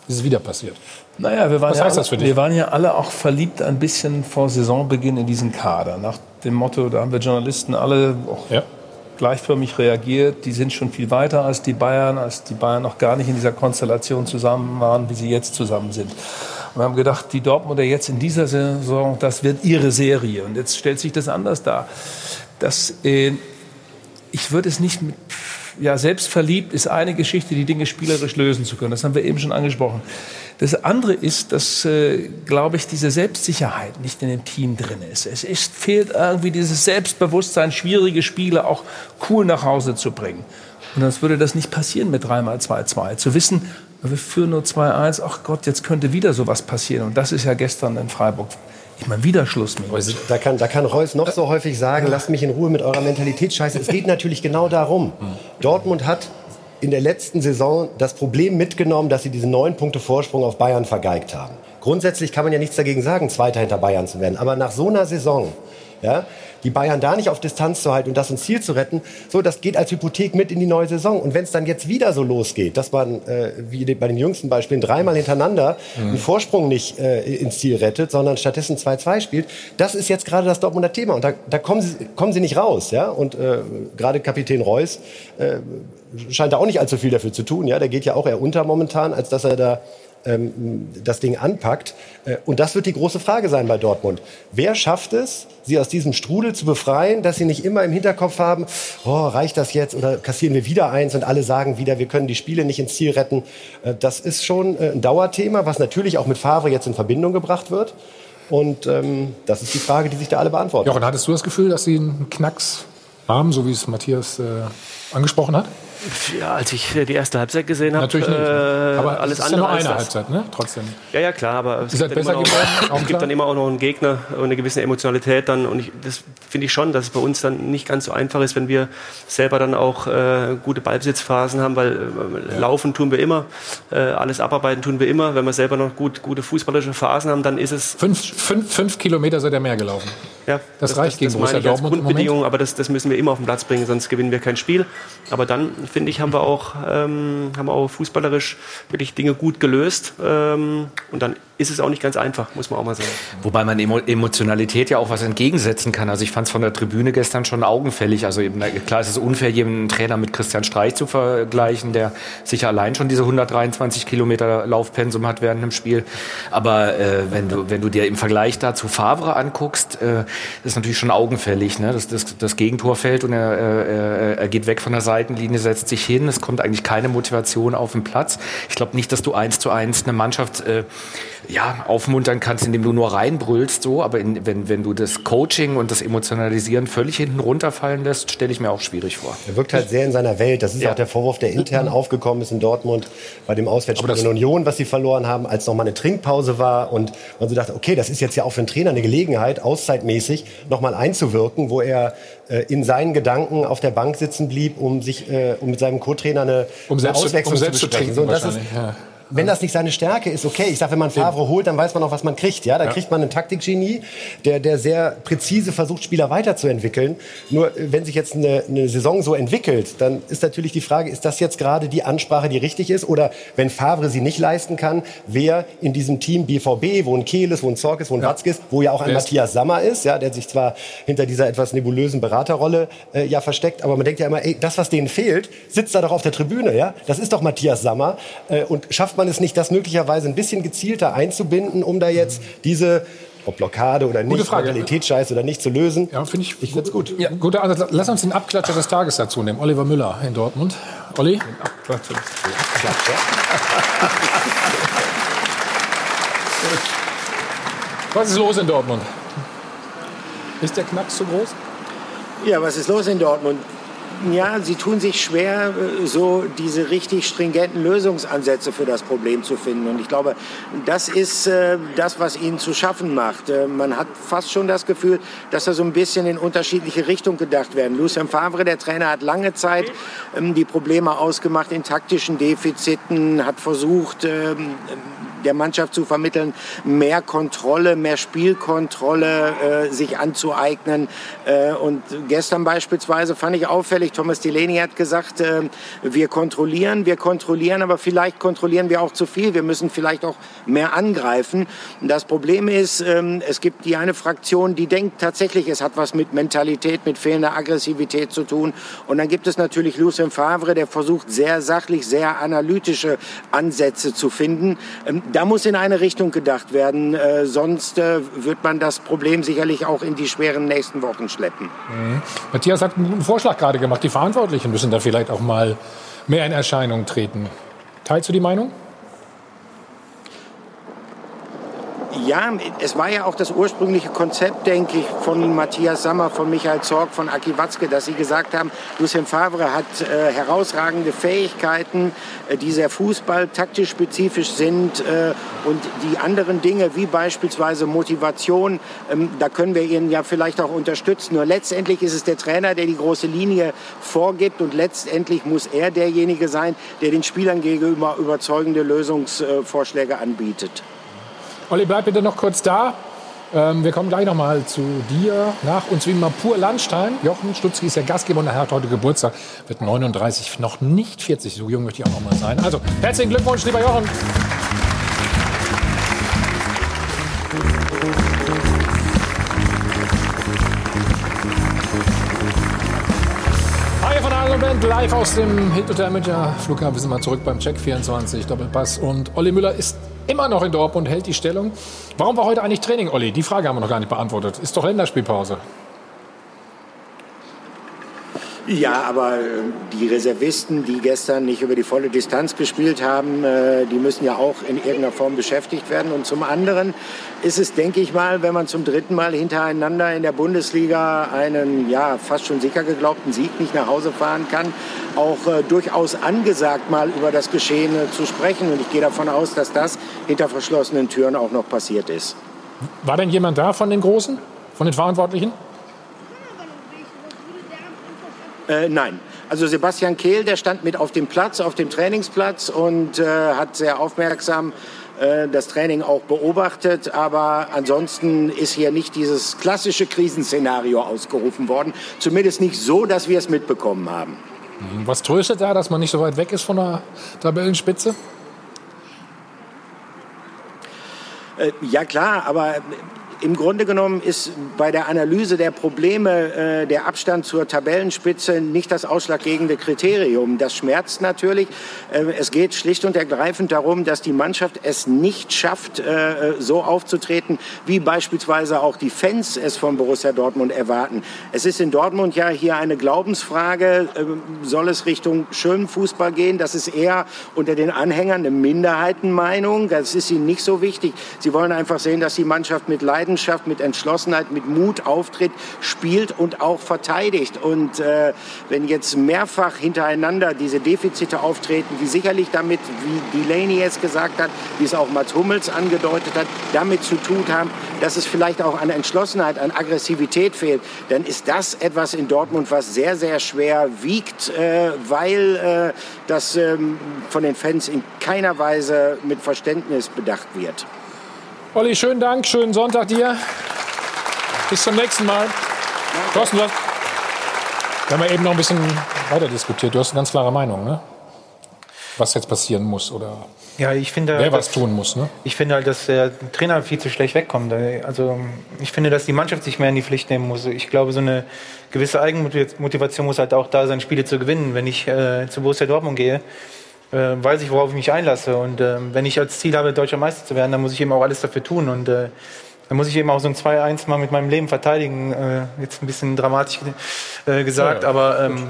ist es wieder passiert. Naja, wir waren, Was ja, heißt das für dich? wir waren ja alle auch verliebt ein bisschen vor Saisonbeginn in diesen Kader. Nach dem Motto, da haben wir Journalisten alle auch ja. gleichförmig reagiert. Die sind schon viel weiter als die Bayern, als die Bayern noch gar nicht in dieser Konstellation zusammen waren, wie sie jetzt zusammen sind. Und wir haben gedacht, die Dortmunder jetzt in dieser Saison, das wird ihre Serie. Und jetzt stellt sich das anders dar. Das, äh, ich würde es nicht mit ja, selbstverliebt ist eine Geschichte, die Dinge spielerisch lösen zu können. Das haben wir eben schon angesprochen. Das andere ist, dass, äh, glaube ich, diese Selbstsicherheit nicht in dem Team drin ist. Es ist, fehlt irgendwie dieses Selbstbewusstsein, schwierige Spiele auch cool nach Hause zu bringen. Und sonst würde das nicht passieren mit 3x2-2. Zu wissen, wir führen nur 2-1, ach Gott, jetzt könnte wieder sowas passieren. Und das ist ja gestern in Freiburg ich meine, wieder Schluss mit. Da kann, da kann Reus noch so häufig sagen, lasst mich in Ruhe mit eurer Mentalitätsscheiße. Es geht natürlich genau darum. Dortmund hat in der letzten Saison das Problem mitgenommen, dass sie diesen neun Punkte Vorsprung auf Bayern vergeigt haben. Grundsätzlich kann man ja nichts dagegen sagen, Zweiter hinter Bayern zu werden. Aber nach so einer Saison, ja, die Bayern da nicht auf Distanz zu halten und das ins Ziel zu retten, so, das geht als Hypothek mit in die neue Saison. Und wenn es dann jetzt wieder so losgeht, dass man, äh, wie bei den jüngsten Beispielen, dreimal hintereinander mhm. einen Vorsprung nicht äh, ins Ziel rettet, sondern stattdessen 2-2 spielt, das ist jetzt gerade das Dortmunder Thema. Und da, da kommen, sie, kommen sie nicht raus. Ja? Und äh, gerade Kapitän Reus äh, scheint da auch nicht allzu viel dafür zu tun. Ja? Der geht ja auch eher unter momentan, als dass er da ähm, das Ding anpackt. Äh, und das wird die große Frage sein bei Dortmund. Wer schafft es, sie aus diesem Strudel zu befreien, dass sie nicht immer im Hinterkopf haben, oh, reicht das jetzt oder kassieren wir wieder eins und alle sagen wieder, wir können die Spiele nicht ins Ziel retten. Äh, das ist schon äh, ein Dauerthema, was natürlich auch mit Favre jetzt in Verbindung gebracht wird. Und ähm, das ist die Frage, die sich da alle beantworten. Jochen, hattest du das Gefühl, dass sie einen Knacks haben, so wie es Matthias äh, angesprochen hat? Ja, als ich die erste Halbzeit gesehen habe, Natürlich nicht. Äh, aber alles es ist andere ja nur eine das. Halbzeit, ne? Trotzdem. Ja, ja, klar, aber es gibt, dann immer, auch es gibt dann immer auch noch einen Gegner und eine gewisse Emotionalität dann. Und ich, das finde ich schon, dass es bei uns dann nicht ganz so einfach ist, wenn wir selber dann auch äh, gute Ballbesitzphasen haben, weil äh, laufen tun wir immer, äh, alles abarbeiten tun wir immer. Wenn wir selber noch gut, gute fußballische Phasen haben, dann ist es Fünf, fünf, fünf Kilometer seid ihr mehr gelaufen. ja, Das reicht gegen das Borussia meine ich als Dortmund im Moment. Grundbedingung, aber das, das müssen wir immer auf den Platz bringen, sonst gewinnen wir kein Spiel. Aber dann, finde ich, haben wir auch, ähm, haben auch fußballerisch wirklich Dinge gut gelöst. Ähm, und dann ist es auch nicht ganz einfach, muss man auch mal sagen. Wobei man Emo Emotionalität ja auch was entgegensetzen kann. Also ich fand es von der Tribüne gestern schon augenfällig. Also eben, klar ist es unfair, jeden Trainer mit Christian Streich zu vergleichen, der sicher allein schon diese 123 Kilometer Laufpensum hat während einem Spiel. Aber äh, wenn, du, wenn du dir im Vergleich dazu Favre anguckst, äh, ist natürlich schon augenfällig. Ne? Das, das, das Gegentor fällt und er, äh, er geht weg von der Seitenlinie, setzt sich hin. Es kommt eigentlich keine Motivation auf den Platz. Ich glaube nicht, dass du eins zu eins eine Mannschaft äh, ja, aufmuntern kannst, indem du nur reinbrüllst, so, aber in, wenn, wenn du das Coaching und das Emotionalisieren völlig hinten runterfallen lässt, stelle ich mir auch schwierig vor. Er wirkt halt sehr in seiner Welt. Das ist Ja. auch der Vorwurf, der intern aufgekommen ist in Dortmund bei dem Auswärtsspiel in Union, was sie verloren haben, als noch mal eine Trinkpause war und man so dachte, okay, das ist jetzt ja auch für einen Trainer eine Gelegenheit, auszeitmäßig noch mal einzuwirken, wo er äh, in seinen Gedanken auf der Bank sitzen blieb, um sich, äh, um mit seinem Co-Trainer eine, Um eine selbst zu- Auswechslung um selbst zu besprechen. trinken und das ist, ja. Wenn das nicht seine Stärke ist, okay. Ich sag, wenn man Favre holt, dann weiß man auch, was man kriegt. Ja, da Ja. kriegt man einen Taktikgenie, der, der sehr präzise versucht, Spieler weiterzuentwickeln. Nur äh, wenn sich jetzt eine, eine Saison so entwickelt, dann ist natürlich die Frage, ist das jetzt gerade die Ansprache, die richtig ist? Oder wenn Favre sie nicht leisten kann, wer in diesem Team BVB, wo ein Kehles, wo ein Zorkes, wo ein Watzkes, wo ja auch ein ist- Matthias Sammer ist, ja, der sich zwar hinter dieser etwas nebulösen Beraterrolle äh, ja versteckt, aber man denkt ja immer, ey, das, was denen fehlt, sitzt da doch auf der Tribüne, ja? Das ist doch Matthias Sammer. Äh, und schafft man es nicht, das möglicherweise ein bisschen gezielter einzubinden, um da jetzt diese ob Blockade oder nicht, Frage. Mentalitätsscheiß oder nicht zu lösen? Ja, finde ich. Ich find's gut. Ja, gut, also lass uns den Abklatscher des Tages dazu nehmen. Oliver Müller in Dortmund. Olli? Was ist los in Dortmund? Ist der Knacks zu groß? Ja, was ist los in Dortmund? Ja, sie tun sich schwer, äh, so diese richtig stringenten Lösungsansätze für das Problem zu finden. Und ich glaube, das ist äh, das, was ihnen zu schaffen macht. Äh, man hat fast schon das Gefühl, dass da so ein bisschen in unterschiedliche Richtungen gedacht werden. Lucien Favre, der Trainer, hat lange Zeit ähm, die Probleme ausgemacht in taktischen Defiziten, hat versucht, ähm, der Mannschaft zu vermitteln, mehr Kontrolle, mehr Spielkontrolle äh, sich anzueignen. Äh, und gestern beispielsweise fand ich auffällig, Thomas Delaney hat gesagt, äh, wir kontrollieren, wir kontrollieren, aber vielleicht kontrollieren wir auch zu viel. Wir müssen vielleicht auch mehr angreifen. Das Problem ist, ähm, es gibt die eine Fraktion, die denkt tatsächlich, es hat was mit Mentalität, mit fehlender Aggressivität zu tun. Und dann gibt es natürlich Lucien Favre, der versucht sehr sachlich, sehr analytische Ansätze zu finden. Da muss in eine Richtung gedacht werden, äh, sonst äh, wird man das Problem sicherlich auch in die schweren nächsten Wochen schleppen. Mhm. Matthias hat einen guten Vorschlag gerade gemacht. Die Verantwortlichen müssen da vielleicht auch mal mehr in Erscheinung treten. Teilst du die Meinung? Ja, es war ja auch das ursprüngliche Konzept, denke ich, von Matthias Sammer, von Michael Zorg, von Aki Watzke, dass sie gesagt haben, Lucien Favre hat äh, herausragende Fähigkeiten, äh, die sehr Fußball taktisch spezifisch sind äh, und die anderen Dinge, wie beispielsweise Motivation, ähm, da können wir ihn ja vielleicht auch unterstützen. Nur letztendlich ist es der Trainer, der die große Linie vorgibt und letztendlich muss er derjenige sein, der den Spielern gegenüber überzeugende Lösungsvorschläge anbietet. Olli, bleib bitte noch kurz da. Ähm, wir kommen gleich noch mal zu dir. Nach uns wie immer pur Landstein. Jochen Stutzki ist der Gastgeber und er hat heute Geburtstag. Wird 39, noch nicht 40. So jung möchte ich auch noch mal sein. Also, herzlichen Glückwunsch, lieber Jochen. Live aus dem Hilton Münchner Flughafen. Wir sind mal zurück beim Check 24 Doppelpass. Und Olli Müller ist immer noch in Dortmund, hält die Stellung. Warum war heute eigentlich Training, Olli? Die Frage haben wir noch gar nicht beantwortet. Ist doch Länderspielpause. Ja, aber äh, die Reservisten, die gestern nicht über die volle Distanz gespielt haben, äh, die müssen ja auch in irgendeiner Form beschäftigt werden. Und zum anderen ist es, denke ich mal, wenn man zum dritten Mal hintereinander in der Bundesliga einen ja fast schon sicher geglaubten Sieg nicht nach Hause fahren kann, auch äh, durchaus angesagt, mal über das Geschehene zu sprechen. Und ich gehe davon aus, dass das hinter verschlossenen Türen auch noch passiert ist. War denn jemand da von den Großen, von den Verantwortlichen? Äh, nein. Also Sebastian Kehl, der stand mit auf dem Platz, auf dem Trainingsplatz und äh, hat sehr aufmerksam äh, das Training auch beobachtet. Aber ansonsten ist hier nicht dieses klassische Krisenszenario ausgerufen worden. Zumindest nicht so, dass wir es mitbekommen haben. Was tröstet da, dass man nicht so weit weg ist von der Tabellenspitze? Äh, ja klar, aber im Grunde genommen ist bei der Analyse der Probleme äh, der Abstand zur Tabellenspitze nicht das ausschlaggebende Kriterium. Das schmerzt natürlich. Äh, es geht schlicht und ergreifend darum, dass die Mannschaft es nicht schafft, äh, so aufzutreten, wie beispielsweise auch die Fans es von Borussia Dortmund erwarten. Es ist in Dortmund ja hier eine Glaubensfrage. Äh, soll es Richtung schönen Fußball gehen? Das ist eher unter den Anhängern eine Minderheitenmeinung. Das ist ihnen nicht so wichtig. Sie wollen einfach sehen, dass die Mannschaft mit Leidenschaft Leidenschaft, mit Entschlossenheit, mit Mut auftritt, spielt und auch verteidigt. Und äh, wenn jetzt mehrfach hintereinander diese Defizite auftreten, die sicherlich damit, wie Delaney es gesagt hat, wie es auch Mats Hummels angedeutet hat, damit zu tun haben, dass es vielleicht auch an Entschlossenheit, an Aggressivität fehlt, dann ist das etwas in Dortmund, was sehr, sehr schwer wiegt, äh, weil äh, das ähm, von den Fans in keiner Weise mit Verständnis bedacht wird. Olli, schönen Dank, schönen Sonntag dir. Bis zum nächsten Mal. Thorsten, du hast, wir haben ja eben noch ein bisschen weiter diskutiert. Du hast eine ganz klare Meinung, ne? Was jetzt passieren muss oder Ja, ich finde, wer was dass- tun muss, ne? Ich finde halt, dass der Trainer viel zu schlecht wegkommt. Also ich finde, dass die Mannschaft sich mehr in die Pflicht nehmen muss. Ich glaube, so eine gewisse Eigenmotivation muss halt auch da sein, Spiele zu gewinnen. Wenn ich äh, zu Borussia Dortmund gehe, äh, weiß ich, worauf ich mich einlasse. Und äh, wenn ich als Ziel habe, deutscher Meister zu werden, dann muss ich eben auch alles dafür tun. Und äh, dann muss ich eben auch so ein 2-1 mal mit meinem Leben verteidigen. Äh, jetzt ein bisschen dramatisch äh, gesagt, Ja, ja. aber ähm,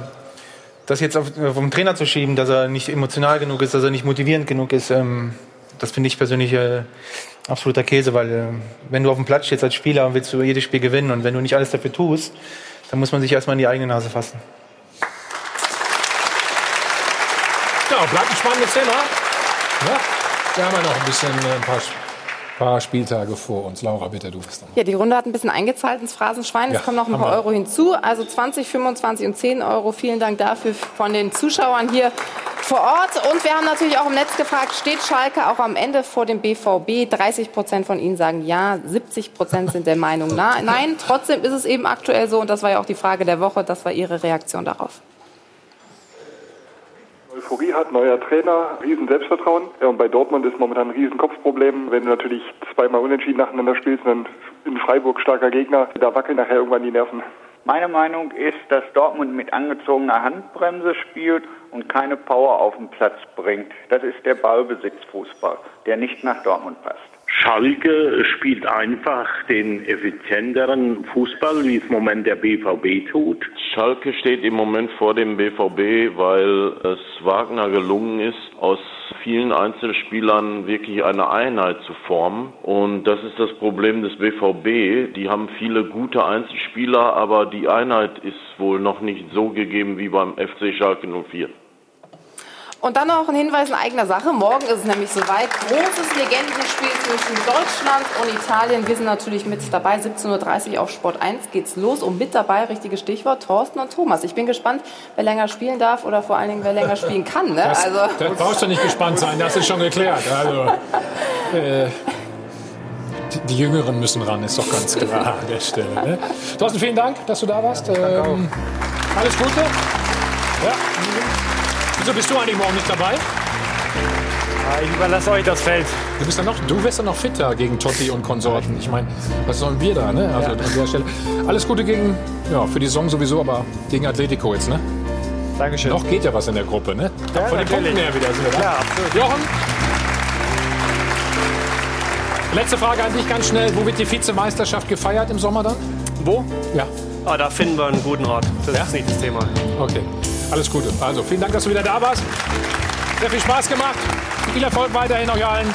das jetzt auf, vom Trainer zu schieben, dass er nicht emotional genug ist, dass er nicht motivierend genug ist, ähm, das finde ich persönlich äh, absoluter Käse, weil äh, wenn du auf dem Platz stehst als Spieler und willst du jedes Spiel gewinnen und wenn du nicht alles dafür tust, dann muss man sich erstmal in die eigene Nase fassen. Ja, bleibt ein spannendes Thema. Ja, wir haben ja noch ein bisschen äh, ein paar, paar Spieltage vor uns. Laura, bitte, du bist dran. Ja, die Runde hat ein bisschen eingezahlt ins Phrasenschwein. Es Ja, kommen noch ein paar wir. Euro hinzu. Also 20, 25 und 10 Euro. Vielen Dank dafür von den Zuschauern hier vor Ort. Und wir haben natürlich auch im Netz gefragt, steht Schalke auch am Ende vor dem BVB? 30 Prozent von Ihnen sagen ja, 70 Prozent sind der Meinung na, nein. Trotzdem ist es eben aktuell so. Und das war ja auch die Frage der Woche. Das war Ihre Reaktion darauf. Euphorie hat, neuer Trainer, riesen Selbstvertrauen. Ja, und bei Dortmund ist momentan ein riesen Kopfproblem. Wenn du natürlich zweimal unentschieden nacheinander spielst, dann in Freiburg starker Gegner, da wackeln nachher irgendwann die Nerven. Meine Meinung ist, dass Dortmund mit angezogener Handbremse spielt und keine Power auf den Platz bringt. Das ist der Ballbesitzfußball, der nicht nach Dortmund passt. Schalke spielt einfach den effizienteren Fußball, wie es im Moment der BVB tut. Schalke steht im Moment vor dem BVB, weil es Wagner gelungen ist, aus vielen Einzelspielern wirklich eine Einheit zu formen. Und das ist das Problem des BVB. Die haben viele gute Einzelspieler, aber die Einheit ist wohl noch nicht so gegeben wie beim FC Schalke 04. Und dann noch ein Hinweis in eigener Sache. Morgen ist es nämlich soweit. Großes Legendenspiel zwischen Deutschland und Italien. Wir sind natürlich mit dabei. 17.30 Uhr auf Sport 1 geht's los. Und mit dabei, richtiges Stichwort, Thorsten und Thomas. Ich bin gespannt, wer länger spielen darf oder vor allen Dingen, wer länger spielen kann. Ne? Das, Also, da brauchst du nicht gespannt sein, das ist schon geklärt. Also, äh, die, Jüngeren müssen ran, ist doch ganz klar an der Stelle. Ne? Thorsten, vielen Dank, dass du da warst. Ähm, alles Gute. Ja. Wieso bist du eigentlich morgen nicht dabei? Ich überlasse euch das Feld. Du bist ja noch, du wirst ja noch fitter gegen Totti und Konsorten. Ich meine, was sollen wir da, ne? Also Ja. an der Stelle. Alles Gute gegen, ja, für die Saison sowieso, aber gegen Atletico jetzt, ne? Dankeschön. Noch geht ja was in der Gruppe, ne? Ja, Von den. Punkten her wieder sind wir da. Ja, absolut. Jochen? Letzte Frage an dich ganz schnell. Wo wird die Vizemeisterschaft gefeiert im Sommer dann? Wo? Ja. Ah, da finden wir einen guten Ort. Das ist nicht das Thema. Okay. Alles Gute. Also, vielen Dank, dass du wieder da warst. Sehr viel Spaß gemacht. Viel Erfolg weiterhin euch allen.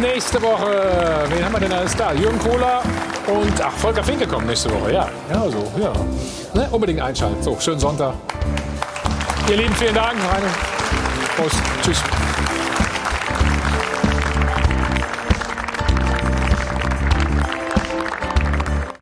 Nächste Woche, wen haben wir denn alles da? Jürgen Kohler und ach, Volker Finke kommt nächste Woche, ja. Ja, so, ja. Ne? Unbedingt einschalten. So, schönen Sonntag. Ihr Lieben, vielen Dank. Reine. Prost. Tschüss.